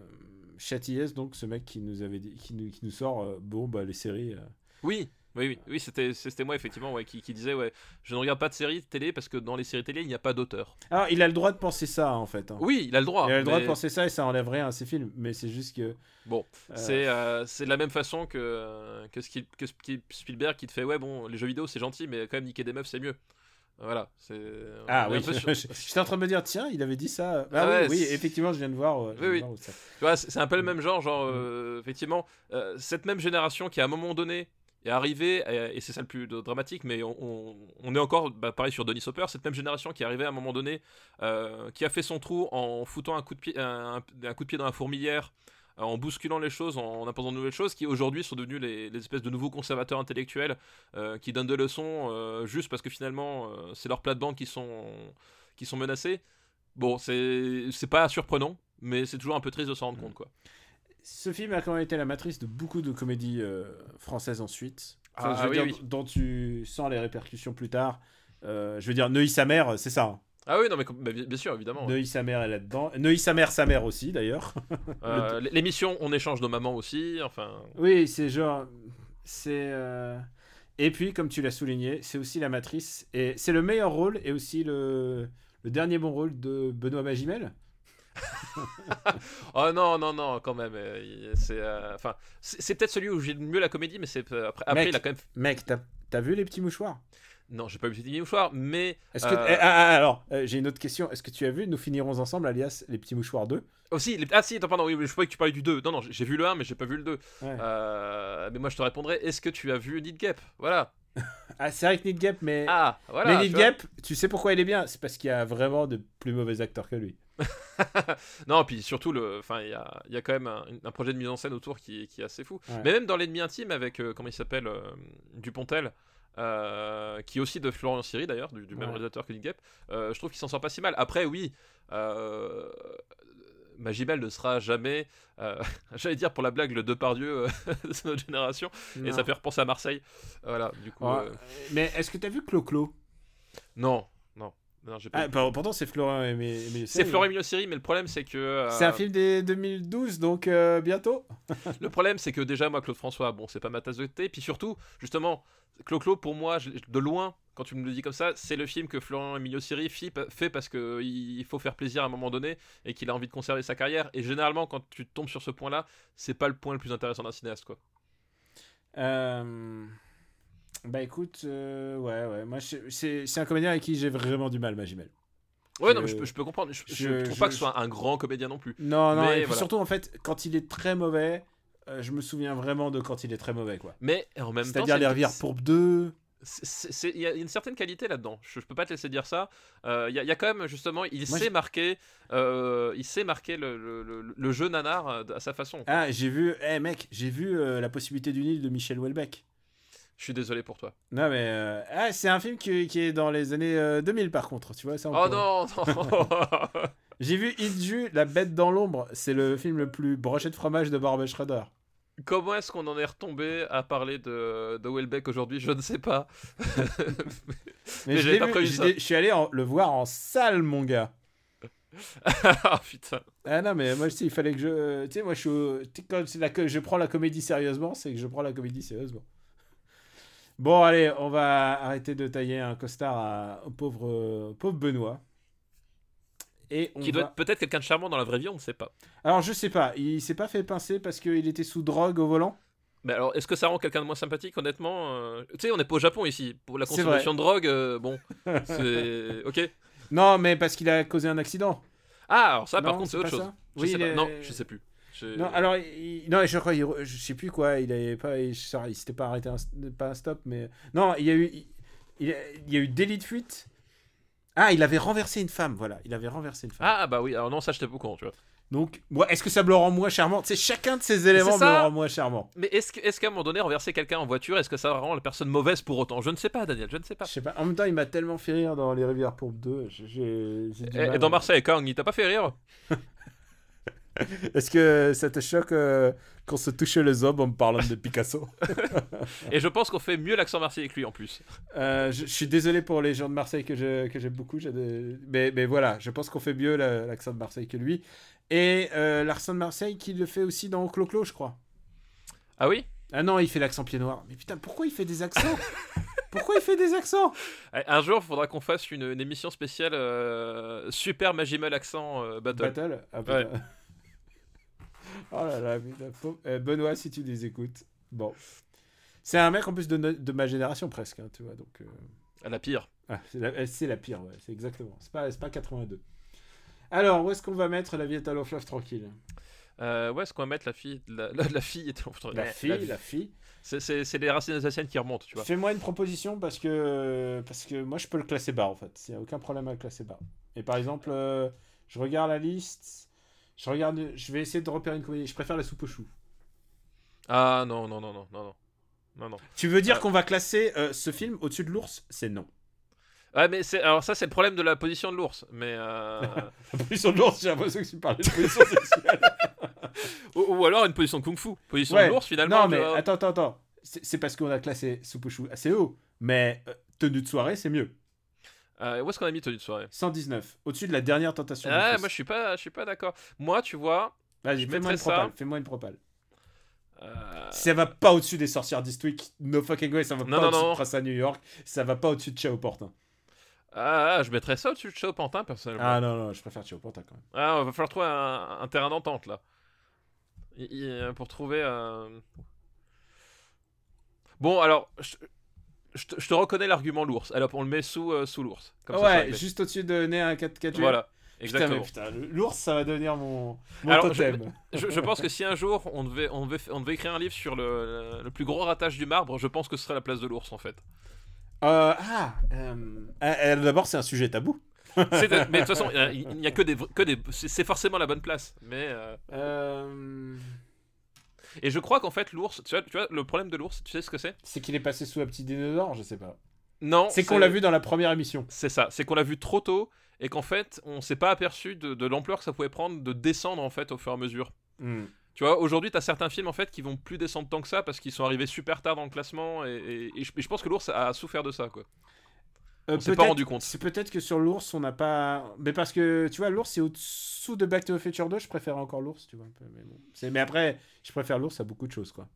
donc ce mec qui nous avait dit, qui nous, qui nous sort, euh, bon bah les séries. euh, Oui, oui, oui, oui c'était c'était moi, effectivement, ouais, qui, qui disait, ouais, je ne regarde pas de séries télé parce que dans les séries télé, il n'y a pas d'auteur. Alors, il a le droit de penser ça en fait. hein. Oui, il a le droit. il a le droit mais de penser ça et ça enlève rien à ses films, mais c'est juste que. Bon, euh, c'est c'est de la même façon que, que, ce qui- que Sp- Spielberg qui te fait, ouais, bon, les jeux vidéo, c'est gentil, mais quand même, niquer des meufs, c'est mieux. Voilà. c'est- Ah oui, peu j'étais en train de me dire, tiens, il avait dit ça. Ah, Ah ouais, oui, effectivement, je viens de voir. euh, Oui, oui. voir ça- Tu vois, c'est un peu le même genre, genre, euh, effectivement, euh, cette même génération qui, à un moment donné, est arrivé, et c'est ça le plus dramatique, mais on, on, est encore, bah, pareil sur Denis Hopper, cette même génération qui est arrivée à un moment donné, qui a fait son trou en foutant un coup de pied, un, coup de pied dans la fourmilière, en bousculant les choses, en, imposant de nouvelles choses, qui aujourd'hui sont devenus les, espèces de nouveaux conservateurs intellectuels euh, qui donnent des leçons juste parce que finalement c'est leurs plates-bandes qui sont, qui sont menacées. Bon, c'est pas surprenant, mais c'est toujours un peu triste de s'en rendre compte, quoi ce film a quand même été la matrice de beaucoup de comédies euh, françaises ensuite. ah, oui, Dont tu sens les répercussions plus tard. Euh, je veux dire, Neuilly sa mère, c'est ça. Hein. Ah oui, non, mais bien sûr, évidemment. Neuilly sa mère est là-dedans. Neuilly sa mère, sa mère aussi, d'ailleurs. Euh, l'émission On échange nos mamans aussi, enfin. Oui, c'est genre. C'est. Et puis, comme tu l'as souligné, c'est aussi la matrice. Et c'est le meilleur rôle et aussi le, le dernier bon rôle de Benoît Magimel. oh non, non, non, quand même. Euh, c'est euh, enfin, peut-être celui où j'ai le mieux la comédie, mais c'est euh, après, après il a quand même. Mec, t'as vu les petits mouchoirs? Non, j'ai pas vu les petits mouchoirs, mais. Est-ce que eh, ah, ah, alors, j'ai une autre question. Est-ce que tu as vu Nous finirons ensemble, alias les petits mouchoirs 2 Aussi, les... ah si, attends, pardon, oui, je croyais que tu parlais du 2. Non, non, j'ai vu le 1, mais j'ai pas vu le 2. mais moi, je te répondrai est-ce que tu as vu Need Gap Voilà. ah, c'est vrai que Need Gap, mais. Ah, voilà. Mais Need Gap, tu sais pourquoi il est bien? C'est parce qu'il y a vraiment de plus mauvais acteurs que lui. non, puis surtout, il y a, y a, quand même un, projet de mise en scène autour qui, qui est assez fou. Mais même dans l'ennemi intime avec, euh, comment il s'appelle, euh, Dupontel. Euh, qui est aussi de Florian Siri d'ailleurs, du, même réalisateur que Nick Gap, je trouve qu'il s'en sort pas si mal. Après, oui, Magimel ne sera jamais, j'allais dire pour la blague, le Depardieu de notre génération, et ça fait repenser à Marseille. Voilà, du coup. Mais est-ce que tu as vu Clo-Clo? Non. Ah, pourtant, c'est Florent et C'est Florent Emilio Siri, mais le problème, c'est que. Euh, c'est un film des 2012, donc euh, bientôt. le problème, c'est que déjà, moi, Claude François, bon, c'est pas ma tasse de thé. Puis surtout, justement, Clo-Clo, pour moi, de loin, quand tu me le dis comme ça, c'est le film que Florent Emilio Siri fait parce qu'il faut faire plaisir à un moment donné et qu'il a envie de conserver sa carrière. Et généralement, quand tu tombes sur ce point-là, c'est pas le point le plus intéressant d'un cinéaste, quoi. Euh. Bah écoute, euh, ouais, ouais. Moi, c'est un comédien avec qui j'ai vraiment du mal, Magimel. Ouais, non, mais je, peux, comprendre. Je, je, trouve pas que ce soit un grand comédien non plus. Non, non, et surtout, en fait, quand il est très mauvais, euh, je me souviens vraiment de quand il est très mauvais, quoi. Mais en même temps. C'est-à-dire Les Rivières pour deux. Il y a une certaine qualité là-dedans. Je, peux pas te laisser dire ça. Euh, il y, a quand même, justement, il sait marquer, il sait marquer le, le, le, jeu nanar à sa façon. Ah, j'ai vu, eh mec, j'ai vu La possibilité d'une île de Michel Houellebecq. Je suis désolé pour toi. Non, mais euh, ah, c'est un film qui, qui, est dans les années 2000 euh, par contre, tu vois ça. Oh non, non. J'ai vu Idju, La bête dans l'ombre. C'est le film le plus broché de fromage de Barbara Schroeder. Comment est-ce qu'on en est retombé à parler de, de Welbeck aujourd'hui? Je ne sais pas. mais, je, pas prévu je suis allé le voir en salle, mon gars. ah putain. Ah non, mais moi, il fallait que je. Tu sais, moi, je suis. Quand je prends la comédie sérieusement, c'est que je prends la comédie sérieusement. Bon, allez, on va arrêter de tailler un costard au pauvre, pauvre Benoît. Et qui doit être peut-être quelqu'un de charmant dans la vraie vie, on ne sait pas. Alors, je sais pas. Il s'est pas fait pincer parce qu'il était sous drogue au volant? Mais alors, est-ce que ça rend quelqu'un de moins sympathique, honnêtement euh, Tu sais, on n'est pas au Japon ici. Pour la consommation de drogue, euh, bon, c'est. Ok. Non, mais parce qu'il a causé un accident. Ah, alors ça, par contre, c'est autre chose. oui, sais pas. Non, je sais plus. Non, alors, non, je crois, je sais plus quoi, il avait pas, il, il s'était pas arrêté, un, pas un stop, mais non, il y a eu, il, y a eu délit de fuite. Ah, il avait renversé une femme, voilà, il avait renversé une femme. Ah bah oui, alors non, ça j'étais pas courant, tu vois. Donc, est-ce que ça me le rend moins charmant? C'est chacun de ces éléments me le rend moins charmant. Mais est-ce qu'à est qu'à un moment donné, renverser quelqu'un en voiture, est-ce que ça rend la personne mauvaise pour autant? Je ne sais pas, Daniel, je ne sais pas. Je sais pas. En même temps, il m'a tellement fait rire dans Les Rivières pour 2. Et, dans Marseille, quand il t'a pas fait rire? Est-ce que ça te choque euh, qu'on se touche les hommes en me parlant de Picasso? Et je pense qu'on fait mieux l'accent marseillais que lui en plus. Euh, je, suis désolé pour les gens de Marseille que j'aime beaucoup, mais, mais, voilà, je pense qu'on fait mieux l'accent de Marseille que lui. Et euh, l'accent de Marseille qui le fait aussi dans Clo-Clo, je crois. Ah oui? Ah non, il fait l'accent pied noir. Mais putain, pourquoi il fait des accents? Pourquoi il fait des accents? Un jour, il faudra qu'on fasse une, émission spéciale Super Magimal Accent Battle. Battle? Ah, Oh là là, eh, Benoît, si tu les écoutes. Bon. C'est un mec en plus de, de ma génération presque, hein, tu vois, donc... Euh... La pire. Ah, c'est la, la, pire, ouais, c'est exactement. C'est pas, pas 82. Alors, où est-ce qu'on va mettre la vie est à long fleuve tranquille? Euh, où est-ce qu'on va mettre la fille La, la- la fille. La fille, la fille. C'est- C'est c'est les racines alsaciennes qui remontent, tu vois. Fais-moi une proposition parce que parce que moi je peux le classer bas en fait. Il n'y a aucun problème à le classer bas. Et par exemple, euh, je regarde la liste. Je regarde. Je vais essayer de repérer une comédie. Je préfère la soupe aux choux. Ah non, non, non, non, non, non. Non, non. Tu veux dire Ah. qu'on va classer euh, ce film au-dessus de l'ours? C'est non. Ah, mais c'est. Alors, ça, c'est le problème de la position de l'ours. Mais. euh, La position de l'ours, j'ai l'impression que tu parlais de position sexuelle. ou, ou alors une position kung-fu. Position Ouais. de l'ours, finalement. non, mais attends, attends, attends. C'est c'est parce qu'on a classé soupe aux choux assez haut. Mais euh, tenue de soirée, c'est mieux. Euh, où est-ce qu'on a mis tenue de soirée? 119. Au-dessus de la dernière tentation. Ah, moi, je suis pas, je suis pas d'accord. Moi, tu vois. Vas-y, fais-moi une propale. ça. Fais-moi une propale. euh, ça va pas au-dessus des sorcières d'Eastwick, no fucking way, ça va Non, pas au-dessus de à New York, ça va pas au-dessus de Portin. Ah, ah, je mettrais ça au-dessus de Chao Pantin, personnellement. Ah non, non, je préfère Chao Portin quand même. Ah, va falloir trouver un, un terrain d'entente là. Il- il- pour trouver. euh, Bon, alors, je, je te, je te reconnais l'argument l'ours. Alors, on le met sous, euh, sous l'ours. Comme ça, c'est ouais, juste au-dessus de Né un 4 4 Voilà, exactement. putain, l'ours, ça va devenir mon, mon Alors, je- totem. Je, je pense que si un jour on devait, on devait, on devait écrire un livre sur le, le, le plus gros ratage du marbre, je pense que ce serait la place de l'ours en fait. Euh, ah, euh, d'abord, c'est un sujet tabou. Mais de toute façon, il n'y a que des, que des, c'est forcément la bonne place. Mais Euh, et je crois qu'en fait l'ours, tu vois, tu vois, le problème de l'ours, tu sais ce que c'est? C'est qu'il est passé sous un petit dinosaure, je sais pas. Non, C'est qu'on l'a vu dans la première émission. C'est ça, c'est qu'on l'a vu trop tôt et qu'en fait, on s'est pas aperçu de, de l'ampleur que ça pouvait prendre de descendre en fait au fur et à mesure. Hmm. Tu vois, aujourd'hui, t'as certains films en fait qui vont plus descendre tant que ça parce qu'ils sont arrivés super tard dans le classement et, et- et je, et je pense que l'ours a souffert de ça quoi. Euh, On s'est pas rendu compte. C'est peut-être que sur l'ours, on n'a pas. Mais parce que, tu vois, l'ours, c'est au-dessous de Back to the Future 2, je préfère encore l'ours, tu vois. un peu, Mais, bon. Mais après, je préfère l'ours à beaucoup de choses, quoi.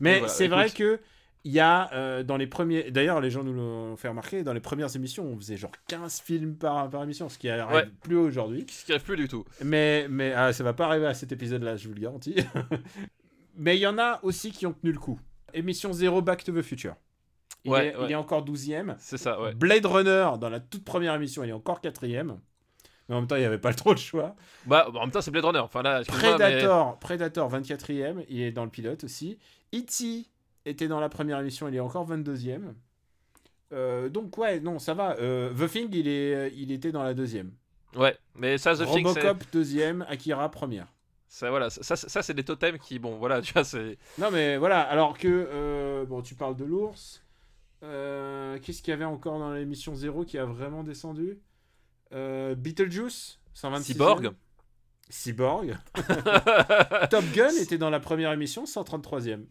Mais voilà, c'est vrai que. Il y a euh, dans les premiers. D'ailleurs, les gens nous l'ont fait remarquer, dans les premières émissions, on faisait genre 15 films par, par émission, ce qui arrive Ouais. plus aujourd'hui. Ce qui arrive plus du tout. Mais, mais ah, ça va pas arriver à cet épisode-là, je vous le garantis. mais il y en a aussi qui ont tenu le coup. Émission 0 Back to the Future. Il, Ouais, est, ouais. il est encore 12ème. C'est ça, ouais. Blade Runner, dans la toute première émission, il est encore quatrième. Mais en même temps, il n'y avait pas trop de choix. Bah, en même temps, c'est Blade Runner. Enfin là, mais- Predator, Predator 24e, il est dans le pilote aussi. E.T. était dans la première émission, il est encore 22e. Euh, donc ouais, non, ça va. Euh, The Thing, il, est, il était dans la deuxième. Ouais, mais ça, The Thing, c'est- Robocop deuxième, Akira première. ça, voilà, ça, ça, ça, c'est des totems qui, bon, voilà, tu vois, c'est. Non mais voilà, alors que euh, bon, tu parles de l'ours. Euh, Qu'est-ce qu'il y avait encore dans l'émission 0 qui a vraiment descendu? Euh, Beetlejuice, 126. Cyborg. Cyborg. Top Gun était dans la première émission, 133e.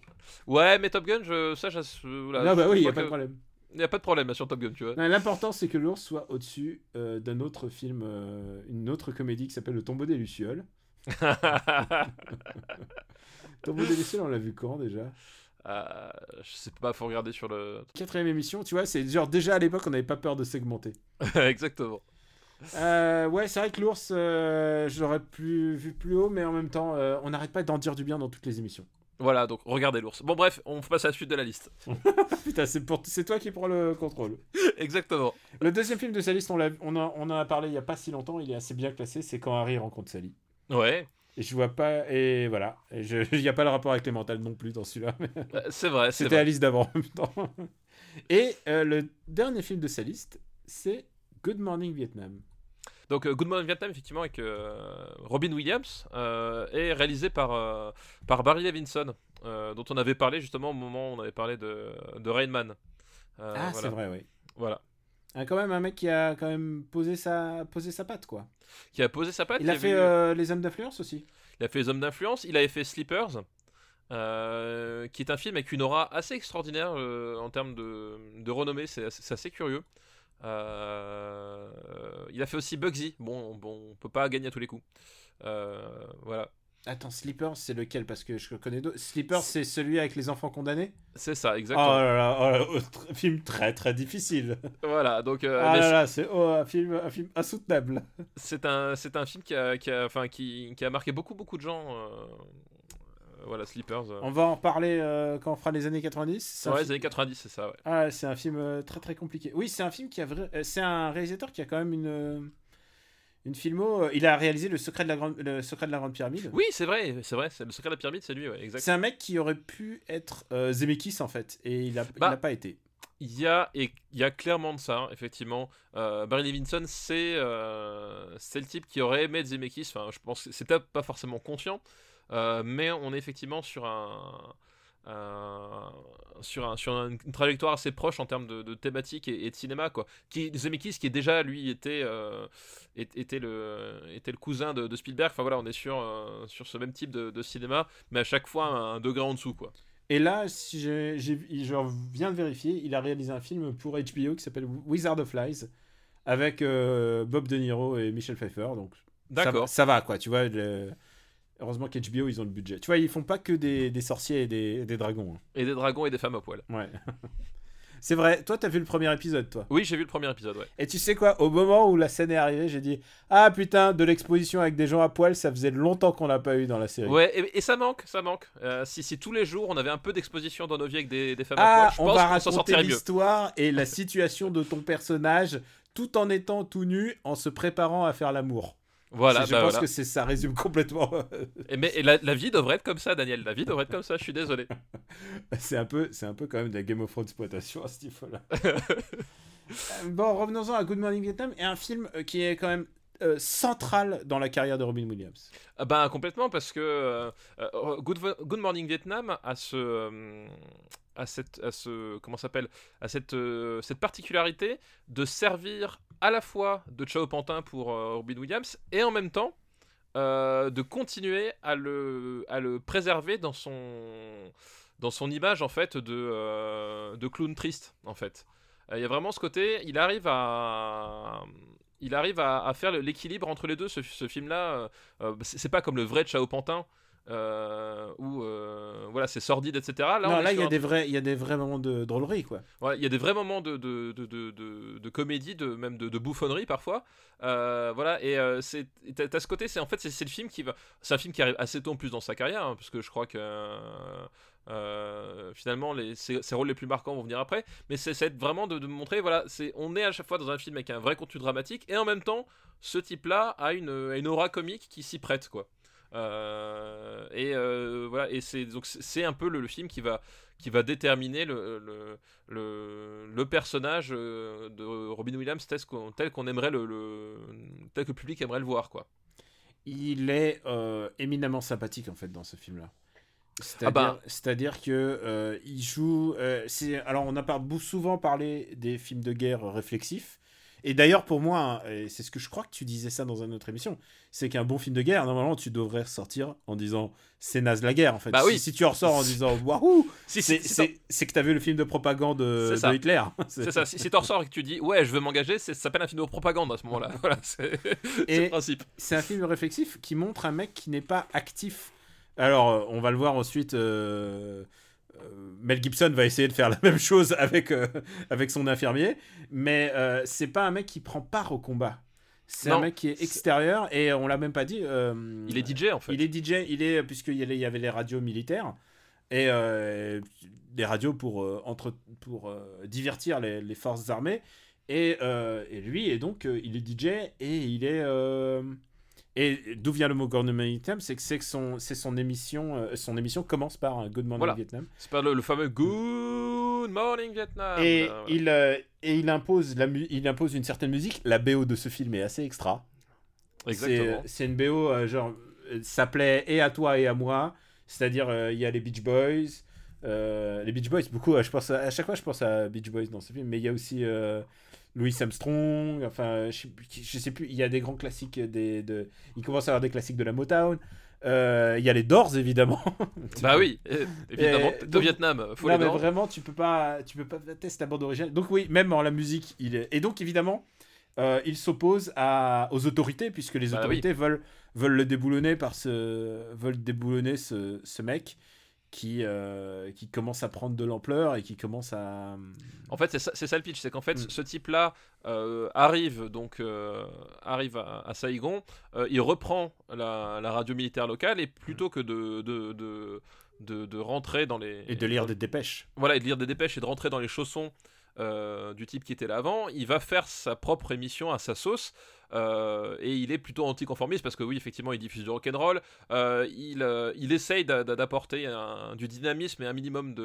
Ouais, mais Top Gun, je, ça, je, non, bah je oui, il n'y a pas de problème. y a pas de problème sur Top Gun, tu vois. L'important, c'est que l'ours soit au-dessus euh, d'un autre film, euh, une autre comédie qui s'appelle Le tombeau des Lucioles. tombeau des Lucioles, on l'a vu quand déjà? Euh, je sais pas, faut regarder sur le. Quatrième émission, tu vois, c'est genre déjà à l'époque, on n'avait pas peur de segmenter. Exactement. Euh, ouais, c'est vrai que l'ours, euh, je l'aurais plus, vu plus haut, mais en même temps, euh, on n'arrête pas d'en dire du bien dans toutes les émissions. Voilà, donc regardez l'ours. Bon, bref, on passe à la suite de la liste. Putain, c'est pour... c'est toi qui prends le contrôle. Exactement. Le deuxième film de sa liste, on, l'a- on, en- on en a parlé il y a pas si longtemps, il est assez bien classé, c'est quand Harry rencontre Sally. Ouais, Et je vois pas, et voilà. Il n'y a pas le rapport avec les mentales non plus dans celui-là. euh, c'est vrai, C'était. Alice d'avant en même temps. Et euh, le dernier film de sa liste, c'est Good Morning Vietnam. Donc, euh, Good Morning Vietnam, effectivement, avec euh, Robin Williams, euh, est réalisé par, euh, par Barry Levinson, dont on avait parlé justement au moment où on avait parlé de, de Rain Man. Ah, voilà. c'est vrai, oui. Voilà. Ah, quand même un mec qui a quand même posé sa, posé sa patte, quoi. Qui a posé sa patte. Il a fait vu- euh, Les Hommes d'influence aussi. Il a fait Les Hommes d'influence, il avait fait Sleepers, euh, qui est un film avec une aura assez extraordinaire euh, en termes de, de renommée, c'est assez, curieux. Euh, il a fait aussi Bugsy, bon, bon, on peut pas gagner à tous les coups. Euh, voilà, Attends, Sleepers, c'est lequel? Parce que je connais d'autres. Sleepers, c'est celui avec les enfants condamnés? C'est ça, Oh exactement. là là, oh là, oh, tr- film très très difficile. Voilà, donc euh, ah là là, c'est oh, un, film, un film insoutenable. c'est un, c'est un film qui a, qui a, enfin, qui, qui a marqué beaucoup, beaucoup de gens. euh, euh, voilà, Sleepers. euh. On va en reparler euh, quand on fera les années 90. C'est un Ouais, film- les années 90, c'est ça, ouais. Ah, c'est un film très très compliqué. Oui, c'est un film qui a euh, c'est un réalisateur qui a quand même une Une filmo. euh, il a réalisé le secret de la grande, le secret de la grande pyramide. Oui, c'est vrai, c'est vrai. C'est le secret de la pyramide, c'est lui, ouais, exact. C'est un mec qui aurait pu être euh, Zemeckis en fait, et il a, il Bah, pas été. Il y a et il y a clairement de ça, hein, effectivement. Euh, Barry Levinson, c'est euh, c'est le type qui aurait aimé Zemeckis. Enfin, je pense que c'est pas forcément conscient, mais on est effectivement sur un- sur, un, sur un- une trajectoire assez proche en termes de, de thématique et, et de cinéma quoi. Qui Zemeckis qui est déjà lui était euh, était le était le cousin de, de Spielberg. Enfin voilà, on est sur euh, sur ce même type de, de cinéma, mais à chaque fois un, un degré en dessous quoi. Et là, si je viens de vérifier, il a réalisé un film pour HBO qui s'appelle Wizard of Lies avec euh, Bob De Niro et Michel Pfeiffer. Donc ça, D'accord. ça va quoi, tu vois. le- Heureusement qu'HBO ils ont le budget. Tu vois, ils font pas que des, des sorciers et des, des dragons. hein. Et des dragons et des femmes à poil. Ouais. C'est vrai. Toi, t'as vu le premier épisode, toi? Oui, j'ai vu le premier épisode, ouais. Et tu sais quoi? Au moment où la scène est arrivée, j'ai dit ah putain de l'exposition avec des gens à poil, ça faisait longtemps qu'on l'a pas eu dans la série. Ouais, et, et ça manque, ça manque. Euh, si, si tous les jours on avait un peu d'exposition dans nos vies avec des, des femmes Ah, à poil, je on pense va qu'on s'en raconter sortirait mieux. l'histoire et la situation de ton personnage tout en étant tout nu, en se préparant à faire l'amour. Voilà, je bah pense voilà. que ça résume complètement. Et, mais et la, la vie devrait être comme ça, Daniel. La vie devrait être comme ça, je suis désolé. c'est un peu, c'est un peu quand même de la Game of Thrones exploitation à ce niveau-là. Euh, bon, revenons-en à Good Morning Vietnam et un film euh, qui est quand même euh, central dans la carrière de Robin Williams. Ah ben complètement parce que euh, euh, Good, Morning Vietnam a ce euh, a cette à ce comment s'appelle à cette euh, cette particularité de servir à la fois de Chao Pantin pour euh, Robin Williams et en même temps euh, de continuer à le à le préserver dans son dans son image en fait de de clown triste en fait. Il y a vraiment ce côté, il arrive à il arrive à, à faire l'équilibre entre les deux. Ce, film-là, euh, c'est pas comme le vrai Chao Pantin euh, où euh, voilà c'est sordide etc. Là, non, il y a des vrais, il y a des vrais moments de drôlerie quoi. il y a des vrais moments de, de, de, de, comédie, de, même de, bouffonnerie parfois. Euh, voilà, et euh, c'est, t'as, ce côté, c'est en fait, c'est, le film qui va. C'est un film qui arrive assez tôt en plus dans sa carrière, hein, parce que je crois que. finalement, les, ses, ses rôles les plus marquants vont venir après, mais c'est, vraiment de, montrer, voilà, c'est, on est à chaque fois dans un film avec un vrai contenu dramatique, et en même temps, ce type-là a une, a une aura comique qui s'y prête, quoi. Euh, et euh, voilà, et c'est donc c'est- un peu le, le film qui va qui va déterminer le, le, le, le personnage euh, de Robin Williams tel qu'on, tel qu'on aimerait le, tel que le public aimerait le voir quoi. Il est euh, éminemment sympathique en fait dans ce film-là. C'est-à-dire, Ah bah. que euh, il joue. euh, alors on a souvent parlé des films de guerre réflexifs. Et d'ailleurs pour moi, hein, c'est ce que je crois que tu disais ça dans une autre émission, c'est qu'un bon film de guerre, normalement tu devrais ressortir en disant c'est naze la guerre en fait. Bah si, oui. si tu en ressors en disant waouh, Si, c'est, si, si que t'as vu le film de propagande de, ça. de Hitler. C'est ça, si, si t'en ressors et que tu dis ouais je veux m'engager, ça s'appelle un film de propagande à ce moment-là. Voilà, c'est, le principe. c'est un film réflexif qui montre un mec qui n'est pas actif. Alors, euh, on va le voir ensuite. euh, euh, Mel Gibson va essayer de faire la même chose avec, euh, avec son infirmier, mais euh, c'est pas un mec qui prend part au combat. C'est un mec qui est extérieur et on l'a même pas dit. euh, Il est DJ en fait. Il est DJ, il est puisqu'il y avait, il y avait les radios militaires et euh, des radios pour euh, entre pour euh, divertir les, les forces armées et, euh, et lui et donc euh, il est DJ et il est euh, et d'où vient le mot Gouvernement Vietnam c'est que c'est son c'est son émission euh, son émission commence par un Good Morning Voilà. Vietnam C'est pas le, le fameux Good Morning Vietnam. et Euh, voilà. il euh, et il impose la mu- il impose une certaine musique la BO de ce film est assez extra Exactement. C'est- une BO, euh, genre, euh, ça plaît et à toi et à moi. C'est-à-dire, euh, il y a les Beach Boys. euh, les Beach Boys, beaucoup, euh, je pense à, à chaque fois, je pense à Beach Boys dans ce film. Mais il y a aussi euh, Louis Armstrong. Enfin, je, sais plus- je sais plus, il y a des grands classiques. Des, de, il commence à avoir des classiques de la Motown. Euh, Il y a les Doors, évidemment. Bah oui, euh, évidemment. Et Au Vietnam, faut non, les mais vraiment, tu peux pas, tu peux pas tester la bande originale. Donc oui, même en la musique, il est. Et donc évidemment, euh, il s'oppose aux autorités puisque les Bah autorités veulent veulent le déboulonner par ce veulent déboulonner ce, ce mec qui euh, qui commence à prendre de l'ampleur et qui commence à. En fait, c'est ça, ça le pitch, c'est qu'en fait, Mm. ce type-là euh, arrive donc euh, arrive à, à Saigon, il reprend la, la radio militaire locale et plutôt que de de, de, de, de rentrer dans les Et de lire des dépêches. voilà et de lire des dépêches et de rentrer dans les chaussons euh, du type qui était là avant, il va faire sa propre émission à sa sauce euh, et il est plutôt anticonformiste parce que oui, effectivement, il diffuse du rock'n'roll. Euh, il, euh, il essaye d'apporter du dynamisme et un minimum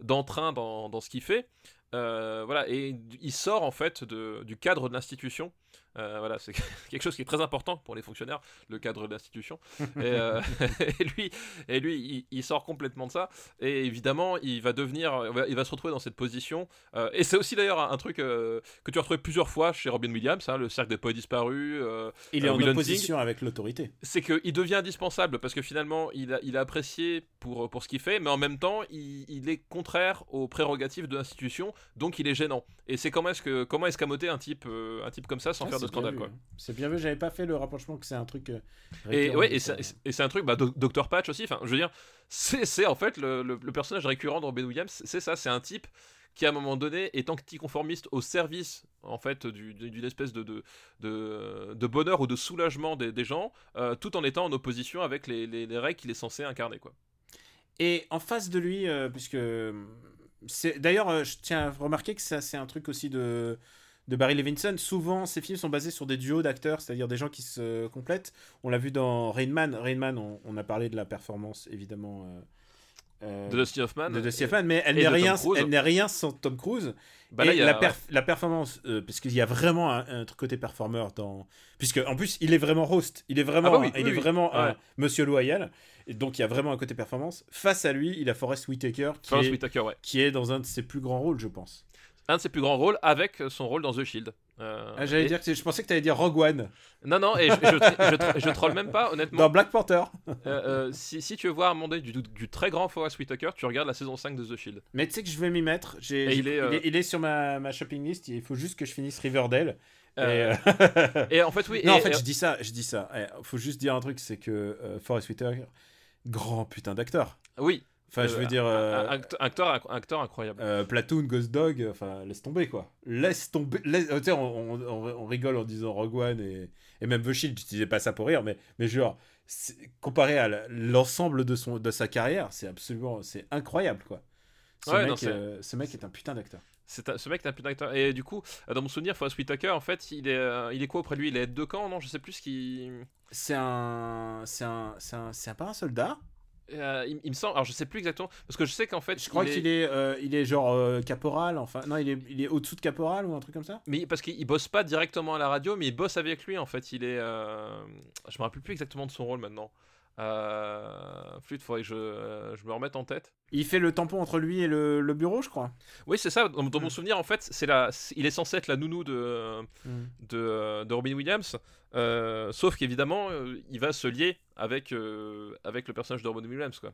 d'entrain dans, dans, ce qu'il fait. Voilà, et il sort en fait de, du cadre de l'institution euh, voilà, c'est quelque chose qui est très important pour les fonctionnaires, le cadre de l'institution. Euh, et, lui, et lui il, sort complètement de ça. Et évidemment, il va devenir, il va se retrouver dans cette position. Euh, et c'est aussi d'ailleurs un, truc que tu as retrouvé plusieurs fois chez Robin Williams, hein, le cercle des poètes disparus. il est en opposition avec l'autorité. C'est qu'il devient indispensable parce que finalement, il, a, il est apprécié pour, pour ce qu'il fait, mais en même temps, il, est contraire aux prérogatives de l'institution, donc il est gênant. Et c'est comment est-ce que comment escamoter un type, un type comme ça sans faire de c'est bien vu, j'avais pas fait le rapprochement que c'est un truc. Euh, et ouais, et c'est un truc, bah, Dr Patch aussi. Enfin, je veux dire, c'est en fait le, le, personnage récurrent de Robin Williams, c'est ça, c'est un type qui à un moment donné est anticonformiste au service en fait d'une espèce de, de, de, bonheur ou de soulagement des, des gens, euh, tout en étant en opposition avec les, les, règles qu'il est censé incarner quoi. Et en face de lui, euh, puisque d'ailleurs, je tiens à remarquer que ça c'est un truc aussi de Barry Levinson, souvent ces films sont basés sur des duos d'acteurs, c'est-à-dire des gens qui se complètent. On l'a vu dans Rain Man. Rain Man, on, a parlé de la performance évidemment. Euh, de Dusty Hoffman. De Hoffman, mais elle n'est rien, elle n'est rien sans Tom Cruise. Bah et la, la, performance, euh, parce qu'il y a vraiment un, côté performeur dans, puisque en plus il est vraiment host, il est vraiment, ah bah il est vraiment un Monsieur loyal. Et donc il y a vraiment un côté performance. Face à lui, il a Forrest Whitaker qui, est, Whitaker, qui est dans un de ses plus grands rôles, je pense un de ses plus grands rôles avec son rôle dans The Shield. Euh, ah, J'allais dire que je pensais que tu allais dire Rogue One. Non, non, et je, je, je, troll même pas, honnêtement. Dans Black Panther. Euh, euh, si, si, tu veux voir un monde du, du, très grand Forest Whitaker, tu regardes la saison 5 de The Shield. Mais tu sais que je vais m'y mettre. il, est, il, est, il, est, sur ma, ma, shopping list. Il faut juste que je finisse Riverdale. Et, et, en fait, oui. Non, en fait, je dis ça. Je dis ça. Il eh, faut juste dire un truc c'est que Forest Whitaker, grand putain d'acteur. Oui. Enfin, je veux dire. Euh, acteur, acteur incroyable. Euh, Platoon, Ghost Dog, enfin, laisse tomber quoi. Laisse tomber. Euh, on, on, on, rigole en disant Rogue One et, et même The Shield, je disais pas ça pour rire, mais, mais genre, comparé à l'ensemble de, son, de sa carrière, c'est absolument. C'est incroyable quoi. Ce, mec, ce mec est un putain d'acteur. Ce mec est un putain d'acteur. Et du coup, dans mon souvenir, Forrest Whitaker, en fait, il est, il est quoi auprès de lui? Il est de camp, non? Je sais plus ce qui. C'est un. C'est un. C'est un. C'est pas un soldat euh, il, me semble, alors je sais plus exactement, parce que je sais qu'en fait. Je crois qu'il est, euh, il est genre euh, caporal, enfin, non, il est, il est au-dessous de caporal ou un truc comme ça? Mais parce qu'il bosse pas directement à la radio, mais il bosse avec lui en fait. Il est. Je me rappelle plus exactement de son rôle maintenant. Euh, flûte, faudrait que je, je, me remette en tête. Il fait le tampon entre lui et le, le bureau, je crois. Oui, c'est ça. Dans, mon mm. souvenir, en fait, c'est la, il est censé être la nounou de, mm. de, de, Robin Williams. Euh, sauf qu'évidemment, euh, il va se lier avec, avec le personnage de Robin Williams. Quoi.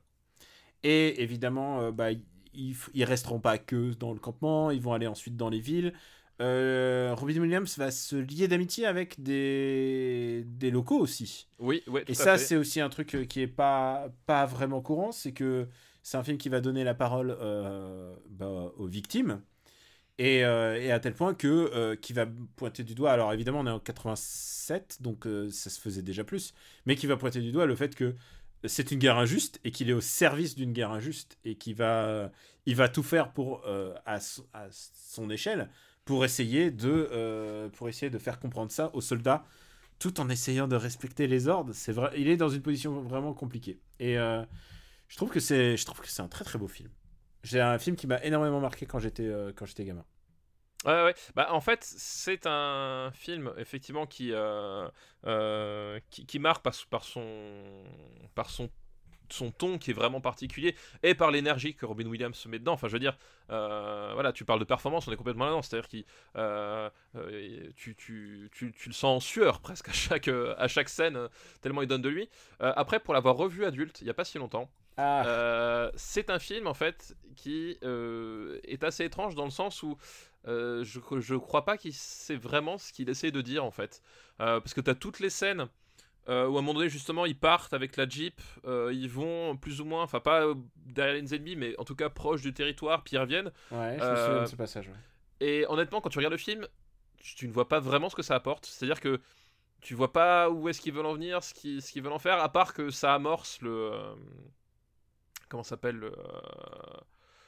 Et évidemment, bah, ils, ils resteront pas que dans le campement. Ils vont aller ensuite dans les villes. Euh, Robin Williams va se lier d'amitié avec des, des locaux aussi. Oui, oui. Et ça, c'est aussi un truc euh, qui est pas, pas vraiment courant, c'est que c'est un film qui va donner la parole euh, bah, aux victimes. Et, et, à tel point que qui va pointer du doigt, alors évidemment on est en 87, donc ça se faisait déjà plus, mais qui va pointer du doigt le fait que c'est une guerre injuste et qu'il est au service d'une guerre injuste et qu'il va, il va tout faire pour, à, à, son échelle pour essayer de, euh, pour essayer de faire comprendre ça aux soldats, tout en essayant de respecter les ordres. C'est vrai, il est dans une position vraiment compliquée. Et euh, je trouve que c'est, je trouve que c'est un très très beau film. C'est un film qui m'a énormément marqué quand j'étais euh, quand j'étais gamin. Ouais, ouais. Bah, en fait, c'est un film, effectivement, qui, qui, marque par, par, son, par son son ton qui est vraiment particulier et par l'énergie que Robin Williams se met dedans. Enfin, je veux dire, euh, voilà, tu parles de performance, on est complètement là-dedans. C'est-à-dire que euh, euh, tu, tu, tu, tu, le sens en sueur presque à chaque, à chaque scène, tellement il donne de lui. après, pour l'avoir revu adulte, il n'y a pas si longtemps, ah. c'est un film en fait qui est assez étrange dans le sens où je, je crois pas qu'il sait vraiment ce qu'il essaie de dire en fait. parce que tu as toutes les scènes euh, où à un moment donné justement ils partent avec la Jeep, euh, ils vont plus ou moins, enfin pas derrière les ennemis, mais en tout cas proche du territoire, puis ils reviennent. Ouais, je me souviens de ce passage. Et honnêtement, quand tu regardes le film, tu, ne vois pas vraiment ce que ça apporte. C'est-à-dire que tu vois pas où est-ce qu'ils veulent en venir, ce qu'ils veulent en faire, à part que ça amorce le. Euh, comment s'appelle le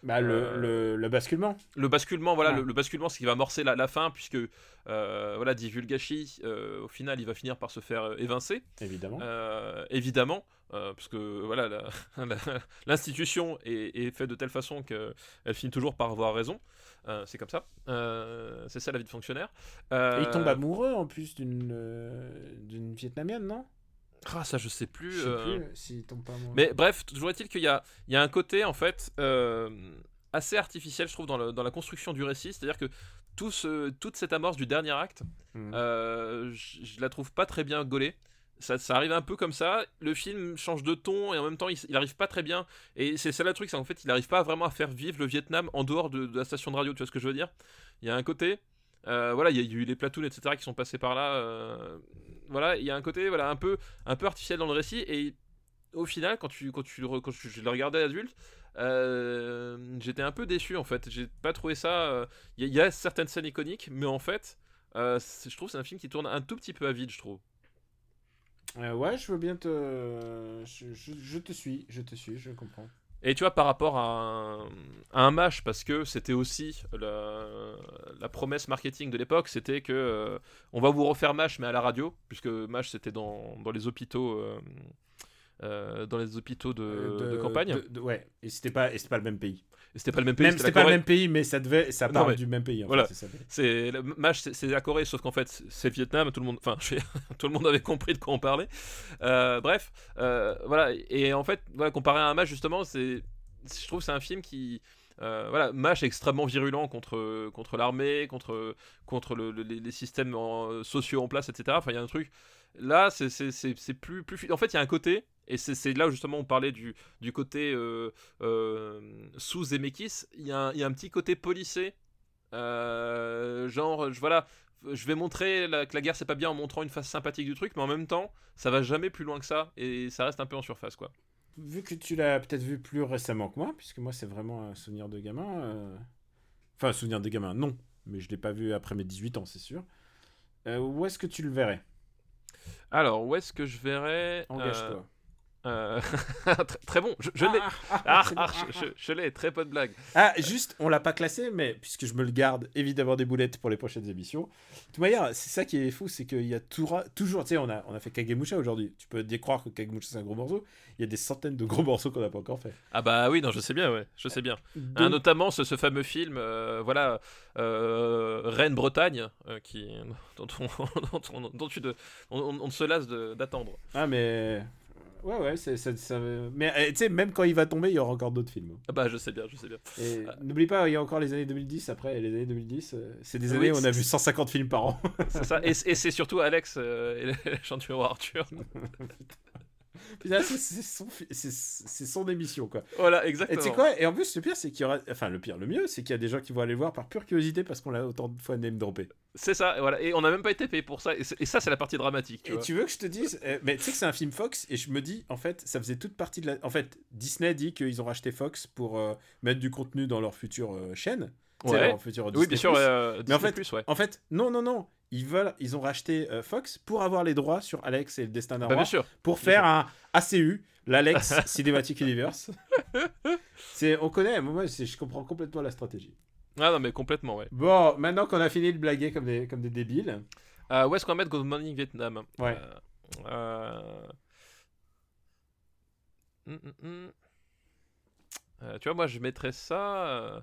Bah, le, Euh, le, le basculement. le basculement, voilà, Ah. le, le basculement, c'est qui va amorcer la, la fin, puisque euh, voilà, dit Vulgachi, euh, au final, il va finir par se faire évincer. Évidemment. Évidemment, euh, parce que voilà, l'institution est, est faite de telle façon qu'elle finit toujours par avoir raison. Euh, c'est comme ça. Euh, c'est ça la vie de fonctionnaire. Et il tombe amoureux en plus d'une d'une vietnamienne, non? Ah, ça, je sais plus. Je sais euh, plus s'il tombe pas. Mais bref, toujours est-il qu'il y a, il y a un côté en fait euh, assez artificiel, je trouve, dans, le- dans la construction du récit. C'est-à-dire que tout ce- toute cette amorce du dernier acte, Mhm. euh, je, je la trouve pas très bien gaulée. Ça, ça arrive un peu comme ça. Le film change de ton et en même temps, il, il arrive pas très bien. Et c'est ça le truc, c'est en fait, il arrive pas vraiment à faire vivre le Vietnam en dehors de, de la station de radio. Tu vois ce que je veux dire? Il y a un côté. euh, voilà, il y a eu les platoons, etc., qui sont passés par là. euh, voilà, il y a un côté, voilà, un peu, un peu artificiel dans le récit. Et au final, quand tu, quand tu, quand je le regardais adulte, euh, j'étais un peu déçu en fait. J'ai pas trouvé ça. euh, Il il y a certaines scènes iconiques, mais en fait, euh, je trouve c'est un film qui tourne un tout petit peu à vide, je trouve. Euh, ouais, je veux bien te. Je- je te suis, je te suis, je comprends. Et tu vois, par rapport à un, à un MASH, parce que c'était aussi la, la promesse marketing de l'époque, c'était que euh, on va vous refaire MASH, mais à la radio, puisque MASH c'était dans, dans les hôpitaux. euh, euh, dans les hôpitaux de, de campagne. de- ouais, et c'était pas, et c'était pas le même pays. C'était pas le même pays. Même c'était pas le même pays, mais ça devait, ça Non, parle mais- du même pays. En voilà. c'est le match, c'est- la Corée, sauf qu'en fait c'est Vietnam. Tout le monde, enfin, je- tout le monde avait compris de quoi on parlait. Euh, bref, euh, voilà. Et en fait, voilà, comparé à un match justement, c'est, je trouve que c'est un film qui, euh, voilà, match extrêmement virulent contre contre l'armée, contre contre le- le- les, systèmes en- sociaux en place, etc. Enfin, il y a un truc. Là, c'est plus plus. En fait, il y a un côté. Et c'est là où justement on parlait du, du côté euh, euh, sous Zemeckis. Il y, a un- il y a un petit côté policé euh, genre, je, voilà, je vais montrer la- que la guerre c'est pas bien en montrant une face sympathique du truc, mais en même temps, ça va jamais plus loin que ça et ça reste un peu en surface quoi. Vu que tu l'as peut-être vu plus récemment que moi, puisque moi c'est vraiment un souvenir de gamin. Enfin, un souvenir de gamin, non. Mais je l'ai pas vu après mes 18 ans, c'est sûr. Où est-ce que tu le verrais? Alors, où est-ce que je verrais? Engage-toi. Euh, très, très bon, je, je l'ai. Ah, ah, Ah, ah, je, je- je l'ai, très bonne blague. Ah, juste, on l'a pas classé, mais puisque je me le garde évidemment des boulettes pour les prochaines émissions. De toute manière, c'est ça qui est fou, c'est qu'il y a toura- toujours, tu sais, on a, on a fait Kagemusha aujourd'hui. Tu peux dire croire que Kagemusha c'est un gros morceau. Il y a des centaines de gros morceaux qu'on n'a pas encore fait. Ah bah oui, non, je sais bien, ouais, je sais bien. Hein, Donc, notamment ce, ce fameux film, euh, voilà, euh, Reine Bretagne, euh, qui, dont, on, dont, on- dont tu de- on, on- on ne se lasse d'attendre. Ah, mais. Ouais, ouais, c'est, c'est- ça- Mais euh, tu sais, même quand il va tomber, il y aura encore d'autres films. Ah bah je sais bien, je sais bien. Et n'oublie pas, il y a encore les années 2010 après. et Les années 2010, euh, c'est des Oui, années où on a vu 150 films par an. C'est ça, et, et c'est surtout Alex euh, et du roi Arthur. C'est, son, son émission, quoi. Voilà, Et exactement. tu sais quoi Et en plus, le pire, c'est qu'il y aura. Enfin, le pire, le mieux, c'est qu'il y a des gens qui vont aller le voir par pure curiosité parce qu'on l'a autant de fois name droppé. C'est ça, et voilà. Et on n'a même pas été payé pour ça. Et, et ça, c'est la partie dramatique. Tu Et vois. tu veux que je te dise euh, Mais tu sais que c'est un film Fox et je me dis, en fait, ça faisait toute partie de la. En fait, Disney dit qu'ils ont racheté Fox pour euh, mettre du contenu dans leur future euh, chaîne. Tu Ouais. leur futur Oui, bien sûr. euh, Mais en fait- Plus, ouais. En fait, non, non, non. Ils veulent, ils ont racheté euh, Fox pour avoir les droits sur Alex et le destin d'un Bah, roi, bien sûr. pour bien faire un ACU, l'Alex Cinematic Universe. c'est, on connaît. Moi, je comprends complètement la stratégie. Ah non, mais complètement, ouais. Bon, maintenant qu'on a fini de blaguer comme des, comme des débiles, Euh, où est-ce qu'on va mettre Good Morning Vietnam? Ouais. Euh, hum, hum, hum. Tu vois, moi, je mettrais ça.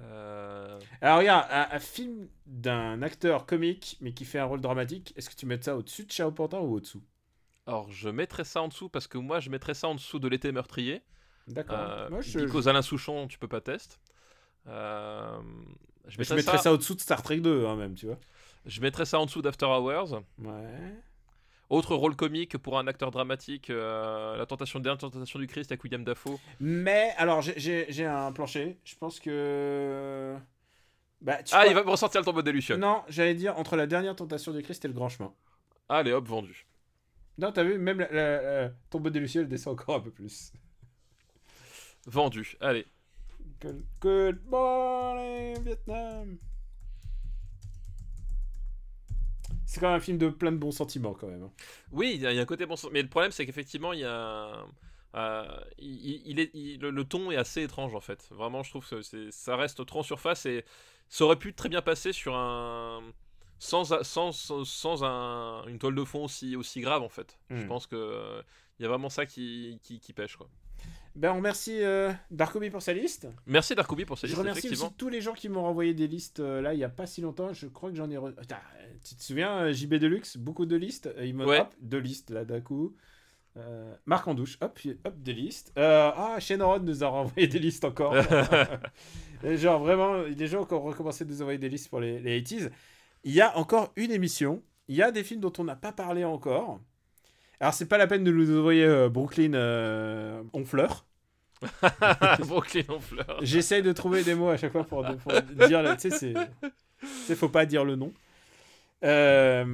Euh, Alors regarde, un, un film d'un acteur comique mais qui fait un rôle dramatique, est-ce que tu mets ça au-dessus de Chao Pantin ou au-dessous? Alors, je mettrais ça en dessous parce que moi, je mettrais ça en dessous de l'été meurtrier. D'accord. Euh, Moi, je, Alain Souchon, tu peux pas tester. Euh, je mettrais ça, ça, au-dessous de Star Trek 2 hein, même, tu vois. je mettrais ça en dessous d'After Hours. Ouais. Autre rôle comique pour un acteur dramatique, euh, La tentation, dernière tentation du Christ avec William Dafoe. Mais alors j'ai- un plancher. Je pense que. Bah, tu Ah, vois- il va me ressortir le tombeau des Lucioles. Non, j'allais dire entre la dernière tentation du Christ et le grand chemin. Allez, hop, vendu. Non, t'as vu, même la, la- la tombeau des Lucioles descend encore un peu plus. Vendu. Allez. Good, good morning, Vietnam. C'est quand même un film de plein de bons sentiments, quand même. hein. Oui, il y, a il y a un côté bon sens. Mais le problème, c'est qu'effectivement, il y a euh, il, il est, il- le, ton est assez étrange en fait. Vraiment, je trouve que ça reste trop en surface et ça aurait pu très bien passer sur un. Sans, sans, sans, un, une toile de fond aussi, aussi grave en fait. Je Hmm. pense que euh, il y a vraiment ça qui, qui, qui pêche quoi. Ben, on remercie euh, Darkobi pour sa liste. Merci Darkoubi pour Je liste, remercie effectivement. aussi tous les gens qui m'ont renvoyé des listes euh, là il y a pas si longtemps. Je crois que j'en ai. re- tu te souviens, euh, JB Deluxe, beaucoup de listes. Euh, Il me Ouais. hop, deux listes là d'un coup. Euh, Marc en douche, hop, hop, des listes. Ah, Shenron nous a renvoyé des listes encore. Genre vraiment, les gens ont recommencé de nous envoyer des listes pour les, les 80s. Il y a encore une émission. Il y a des films dont on n'a pas parlé encore. Alors c'est pas la peine de nous envoyer euh, Brooklyn euh, Honfleur. Brooklyn en fleurs. J'essaye de trouver des mots à chaque fois pour, pour dire. Tu sais, c'est. faut pas dire le nom. Euh,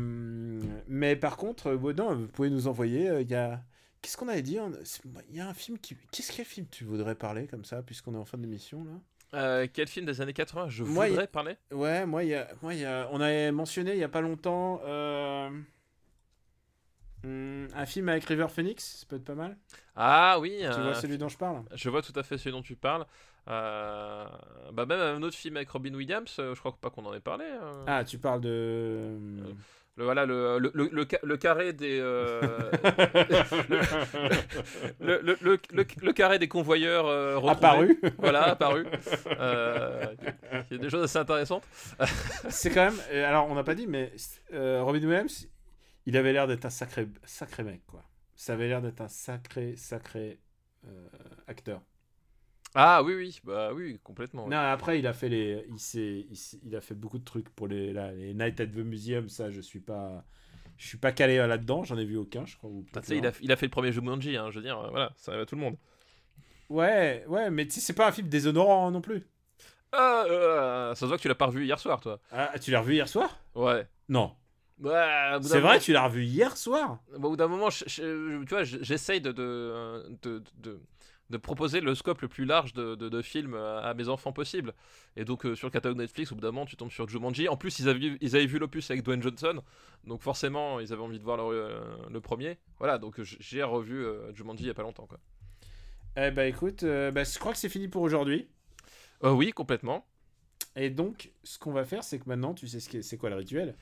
mais par contre, euh, bon, non, vous pouvez nous envoyer. euh, Il y a. Qu'est-ce qu'on avait dit c'est- Il y a un film qui. Qu'est-ce quel film tu voudrais parler comme ça, puisqu'on est en fin d'émission là? Euh, quel film des années 80 je Moi, voudrais parler? Ouais, moi, il y a, moi, il y a, on avait mentionné il y a pas longtemps euh, hum, un film avec River Phoenix, ça peut être pas mal. Ah oui, Tu vois celui dont je parle? Je vois tout à fait celui dont tu parles. Euh, bah même un autre film avec Robin Williams, euh, je crois pas qu'on en ait parlé. euh. Ah, tu parles de. Le, voilà, le, le, le, le ca- le carré des... euh, le, le, le, le- le carré des convoyeurs euh. Apparu. Voilà, apparu. Euh, Il y a des choses assez intéressantes. C'est quand même. euh, Alors, on n'a pas dit, mais euh, Robin Williams, il avait l'air d'être un sacré, sacré mec, quoi. Ça avait l'air d'être un sacré, sacré euh, acteur. Ah oui, oui, bah oui, complètement. oui. Non, après, il a fait les, il s'est, il, il a fait beaucoup de trucs pour les, là, les Night at the Museum. Ça, je suis pas, je suis pas calé euh, là-dedans. J'en ai vu aucun, je crois. Tu sais, il a, il a fait le premier Jumanji, hein, je veux dire, euh, voilà, ça arrive à tout le monde. Ouais, ouais, mais tu sais, c'est pas un film déshonorant non plus. Ah, euh, ça se voit que tu l'as pas revu hier soir, toi. Ah, tu l'as revu hier soir? Ouais. Non. D'un C'est vrai, moment, tu l'as revu hier soir. Bah, au bout d'un moment, je- je- tu vois, j'essaye de, de, de, de, de proposer le scope le plus large de, films à mes enfants possible. Et donc, euh, sur le catalogue Netflix, au bout d'un moment, tu tombes sur Jumanji. En plus, ils avaient, vu- ils avaient vu l'opus avec Dwayne Johnson. Donc, forcément, ils avaient envie de voir le, euh, le premier. Voilà, donc j'ai revu euh, Jumanji il y a pas longtemps. Quoi. Eh bah écoute, bah, je crois que c'est fini pour aujourd'hui. Euh, oui, complètement. Et donc, ce qu'on va faire, c'est que maintenant, tu sais ce que c'est quoi le rituel?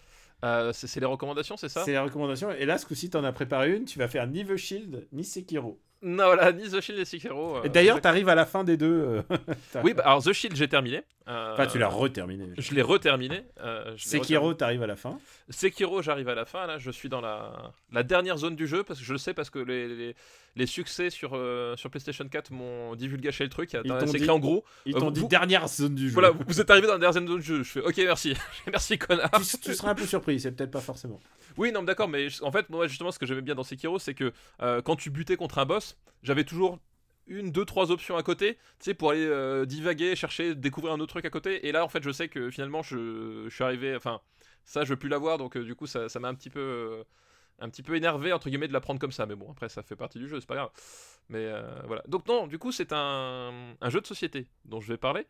Euh, c'est les recommandations, c'est ça C'est la recommandation. Et là, ce coup-ci, t'en as préparé une. Tu vas faire ni The Shield, ni Sekiro. Non, voilà, ni The Shield et Sekiro. euh, et d'ailleurs, t'arrives à la fin des deux. euh, Oui, bah, alors The Shield, j'ai terminé. Euh, Enfin, tu l'as reterminé. Je l'ai reterminé. Sekiro, t'arrives à la fin. Sekiro, j'arrive à la fin, là, je suis dans la, la dernière zone du jeu, parce que je le sais, parce que les, les, les succès sur, euh, sur PlayStation 4 m'ont divulgaché le truc, Ils c'est t'ont écrit en gros, Ils Euh, t'ont vous- dit dernière zone du jeu. voilà, vous, êtes arrivé dans la dernière zone du jeu, je fais ok, merci, merci connard. tu, tu seras un peu surpris, c'est peut-être pas forcément. Oui, non, d'accord, mais en fait, moi, justement, ce que j'aimais bien dans Sekiro, c'est que euh, quand tu butais contre un boss, j'avais toujours une, deux, trois options à côté, tu sais, pour aller euh, divaguer, chercher, découvrir un autre truc à côté. Et là, en fait, je sais que finalement, je, je suis arrivé, enfin, ça, je veux plus l'avoir, donc euh, du coup, ça ça m'a un petit peu, euh, un petit peu énervé entre guillemets de la prendre comme ça. Mais bon, après, ça fait partie du jeu, c'est pas grave. Mais euh, voilà. Donc non, du coup, c'est un, un jeu de société dont je vais parler.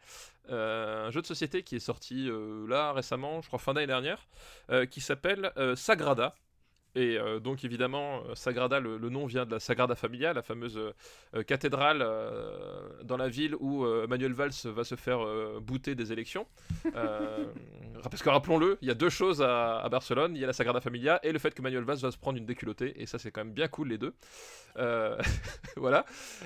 Euh, un jeu de société qui est sorti euh, là récemment, je crois fin d'année dernière, euh, qui s'appelle euh, Sagrada. Et euh, donc évidemment, euh, Sagrada, le, nom vient de la Sagrada Familia, la fameuse euh, cathédrale dans la ville où Manuel Valls va se faire bouter des élections. Parce que rappelons-le, il y a deux choses à, Barcelone, il y a la Sagrada Familia et le fait que Manuel Valls va se prendre une déculottée, et ça c'est quand même bien cool les deux. Voilà.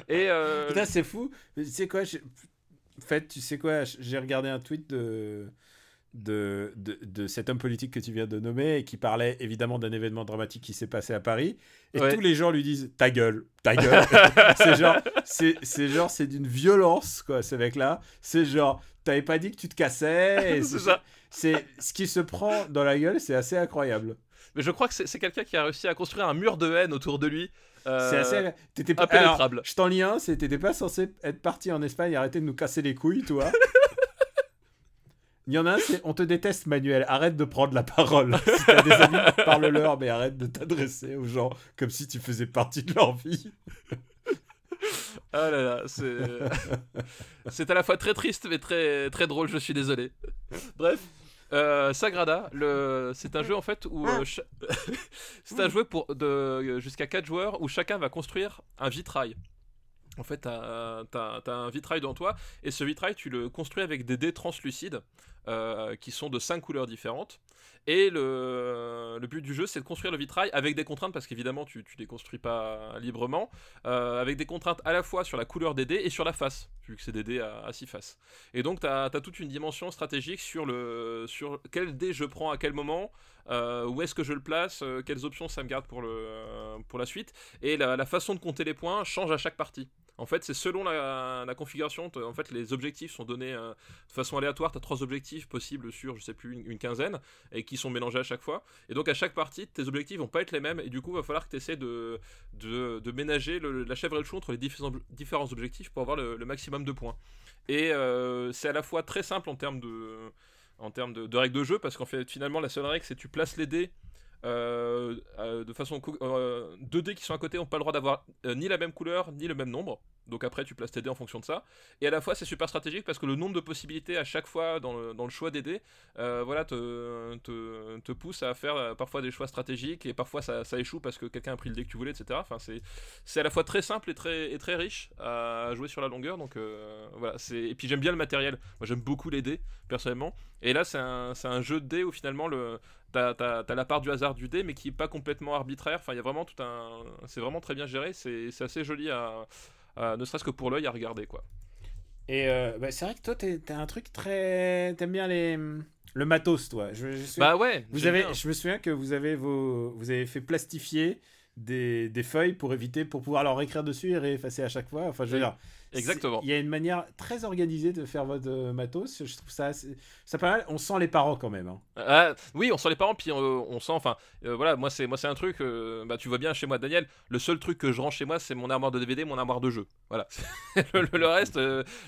Et Putain, c'est fou. Tu sais quoi En fait, tu sais quoi J'ai regardé un tweet de... De, de, de cet homme politique que tu viens de nommer et qui parlait évidemment d'un événement dramatique qui s'est passé à Paris. Et Ouais. tous les gens lui disent ta gueule, ta gueule. c'est genre, c'est, genre, c'est d'une violence quoi, ce mec-là. C'est genre, t'avais pas dit que tu te cassais. c'est ce qui se prend dans la gueule, c'est assez incroyable. Mais je crois que c'est quelqu'un qui a réussi à construire un mur de haine autour de lui. euh, C'est assez. T'étais pas. Alors, je t'en lis un, c'est t'étais pas censé être parti en Espagne et arrêter de nous casser les couilles, toi. Il y en a un, c'est on te déteste, Manuel. Arrête de prendre la parole. Si t'as des amis, parle-leur, mais arrête de t'adresser aux gens comme si tu faisais partie de leur vie. Ah là là, c'est. c'est à la fois très triste mais très, très drôle, je suis désolé. Bref. euh, Sagrada, le... c'est un jeu en fait où euh, cha- c'est un jeu pour de jusqu'à 4 joueurs où chacun va construire un vitrail. En fait, tu as, un vitrail devant toi, et ce vitrail, tu le construis avec des dés translucides, euh, qui sont de 5 couleurs différentes. Et le, but du jeu, c'est de construire le vitrail avec des contraintes, parce qu'évidemment, tu ne les construis pas librement, euh, avec des contraintes à la fois sur la couleur des dés et sur la face, vu que c'est des dés à, 6 faces. Et donc, tu as, toute une dimension stratégique sur, quel dé je prends à quel moment, euh, où est-ce que je le place, quelles options ça me garde pour, la suite. Et la façon de compter les points change à chaque partie. En fait, c'est selon la, configuration. En fait, les objectifs sont donnés euh, de façon aléatoire. Tu as trois objectifs possibles sur, je sais plus, une, quinzaine, et qui sont mélangés à chaque fois. Et donc, à chaque partie, tes objectifs vont pas être les mêmes. Et du coup, va falloir que tu essaies de, de, ménager la chèvre et le chou entre les différents, différents objectifs pour avoir le, maximum de points. Et euh, c'est à la fois très simple en termes de, en termes de, de règles de jeu, parce qu'en fait, finalement, la seule règle, c'est tu places les dés euh, euh, de façon euh, deux dés qui sont à côté n'ont pas le droit d'avoir ni la même couleur ni le même nombre. Donc après tu places tes dés en fonction de ça. Et à la fois c'est super stratégique parce que le nombre de possibilités à chaque fois dans le, choix des dés voilà te, te, pousse à faire parfois des choix stratégiques et parfois ça, échoue parce que quelqu'un a pris le dé que tu voulais etc enfin c'est à la fois très simple et très, et très riche à jouer sur la longueur. Donc voilà et puis j'aime bien le matériel. Moi j'aime beaucoup les dés personnellement. Et là c'est un, un jeu de dés où finalement le T'as as, la part du hasard du dé, mais qui est pas complètement arbitraire. Enfin, il y a vraiment tout un. C'est vraiment très bien géré. C'est assez joli à, ne serait-ce que pour l'œil à regarder, quoi. Et euh, bah, c'est vrai que toi, t'as un truc très. T'aimes bien les le matos, toi. Je, Bah ouais. Vous avez, je me souviens que vous avez vos, vous avez fait plastifier des, des, feuilles pour éviter, pour pouvoir leur écrire dessus et réeffacer à chaque fois. Enfin, je veux dire, Exactement. Il y a une manière très organisée de faire votre euh, matos. Je trouve ça, ça pas mal. On sent les parents quand même. Hein. Ah, oui, on sent les parents, puis on, sent, enfin, euh, voilà, moi c'est, moi c'est un truc. Euh, bah, tu vois bien chez moi, Daniel. Le seul truc que je range chez moi, c'est mon armoire de DVD, mon armoire de jeu. Voilà. le, reste,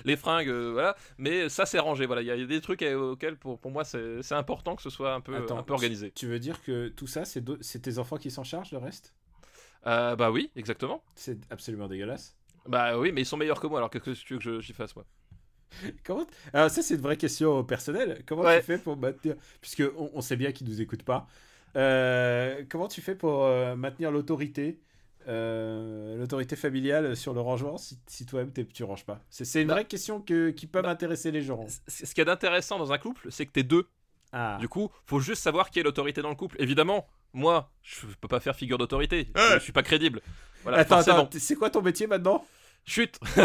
les fringues, voilà. Mais ça, c'est rangé. Voilà, il y a des trucs auxquels, pour, pour moi, c'est, important que ce soit un peu, un peu organisé. Tu veux dire que tout ça, c'est, c'est tes enfants qui s'en chargent, le reste? Bah oui, exactement. C'est absolument dégueulasse. Bah oui, mais ils sont meilleurs que moi, alors qu'est-ce que tu veux que j'y fasse, moi? Comment Alors ça, c'est une vraie question personnelle. Comment tu fais pour maintenir... Puisque on, sait bien qu'ils nous écoutent pas. Euh, comment tu fais pour euh, maintenir l'autorité euh, l'autorité familiale sur le rangement si, si toi-même tu ranges pas? C'est une bah vraie question que, qui peut bah, intéresser les gens. Ce qu'il y a d'intéressant dans un couple, c'est que t'es deux. Ah. Du coup, faut juste savoir qui est l'autorité dans le couple. Évidemment, moi, je peux pas faire figure d'autorité. Je suis pas crédible. attends, attends, c'est quoi ton métier maintenant? Chut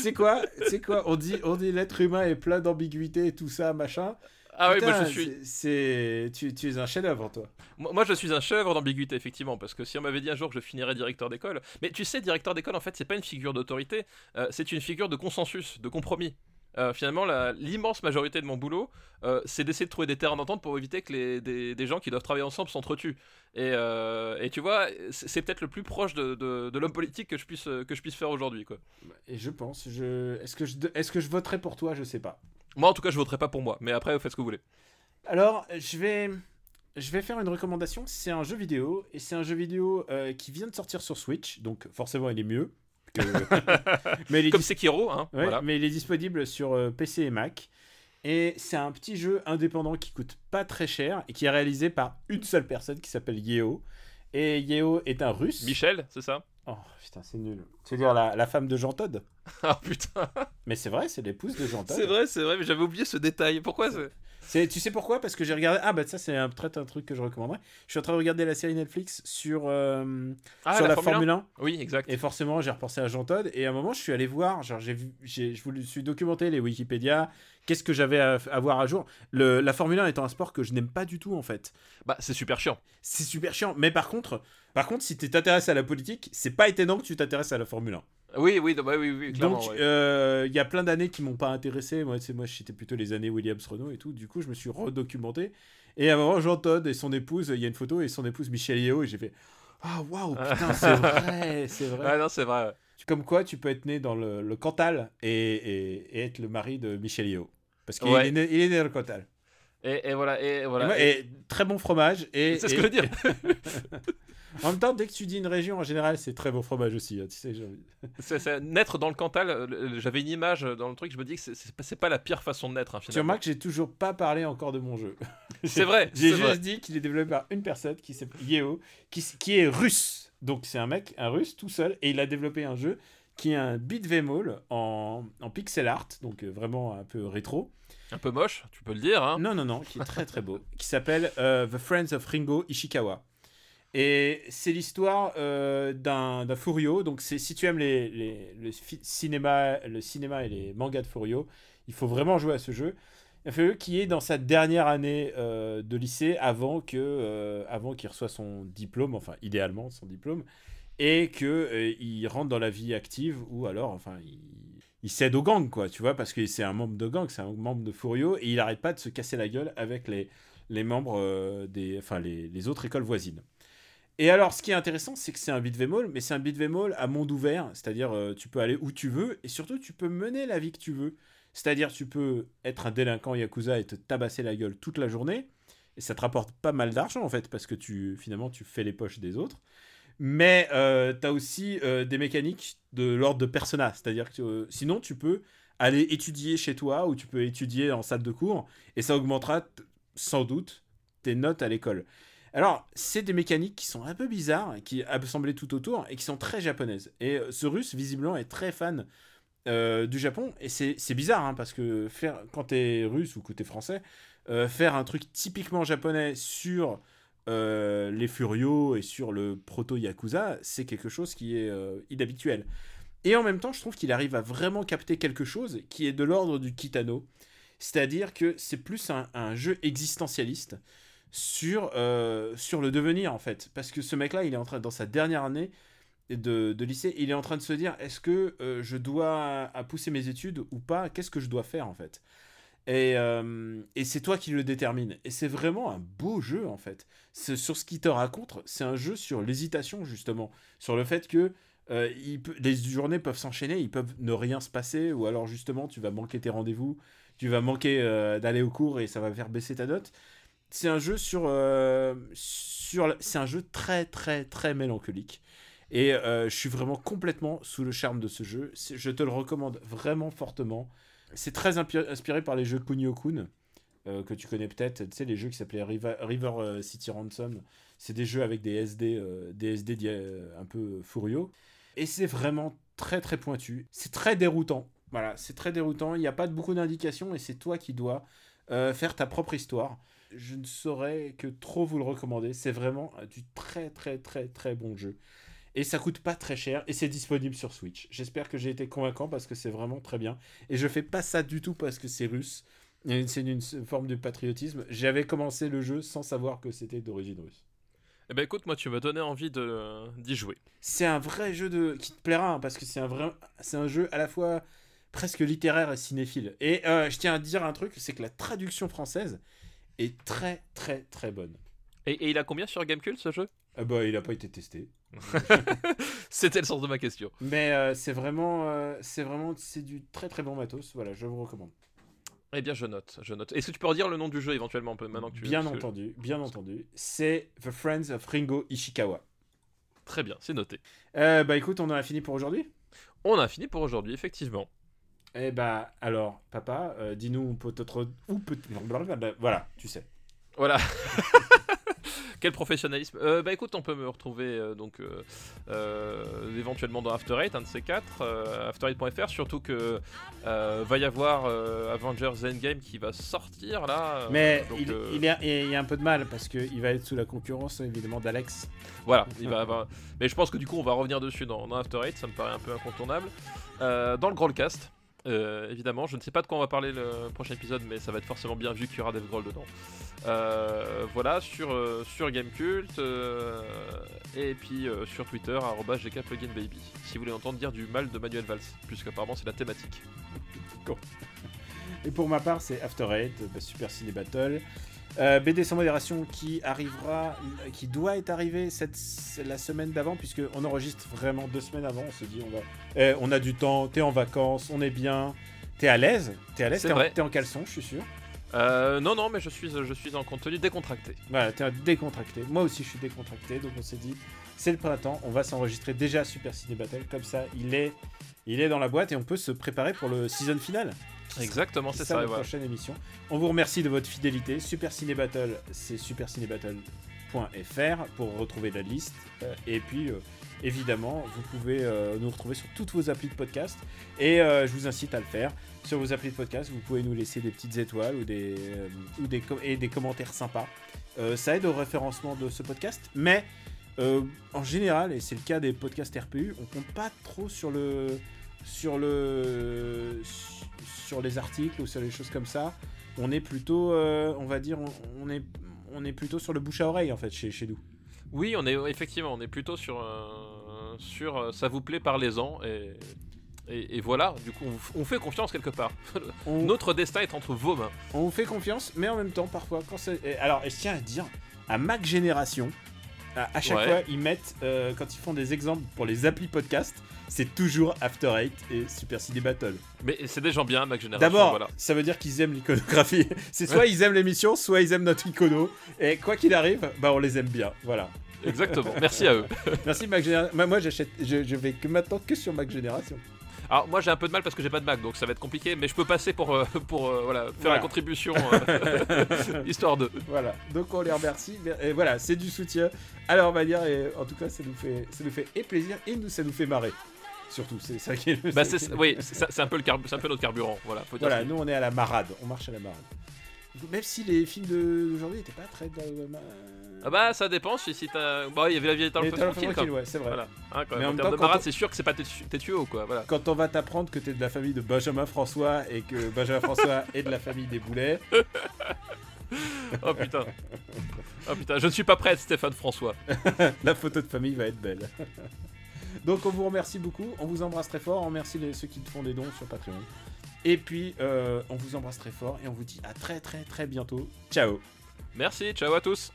C'est quoi C'est quoi? On dit, on dit l'être humain est plein d'ambiguïté et tout ça, machin. Ah oui, moi je suis. C'est, tu, tu, es un chef-d'œuvre, toi. Moi, je suis un chef-d'œuvre d'ambiguïté, effectivement, parce que si on m'avait dit un jour que je finirais directeur d'école, mais tu sais, directeur d'école, en fait, c'est pas une figure d'autorité, euh, c'est une figure de consensus, de compromis. Euh, finalement, l'immense majorité de mon boulot, euh, c'est d'essayer de trouver des terrains d'entente pour éviter que les, des, gens qui doivent travailler ensemble s'entretuent. Et, euh, et, tu vois, c'est peut-être le plus proche de, de, l'homme politique que je puisse, que je puisse faire aujourd'hui. Et je pense, je... est-ce que, je... est que je voterai pour toi? Je sais pas. Moi, en tout cas, je voterai pas pour moi. Mais après, vous faites ce que vous voulez. Alors, je vais, je vais faire une recommandation. C'est un jeu vidéo. Et c'est un jeu vidéo qui vient de sortir sur Switch. Donc, forcément, il est mieux. mais Comme Sekiro, hein, mais il est disponible sur euh, PC et Mac. Et c'est un petit jeu indépendant qui coûte pas très cher et qui est réalisé par une seule personne qui s'appelle Yeo. Et Yeo est un russe. Michel, c'est ça? Oh putain, c'est nul. Tu veux dire la, la femme de Jean Todd? Ah putain Mais c'est vrai, c'est l'épouse de Jean Todd. C'est vrai, c'est vrai, mais j'avais oublié ce détail. Pourquoi c'est tu sais pourquoi? Parce que j'ai regardé. Ah, bah ça, c'est un, peut-être un truc que je recommanderais. Je suis en train de regarder la série Netflix sur, euh, ah, sur la, Formule 1. Oui, exact. Et forcément, j'ai repensé à Jean Todd. Et à un moment, je suis allé voir. Genre, j'ai, j'ai, je suis documenté les Wikipédia. Qu'est-ce que j'avais à, voir à jour le, La Formule 1 étant un sport que je n'aime pas du tout, en fait. Bah, c'est super chiant. C'est super chiant. Mais par contre, par contre si tu t'intéresses à la politique, c'est pas étonnant que tu t'intéresses à la Formule 1. Oui, oui, bah oui, oui, clairement. Donc, euh, il y a plein d'années qui m'ont pas intéressé. Moi, moi j'étais plutôt les années Williams Renault et tout. Du coup, je me suis redocumenté. Et à un moment, Jean Todd et son épouse, il y a une photo et son épouse Michel Yeo, et j'ai fait Ah, waouh, putain, c'est vrai, c'est vrai. Ah non, c'est vrai. Comme quoi, tu peux être né dans le, le Cantal et, et, être le mari de Michel Yeo. Parce qu'il est, né, il est né dans le Cantal. Et, et, voilà. Et, voilà. Et, très bon fromage. Et, c'est ce que je veux dire. En même temps, dès que tu dis une région, en général, c'est très bon fromage aussi. hein, tu sais, c'est- naître dans le Cantal, euh, j'avais une image dans le truc, je me dis que c'est- pas, la pire façon de naître, hein, Tu remarques que j'ai toujours pas parlé encore de mon jeu. C'est vrai, J'ai c'est juste vrai. dit qu'il est développé par une personne qui s'appelle Yeo, qui est russe. Donc c'est un mec, un russe tout seul, et il a développé un jeu qui est un beat'em all en, en pixel art, donc euh, vraiment un peu rétro. Un peu moche, tu peux le dire. Hein. Non, non, non, qui est très très beau, qui s'appelle euh, The Friends of Ringo Ishikawa. Et c'est l'histoire euh, d'un Furio. Donc, si tu aimes le, cinéma, le cinéma et les mangas de Furio, il faut vraiment jouer à ce jeu. Un Furio qui est dans sa dernière année euh, de lycée avant que euh, avant qu'il reçoive son diplôme, enfin idéalement son diplôme, et euh, il rentre dans la vie active ou alors enfin il, il cède au gang quoi, tu vois, parce que c'est un membre de gang, c'est un membre de Furio et il arrête pas de se casser la gueule avec les membres des enfin les autres écoles voisines. Et alors, ce qui est intéressant, c'est que c'est un all, mais c'est un all à monde ouvert, c'est-à-dire euh, tu peux aller où tu veux, et surtout tu peux mener la vie que tu veux. C'est-à-dire tu peux être un délinquant yakuza et te tabasser la gueule toute la journée, et ça te rapporte pas mal d'argent en fait, parce que tu finalement tu fais les poches des autres. Mais euh, tu as aussi euh, des mécaniques de l'ordre de persona, c'est-à-dire que euh, sinon tu peux aller étudier chez toi ou tu peux étudier en salle de cours, et ça augmentera sans doute tes notes à l'école. Alors, c'est des mécaniques qui sont un peu bizarres, qui assemblées tout autour et qui sont très japonaises. Et euh, ce russe, visiblement, est très fan euh, du Japon. Et c'est bizarre, hein, parce que faire, quand t'es russe ou que t'es français, euh, faire un truc typiquement japonais sur les Furios et sur le proto-Yakuza, c'est quelque chose qui est inhabituel. Et en même temps, je trouve qu'il arrive à vraiment capter quelque chose qui est de l'ordre du Kitano. C'est-à-dire que c'est plus un jeu existentialiste sur, euh, sur le devenir, en fait. Parce que ce mec-là, il est en train, dans sa dernière année de, de lycée, il est en train de se dire est-ce que euh, je dois à pousser mes études ou pas? Qu'est-ce que je dois faire, en fait? Et, euh, et c'est toi qui le détermine. Et c'est vraiment un beau jeu, en fait. Sur ce qu'il te raconte, c'est un jeu sur l'hésitation, justement. Sur le fait que les journées peuvent s'enchaîner, ils peuvent ne rien se passer, ou alors justement, tu vas manquer tes rendez-vous, tu vas manquer d'aller au cours et ça va faire baisser ta note. C'est un jeu sur, euh, sur c'est un jeu très très très mélancolique. Et euh, je suis vraiment complètement sous le charme de ce jeu. Je te le recommande vraiment fortement. C'est très inspiré par les jeux Kunio-kun, euh, que tu connais peut-être. Tu sais, les jeux qui s'appelaient River, City Ransom. C'est des jeux avec des SD, des SD un peu furieux. Et c'est vraiment très très pointu. C'est très déroutant. Voilà, c'est très déroutant. Il n'y a pas beaucoup d'indications et c'est toi qui dois faire ta propre histoire. Je ne saurais que trop vous le recommander. C'est vraiment euh, du très très très très bon jeu. Et ça coûte pas très cher et c'est disponible sur Switch. J'espère que j'ai été convaincant parce que c'est vraiment très bien. Et je fais pas ça du tout parce que c'est russe. C'est une forme de patriotisme. J'avais commencé le jeu sans savoir que c'était d'origine russe. Eh ben écoute, moi tu m'as donné envie de d'y jouer. C'est un vrai jeu de qui te plaira hein, parce que c'est un vrai c'est un jeu à la fois presque littéraire et cinéphile. Et euh, je tiens à dire un truc, c'est que la traduction française est très très très bonne. Et, et il a combien sur Gamecult ce jeu? Ah bah il a pas été testé. C'était le sens de ma question. Mais euh, c'est vraiment euh, c'est vraiment c'est du très très bon matos. Voilà, je vous recommande. Eh bien je note, je note. Est-ce que tu peux redire le nom du jeu éventuellement maintenant que tu Bien que- entendu, bien entendu. C'est The Friends of Ringo Ishikawa. Très bien, c'est noté. Euh, bah écoute, on en a fini pour aujourd'hui? On a fini pour aujourd'hui, effectivement. Eh bah alors, papa, euh, dis-nous peut-être où peut voilà, tu sais. Voilà. Quel professionnalisme. Euh, bah écoute, on peut me retrouver euh, donc euh, éventuellement dans After Eight, un de ces quatre, euh, after8.fr, surtout que va y avoir Avengers Endgame qui va sortir là. Mais donc, il, il, y a, il y a un peu de mal parce qu'il va être sous la concurrence évidemment d'Alex. Voilà, il va avoir- Mais je pense que du coup, on va revenir dessus dans, dans After Eight, ça me paraît un peu incontournable. Dans le Grollcast, euh, évidemment, je ne sais pas de quoi on va parler le prochain épisode, mais ça va être forcément bien vu qu'il y aura Dave Grohl dedans. Euh, voilà, sur, euh, sur Gamecult, euh, et puis sur Twitter, GKPluginBaby, si vous voulez entendre dire du mal de Manuel Valls, puisqu'apparemment c'est la thématique. Et pour ma part, c'est After Eight, bah, Super Ciné Battle. Euh, BD sans modération qui arrivera, qui doit être arrivé cette, la semaine d'avant, puisque on enregistre vraiment deux semaines avant. On se dit, on va, Eh, on a du temps, t'es en vacances, on est bien, t'es à l'aise, t'es à l'aise, en, t'es en caleçon, je suis sûr? Euh, non, non, mais je suis, je suis en contenu décontracté. Voilà, t'es décontracté. Moi aussi, je suis décontracté, donc on s'est dit, c'est le printemps, on va s'enregistrer déjà Super Ciné Battle, comme ça il est, il est dans la boîte et on peut se préparer pour le season final. Exactement, c'est ça. la prochaine émission. On vous remercie de votre fidélité. Super Ciné Battle, c'est supercinébattle.fr pour retrouver la liste. Euh, et puis, euh, évidemment, vous pouvez euh, nous retrouver sur toutes vos applis de podcast. Et je vous incite à le faire. Sur vos applis de podcast, vous pouvez nous laisser des petites étoiles ou des, ou des, et des commentaires sympas. Ça aide au référencement de ce podcast. Mais en général, et c'est le cas des podcasts RPU, on compte pas trop sur le sur le sur les articles ou sur les choses comme ça. On est plutôt, euh, on va dire, on, on est on est plutôt sur le bouche à oreille en fait chez, chez nous. Oui, on est effectivement, on est plutôt sur euh, sur euh, ça vous plaît, parlez-en et, et et voilà. Du coup, on, fait confiance quelque part. On, Notre destin est entre vos mains. on vous fait confiance, mais en même temps, parfois, quand c'est. et Alors, je tiens à dire, à Mac Génération, à, à chaque Ouais. fois, ils mettent, euh, quand ils font des exemples pour les applis podcast, c'est toujours After Eight et Super CD Battle. Mais c'est des gens bien, Mac Génération. D'abord, voilà. ça veut dire qu'ils aiment l'iconographie. C'est soit ils aiment l'émission, soit ils aiment notre icono. Et quoi qu'il arrive, bah on les aime bien. Voilà. Exactement. Merci à eux. Merci Mac Génération. Moi, j'achète, je, je vais que maintenant que sur Mac Génération. Alors moi j'ai un peu de mal parce que j'ai pas de Mac, donc ça va être compliqué, mais je peux passer pour euh, pour euh, voilà faire Voilà. la contribution euh, histoire de. Voilà. Donc on les remercie. Et voilà, c'est du soutien à leur manière. Et en tout cas, ça nous fait, ça nous fait et plaisir et nous, ça nous fait marrer. Surtout, c'est ça qui est le. Bah c'est- oui, c'est c'est un peu le carbu- c'est un peu notre carburant, voilà. Faut dire Voilà, nous on est à la marade. On marche à la marade. Même si les films d'aujourd'hui n'étaient pas très. dans- Ah bah ça dépend si, si t'as. Bah il y avait la vieille la tranquille, ouais, c'est vrai. Voilà. Hein, quand Mais en En même termes temps, de marade, on- c'est sûr que c'est pas tes tes tuyaux quoi. Voilà. Quand on va t'apprendre que t'es de la famille de Benjamin François et que Benjamin François est de la famille des Boulets, Oh putain. Oh putain, je ne suis pas prête, Stéphane François. la photo de famille va être belle. Donc on vous remercie beaucoup, on vous embrasse très fort, on remercie ceux qui font des dons sur Patreon. Et puis euh, on vous embrasse très fort et on vous dit à très très très bientôt. Ciao Merci, ciao à tous.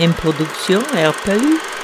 Une production RPU.